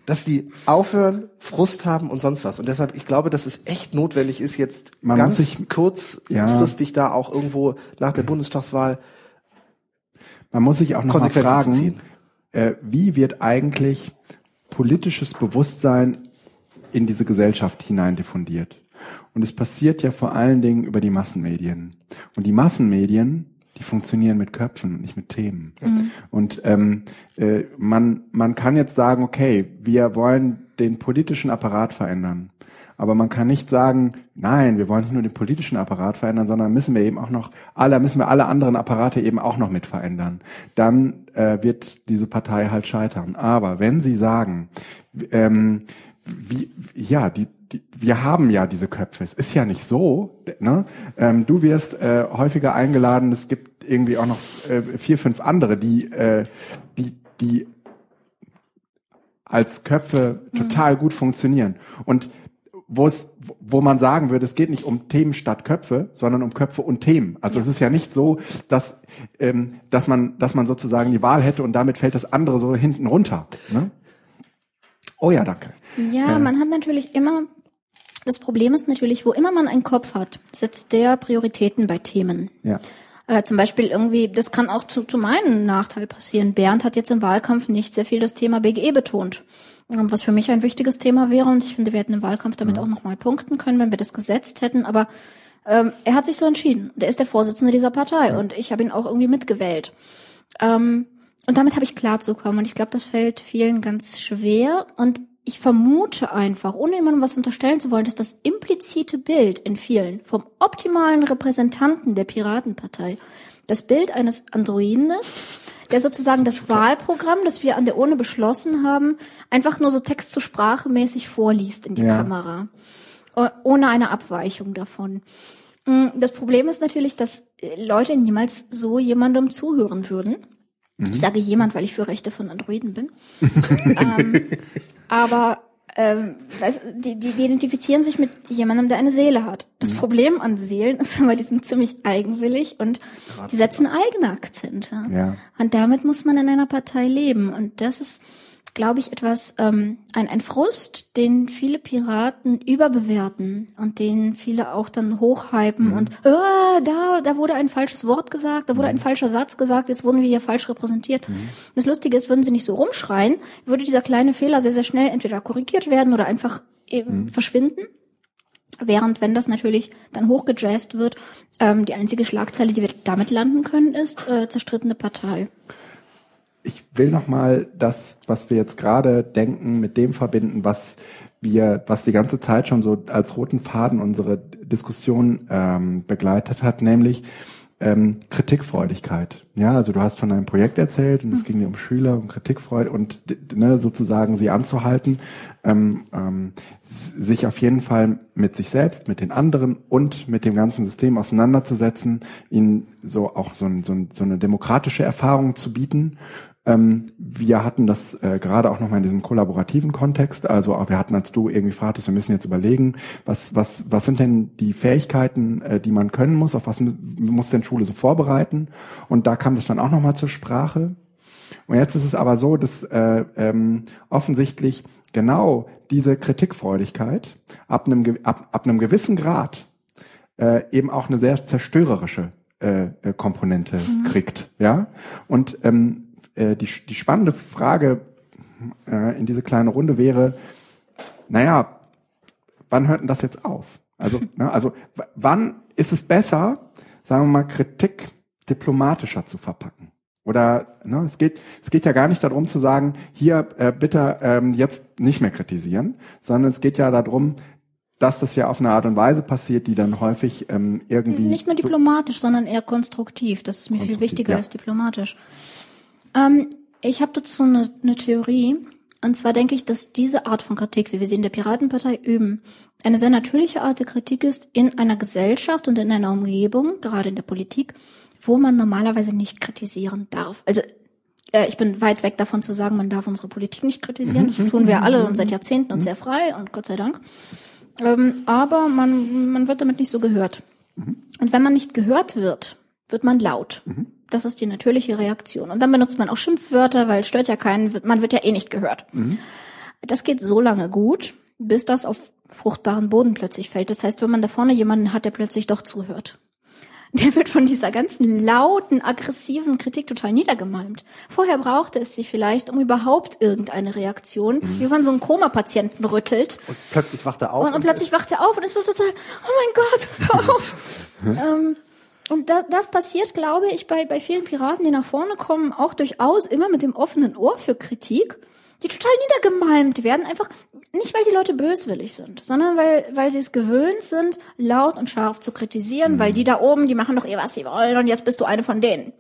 dass die aufhören, Frust haben und sonst was. Und deshalb, ich glaube, dass es echt notwendig ist, jetzt Man ganz sich, kurzfristig ja. da auch irgendwo nach der Bundestagswahl man muss sich auch noch mal fragen, äh, wie wird eigentlich politisches Bewusstsein in diese Gesellschaft hinein diffundiert? Und es passiert ja vor allen Dingen über die Massenmedien. Und die Massenmedien, die funktionieren mit Köpfen, nicht mit Themen. Mhm. Und ähm, äh, man, man kann jetzt sagen, okay, wir wollen den politischen Apparat verändern. Aber man kann nicht sagen, nein, wir wollen nicht nur den politischen Apparat verändern, sondern müssen wir eben auch noch alle, müssen wir alle anderen Apparate eben auch noch mit verändern. Dann äh, wird diese Partei halt scheitern. Aber wenn Sie sagen, ähm, wie, ja, die, die, wir haben ja diese Köpfe. Es ist ja nicht so. Ne? Ähm, du wirst äh, häufiger eingeladen. Es gibt irgendwie auch noch äh, vier, fünf andere, die, äh, die, die als Köpfe mhm. total gut funktionieren. Und wo es, wo man sagen würde, es geht nicht um Themen statt Köpfe, sondern um Köpfe und Themen. Also ja. es ist ja nicht so, dass, ähm, dass man, dass man sozusagen die Wahl hätte und damit fällt das andere so hinten runter. Ne? Oh ja, danke. Ja, äh, man hat natürlich immer, das Problem ist natürlich, wo immer man einen Kopf hat, setzt der Prioritäten bei Themen. Ja. Äh, zum Beispiel irgendwie, das kann auch zu, zu meinem Nachteil passieren. Bernd hat jetzt im Wahlkampf nicht sehr viel das Thema BGE betont. Ähm, was für mich ein wichtiges Thema wäre und ich finde, wir hätten im Wahlkampf damit ja. auch nochmal punkten können, wenn wir das gesetzt hätten, aber ähm, er hat sich so entschieden. Der ist der Vorsitzende dieser Partei ja. und ich habe ihn auch irgendwie mitgewählt. Ähm, und damit habe ich klarzukommen und ich glaube, das fällt vielen ganz schwer und ich vermute einfach, ohne jemandem was unterstellen zu wollen, dass das implizite Bild in vielen vom optimalen Repräsentanten der Piratenpartei das Bild eines Androiden ist, der sozusagen das Wahlprogramm, das wir an der Urne beschlossen haben, einfach nur so Text zu Sprache mäßig vorliest in die ja. Kamera. Ohne eine Abweichung davon. Mm, das Problem ist natürlich, dass Leute niemals so jemandem zuhören würden. Mhm. Ich sage jemand, weil ich für Rechte von Androiden bin. ähm, aber ähm, weißt, die, die, die identifizieren sich mit jemandem, der eine Seele hat. Das mhm. Problem an Seelen ist aber, die sind ziemlich eigenwillig und die setzen eigene Akzente. Ja. Und damit muss man in einer Partei leben. Und das ist glaube ich, etwas, ähm, ein, ein Frust, den viele Piraten überbewerten und den viele auch dann hochhypen mhm. und äh, da, da wurde ein falsches Wort gesagt, da wurde mhm. ein falscher Satz gesagt, jetzt wurden wir hier falsch repräsentiert. Mhm. Das Lustige ist, würden sie nicht so rumschreien, würde dieser kleine Fehler sehr, sehr schnell entweder korrigiert werden oder einfach eben mhm. verschwinden. Während wenn das natürlich dann hochgejazzt wird, ähm, die einzige Schlagzeile, die wir damit landen können, ist äh, zerstrittene Partei ich will noch mal das, was wir jetzt gerade denken, mit dem verbinden, was wir, was die ganze Zeit schon so als roten Faden unsere Diskussion ähm, begleitet hat, nämlich ähm, Kritikfreudigkeit. Ja, also du hast von einem Projekt erzählt und es mhm. ging dir um Schüler und Kritikfreude und ne, sozusagen sie anzuhalten, ähm, ähm, sich auf jeden Fall mit sich selbst, mit den anderen und mit dem ganzen System auseinanderzusetzen, ihnen so auch so, ein, so, ein, so eine demokratische Erfahrung zu bieten ähm, wir hatten das äh, gerade auch nochmal in diesem kollaborativen Kontext. Also auch wir hatten, als du irgendwie fragtest, wir müssen jetzt überlegen, was, was, was sind denn die Fähigkeiten, äh, die man können muss, auf was muss denn Schule so vorbereiten? Und da kam das dann auch nochmal zur Sprache. Und jetzt ist es aber so, dass äh, ähm, offensichtlich genau diese Kritikfreudigkeit ab einem, ab, ab einem gewissen Grad äh, eben auch eine sehr zerstörerische äh, äh, Komponente mhm. kriegt. Ja. Und ähm, äh, die, die spannende Frage äh, in diese kleine Runde wäre, naja, wann hört denn das jetzt auf? Also, ne, also wann ist es besser, sagen wir mal, Kritik diplomatischer zu verpacken? Oder ne, es geht es geht ja gar nicht darum zu sagen, hier äh, bitte ähm, jetzt nicht mehr kritisieren, sondern es geht ja darum, dass das ja auf eine Art und Weise passiert, die dann häufig ähm, irgendwie nicht nur diplomatisch, so sondern eher konstruktiv. Das ist mir viel wichtiger ja. als diplomatisch. Ähm, ich habe dazu eine, eine Theorie. Und zwar denke ich, dass diese Art von Kritik, wie wir sie in der Piratenpartei üben, eine sehr natürliche Art der Kritik ist in einer Gesellschaft und in einer Umgebung, gerade in der Politik, wo man normalerweise nicht kritisieren darf. Also äh, ich bin weit weg davon zu sagen, man darf unsere Politik nicht kritisieren. Das tun wir alle und seit Jahrzehnten und sehr frei und Gott sei Dank. Ähm, aber man, man wird damit nicht so gehört. Und wenn man nicht gehört wird, wird man laut. Das ist die natürliche Reaktion. Und dann benutzt man auch Schimpfwörter, weil stört ja keinen, man wird ja eh nicht gehört. Das geht so lange gut, bis das auf fruchtbaren Boden plötzlich fällt. Das heißt, wenn man da vorne jemanden hat, der plötzlich doch zuhört der wird von dieser ganzen lauten, aggressiven Kritik total niedergemalmt. Vorher brauchte es sie vielleicht um überhaupt irgendeine Reaktion, mhm. wie man so einen Koma-Patienten rüttelt. Und plötzlich wacht er auf. Und, und plötzlich wacht er auf und ist so total, oh mein Gott, hör auf. ähm, und das, das passiert, glaube ich, bei, bei vielen Piraten, die nach vorne kommen, auch durchaus immer mit dem offenen Ohr für Kritik die total niedergemalmt werden, einfach nicht, weil die Leute böswillig sind, sondern weil, weil sie es gewöhnt sind, laut und scharf zu kritisieren, mhm. weil die da oben, die machen doch eh, was sie wollen und jetzt bist du eine von denen.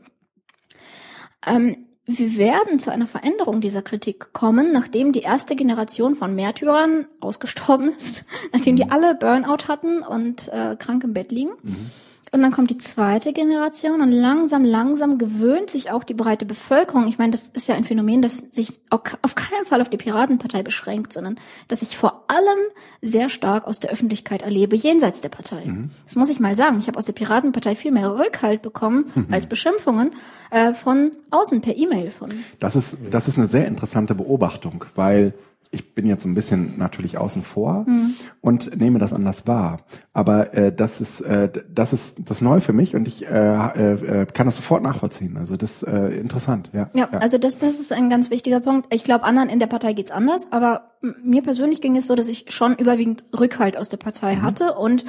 Ähm, wir werden zu einer Veränderung dieser Kritik kommen, nachdem die erste Generation von Märtyrern ausgestorben ist, nachdem die mhm. alle Burnout hatten und äh, krank im Bett liegen. Mhm. Und dann kommt die zweite Generation und langsam, langsam gewöhnt sich auch die breite Bevölkerung. Ich meine, das ist ja ein Phänomen, das sich auf keinen Fall auf die Piratenpartei beschränkt, sondern das ich vor allem sehr stark aus der Öffentlichkeit erlebe, jenseits der Partei. Mhm. Das muss ich mal sagen. Ich habe aus der Piratenpartei viel mehr Rückhalt bekommen mhm. als Beschimpfungen äh, von außen per E-Mail. Von das ist das ist eine sehr interessante Beobachtung, weil ich bin jetzt so ein bisschen natürlich außen vor mhm. und nehme das anders wahr. Aber äh, das ist äh, das ist das neu für mich und ich äh, äh, kann das sofort nachvollziehen. Also das ist äh, interessant. Ja, ja, ja, also das das ist ein ganz wichtiger Punkt. Ich glaube, anderen in der Partei geht's anders, aber mir persönlich ging es so, dass ich schon überwiegend Rückhalt aus der Partei mhm. hatte und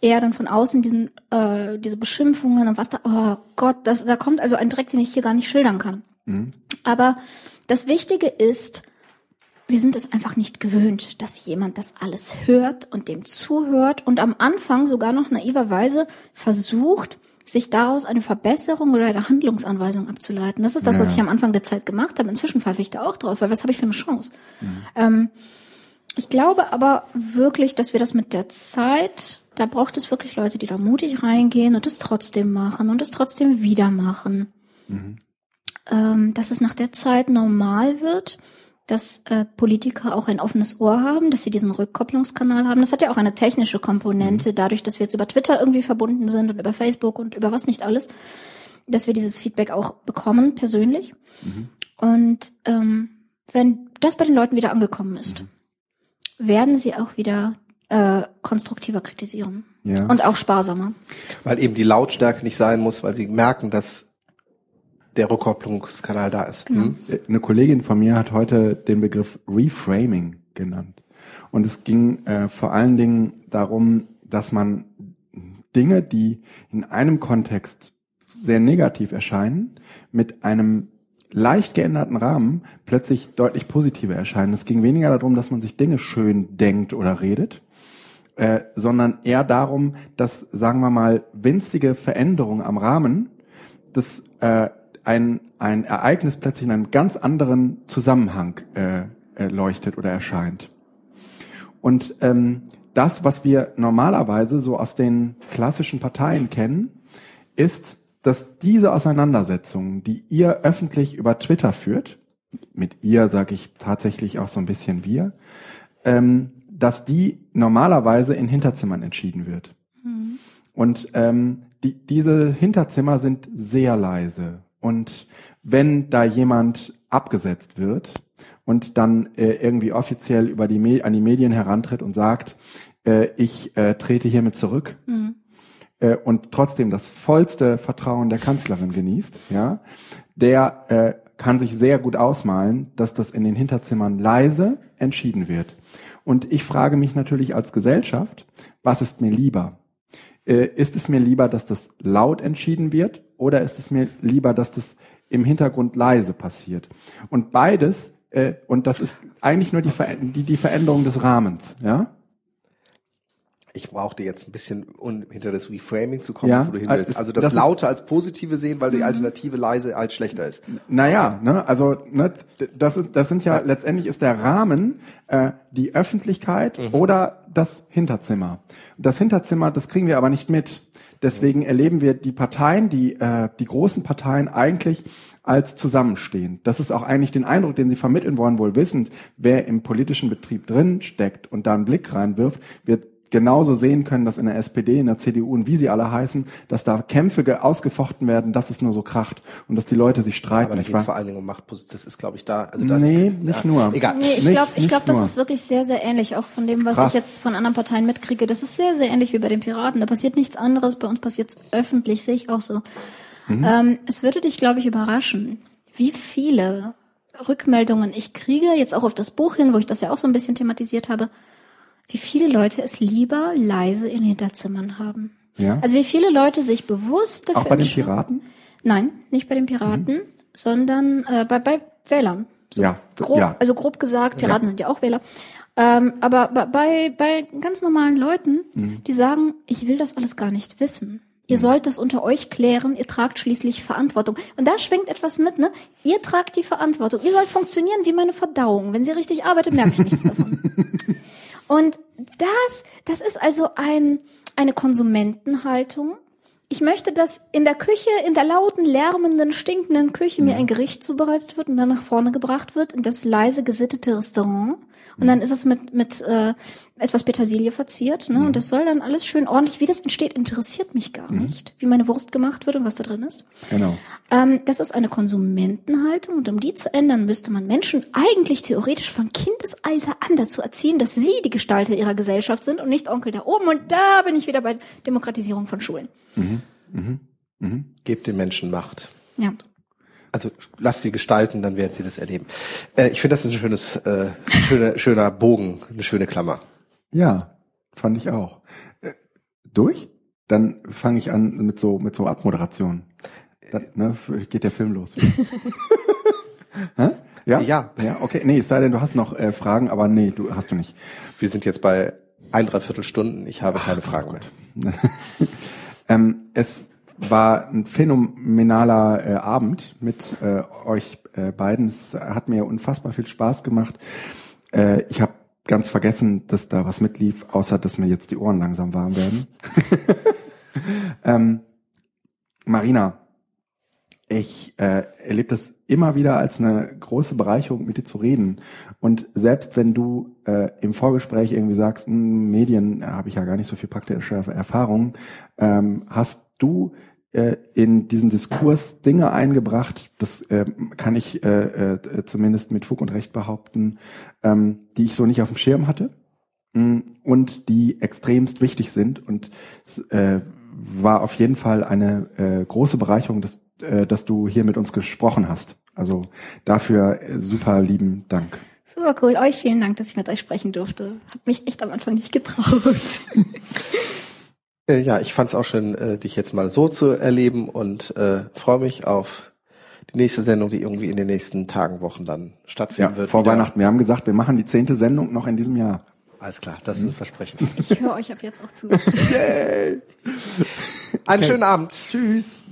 eher dann von außen diesen äh, diese Beschimpfungen und was da. Oh Gott, das da kommt also ein Dreck, den ich hier gar nicht schildern kann. Mhm. Aber das Wichtige ist wir sind es einfach nicht gewöhnt, dass jemand das alles hört und dem zuhört und am Anfang sogar noch naiverweise versucht, sich daraus eine Verbesserung oder eine Handlungsanweisung abzuleiten. Das ist das, ja. was ich am Anfang der Zeit gemacht habe. Inzwischen pfeife ich da auch drauf, weil was habe ich für eine Chance? Mhm. Ähm, ich glaube aber wirklich, dass wir das mit der Zeit, da braucht es wirklich Leute, die da mutig reingehen und es trotzdem machen und es trotzdem wieder machen. Mhm. Ähm, dass es nach der Zeit normal wird, dass äh, Politiker auch ein offenes Ohr haben, dass sie diesen Rückkopplungskanal haben. Das hat ja auch eine technische Komponente, mhm. dadurch, dass wir jetzt über Twitter irgendwie verbunden sind und über Facebook und über was nicht alles, dass wir dieses Feedback auch bekommen, persönlich. Mhm. Und ähm, wenn das bei den Leuten wieder angekommen ist, mhm. werden sie auch wieder äh, konstruktiver kritisieren. Ja. Und auch sparsamer. Weil eben die Lautstärke nicht sein muss, weil sie merken, dass der Rückkopplungskanal da ist. Genau. Hm? Eine Kollegin von mir hat heute den Begriff Reframing genannt. Und es ging äh, vor allen Dingen darum, dass man Dinge, die in einem Kontext sehr negativ erscheinen, mit einem leicht geänderten Rahmen plötzlich deutlich positiver erscheinen. Es ging weniger darum, dass man sich Dinge schön denkt oder redet, äh, sondern eher darum, dass, sagen wir mal, winzige Veränderungen am Rahmen das äh, ein, ein Ereignis plötzlich in einem ganz anderen Zusammenhang äh, äh, leuchtet oder erscheint. Und ähm, das, was wir normalerweise so aus den klassischen Parteien kennen, ist, dass diese Auseinandersetzungen, die ihr öffentlich über Twitter führt, mit ihr sage ich tatsächlich auch so ein bisschen wir, ähm, dass die normalerweise in Hinterzimmern entschieden wird. Mhm. Und ähm, die, diese Hinterzimmer sind sehr leise und wenn da jemand abgesetzt wird und dann äh, irgendwie offiziell über die Me an die Medien herantritt und sagt, äh, ich äh, trete hiermit zurück, mhm. äh, und trotzdem das vollste Vertrauen der Kanzlerin genießt, ja, der äh, kann sich sehr gut ausmalen, dass das in den Hinterzimmern leise entschieden wird. Und ich frage mich natürlich als Gesellschaft, was ist mir lieber? Äh, ist es mir lieber, dass das laut entschieden wird oder ist es mir lieber, dass das im Hintergrund leise passiert? Und beides, äh, und das ist eigentlich nur die, Ver die, die Veränderung des Rahmens, ja? Ich brauchte jetzt ein bisschen, um hinter das Reframing zu kommen, ja, wo du hin willst. Also das, das Laute als positive sehen, weil die Alternative leise als schlechter ist. Naja, ne, also ne, das, das sind ja, ja. letztendlich ist der Rahmen äh, die Öffentlichkeit mhm. oder das Hinterzimmer. Das Hinterzimmer, das kriegen wir aber nicht mit. Deswegen erleben wir die Parteien, die, äh, die großen Parteien eigentlich als zusammenstehen. Das ist auch eigentlich den Eindruck, den sie vermitteln wollen, wohl wissend, wer im politischen Betrieb drin steckt und da einen Blick reinwirft, wird genauso sehen können, dass in der SPD, in der CDU und wie sie alle heißen, dass da Kämpfe ausgefochten werden, dass es nur so kracht und dass die Leute sich streiten. Aber da geht vor allen Dingen um Machtposition. Das ist, glaube ich, da. Also da nee, ist, nicht ja, nur. Egal. Nee, ich glaube, ich glaube, das ist wirklich sehr, sehr ähnlich, auch von dem, was Krass. ich jetzt von anderen Parteien mitkriege. Das ist sehr, sehr ähnlich wie bei den Piraten. Da passiert nichts anderes. Bei uns passiert es öffentlich, sehe ich auch so. Mhm. Ähm, es würde dich, glaube ich, überraschen, wie viele Rückmeldungen ich kriege, jetzt auch auf das Buch hin, wo ich das ja auch so ein bisschen thematisiert habe, wie viele Leute es lieber leise in Hinterzimmern haben. Ja. Also wie viele Leute sich bewusst dafür Auch bei den Piraten? Nein, nicht bei den Piraten, mhm. sondern äh, bei, bei Wählern. So ja, grob, ja. Also grob gesagt, Piraten ja. sind ja auch Wähler. Ähm, aber bei, bei ganz normalen Leuten, mhm. die sagen, ich will das alles gar nicht wissen. Ihr mhm. sollt das unter euch klären, ihr tragt schließlich Verantwortung. Und da schwingt etwas mit, ne? Ihr tragt die Verantwortung. Ihr sollt funktionieren wie meine Verdauung. Wenn sie richtig arbeitet, merke ich nichts davon. Und das, das ist also ein, eine Konsumentenhaltung. Ich möchte, dass in der Küche, in der lauten, lärmenden, stinkenden Küche mir ein Gericht zubereitet wird und dann nach vorne gebracht wird in das leise gesittete Restaurant. Und dann ist es mit, mit äh, etwas Petersilie verziert. Ne? Mhm. Und das soll dann alles schön ordentlich, wie das entsteht, interessiert mich gar mhm. nicht, wie meine Wurst gemacht wird und was da drin ist. Genau. Ähm, das ist eine Konsumentenhaltung und um die zu ändern, müsste man Menschen eigentlich theoretisch von Kindesalter an dazu erziehen, dass sie die Gestalter ihrer Gesellschaft sind und nicht Onkel da oben. Und da bin ich wieder bei Demokratisierung von Schulen. Mhm. Mhm. Mhm. Gebt den Menschen Macht. Ja. Also lasst sie gestalten, dann werden sie das erleben. Äh, ich finde, das ist ein schönes, äh, schöner, schöner Bogen, eine schöne Klammer. Ja, fand ich auch. Äh, durch? Dann fange ich an mit so mit so Abmoderation. Dann, ne, geht der Film los. Ja? ja. Ja, okay. Nee, es sei denn, du hast noch äh, Fragen, aber nee, du hast du nicht. Wir sind jetzt bei ein, dreiviertel Stunden. Ich habe keine Ach, Fragen mehr. ähm, es war ein phänomenaler äh, Abend mit äh, euch äh, beiden. Es hat mir unfassbar viel Spaß gemacht. Äh, ich habe ganz vergessen, dass da was mitlief, außer dass mir jetzt die Ohren langsam warm werden. ähm, Marina, ich äh, erlebe das immer wieder als eine große Bereicherung, mit dir zu reden. Und selbst wenn du äh, im Vorgespräch irgendwie sagst, hm, Medien äh, habe ich ja gar nicht so viel praktische Erfahrung, ähm, hast du in diesen Diskurs Dinge eingebracht, das äh, kann ich äh, äh, zumindest mit Fug und Recht behaupten, ähm, die ich so nicht auf dem Schirm hatte mh, und die extremst wichtig sind. Und es äh, war auf jeden Fall eine äh, große Bereicherung, dass, äh, dass du hier mit uns gesprochen hast. Also dafür äh, super lieben Dank. Super cool. Euch vielen Dank, dass ich mit euch sprechen durfte. Hab mich echt am Anfang nicht getraut. Äh, ja, ich fand es auch schön, äh, dich jetzt mal so zu erleben und äh, freue mich auf die nächste Sendung, die irgendwie in den nächsten Tagen, Wochen dann stattfinden ja, wird. Vor wieder. Weihnachten. Wir haben gesagt, wir machen die zehnte Sendung noch in diesem Jahr. Alles klar, das ist ein mhm. Versprechen. Ich höre euch ab jetzt auch zu. Yay. Einen okay. schönen Abend. Tschüss.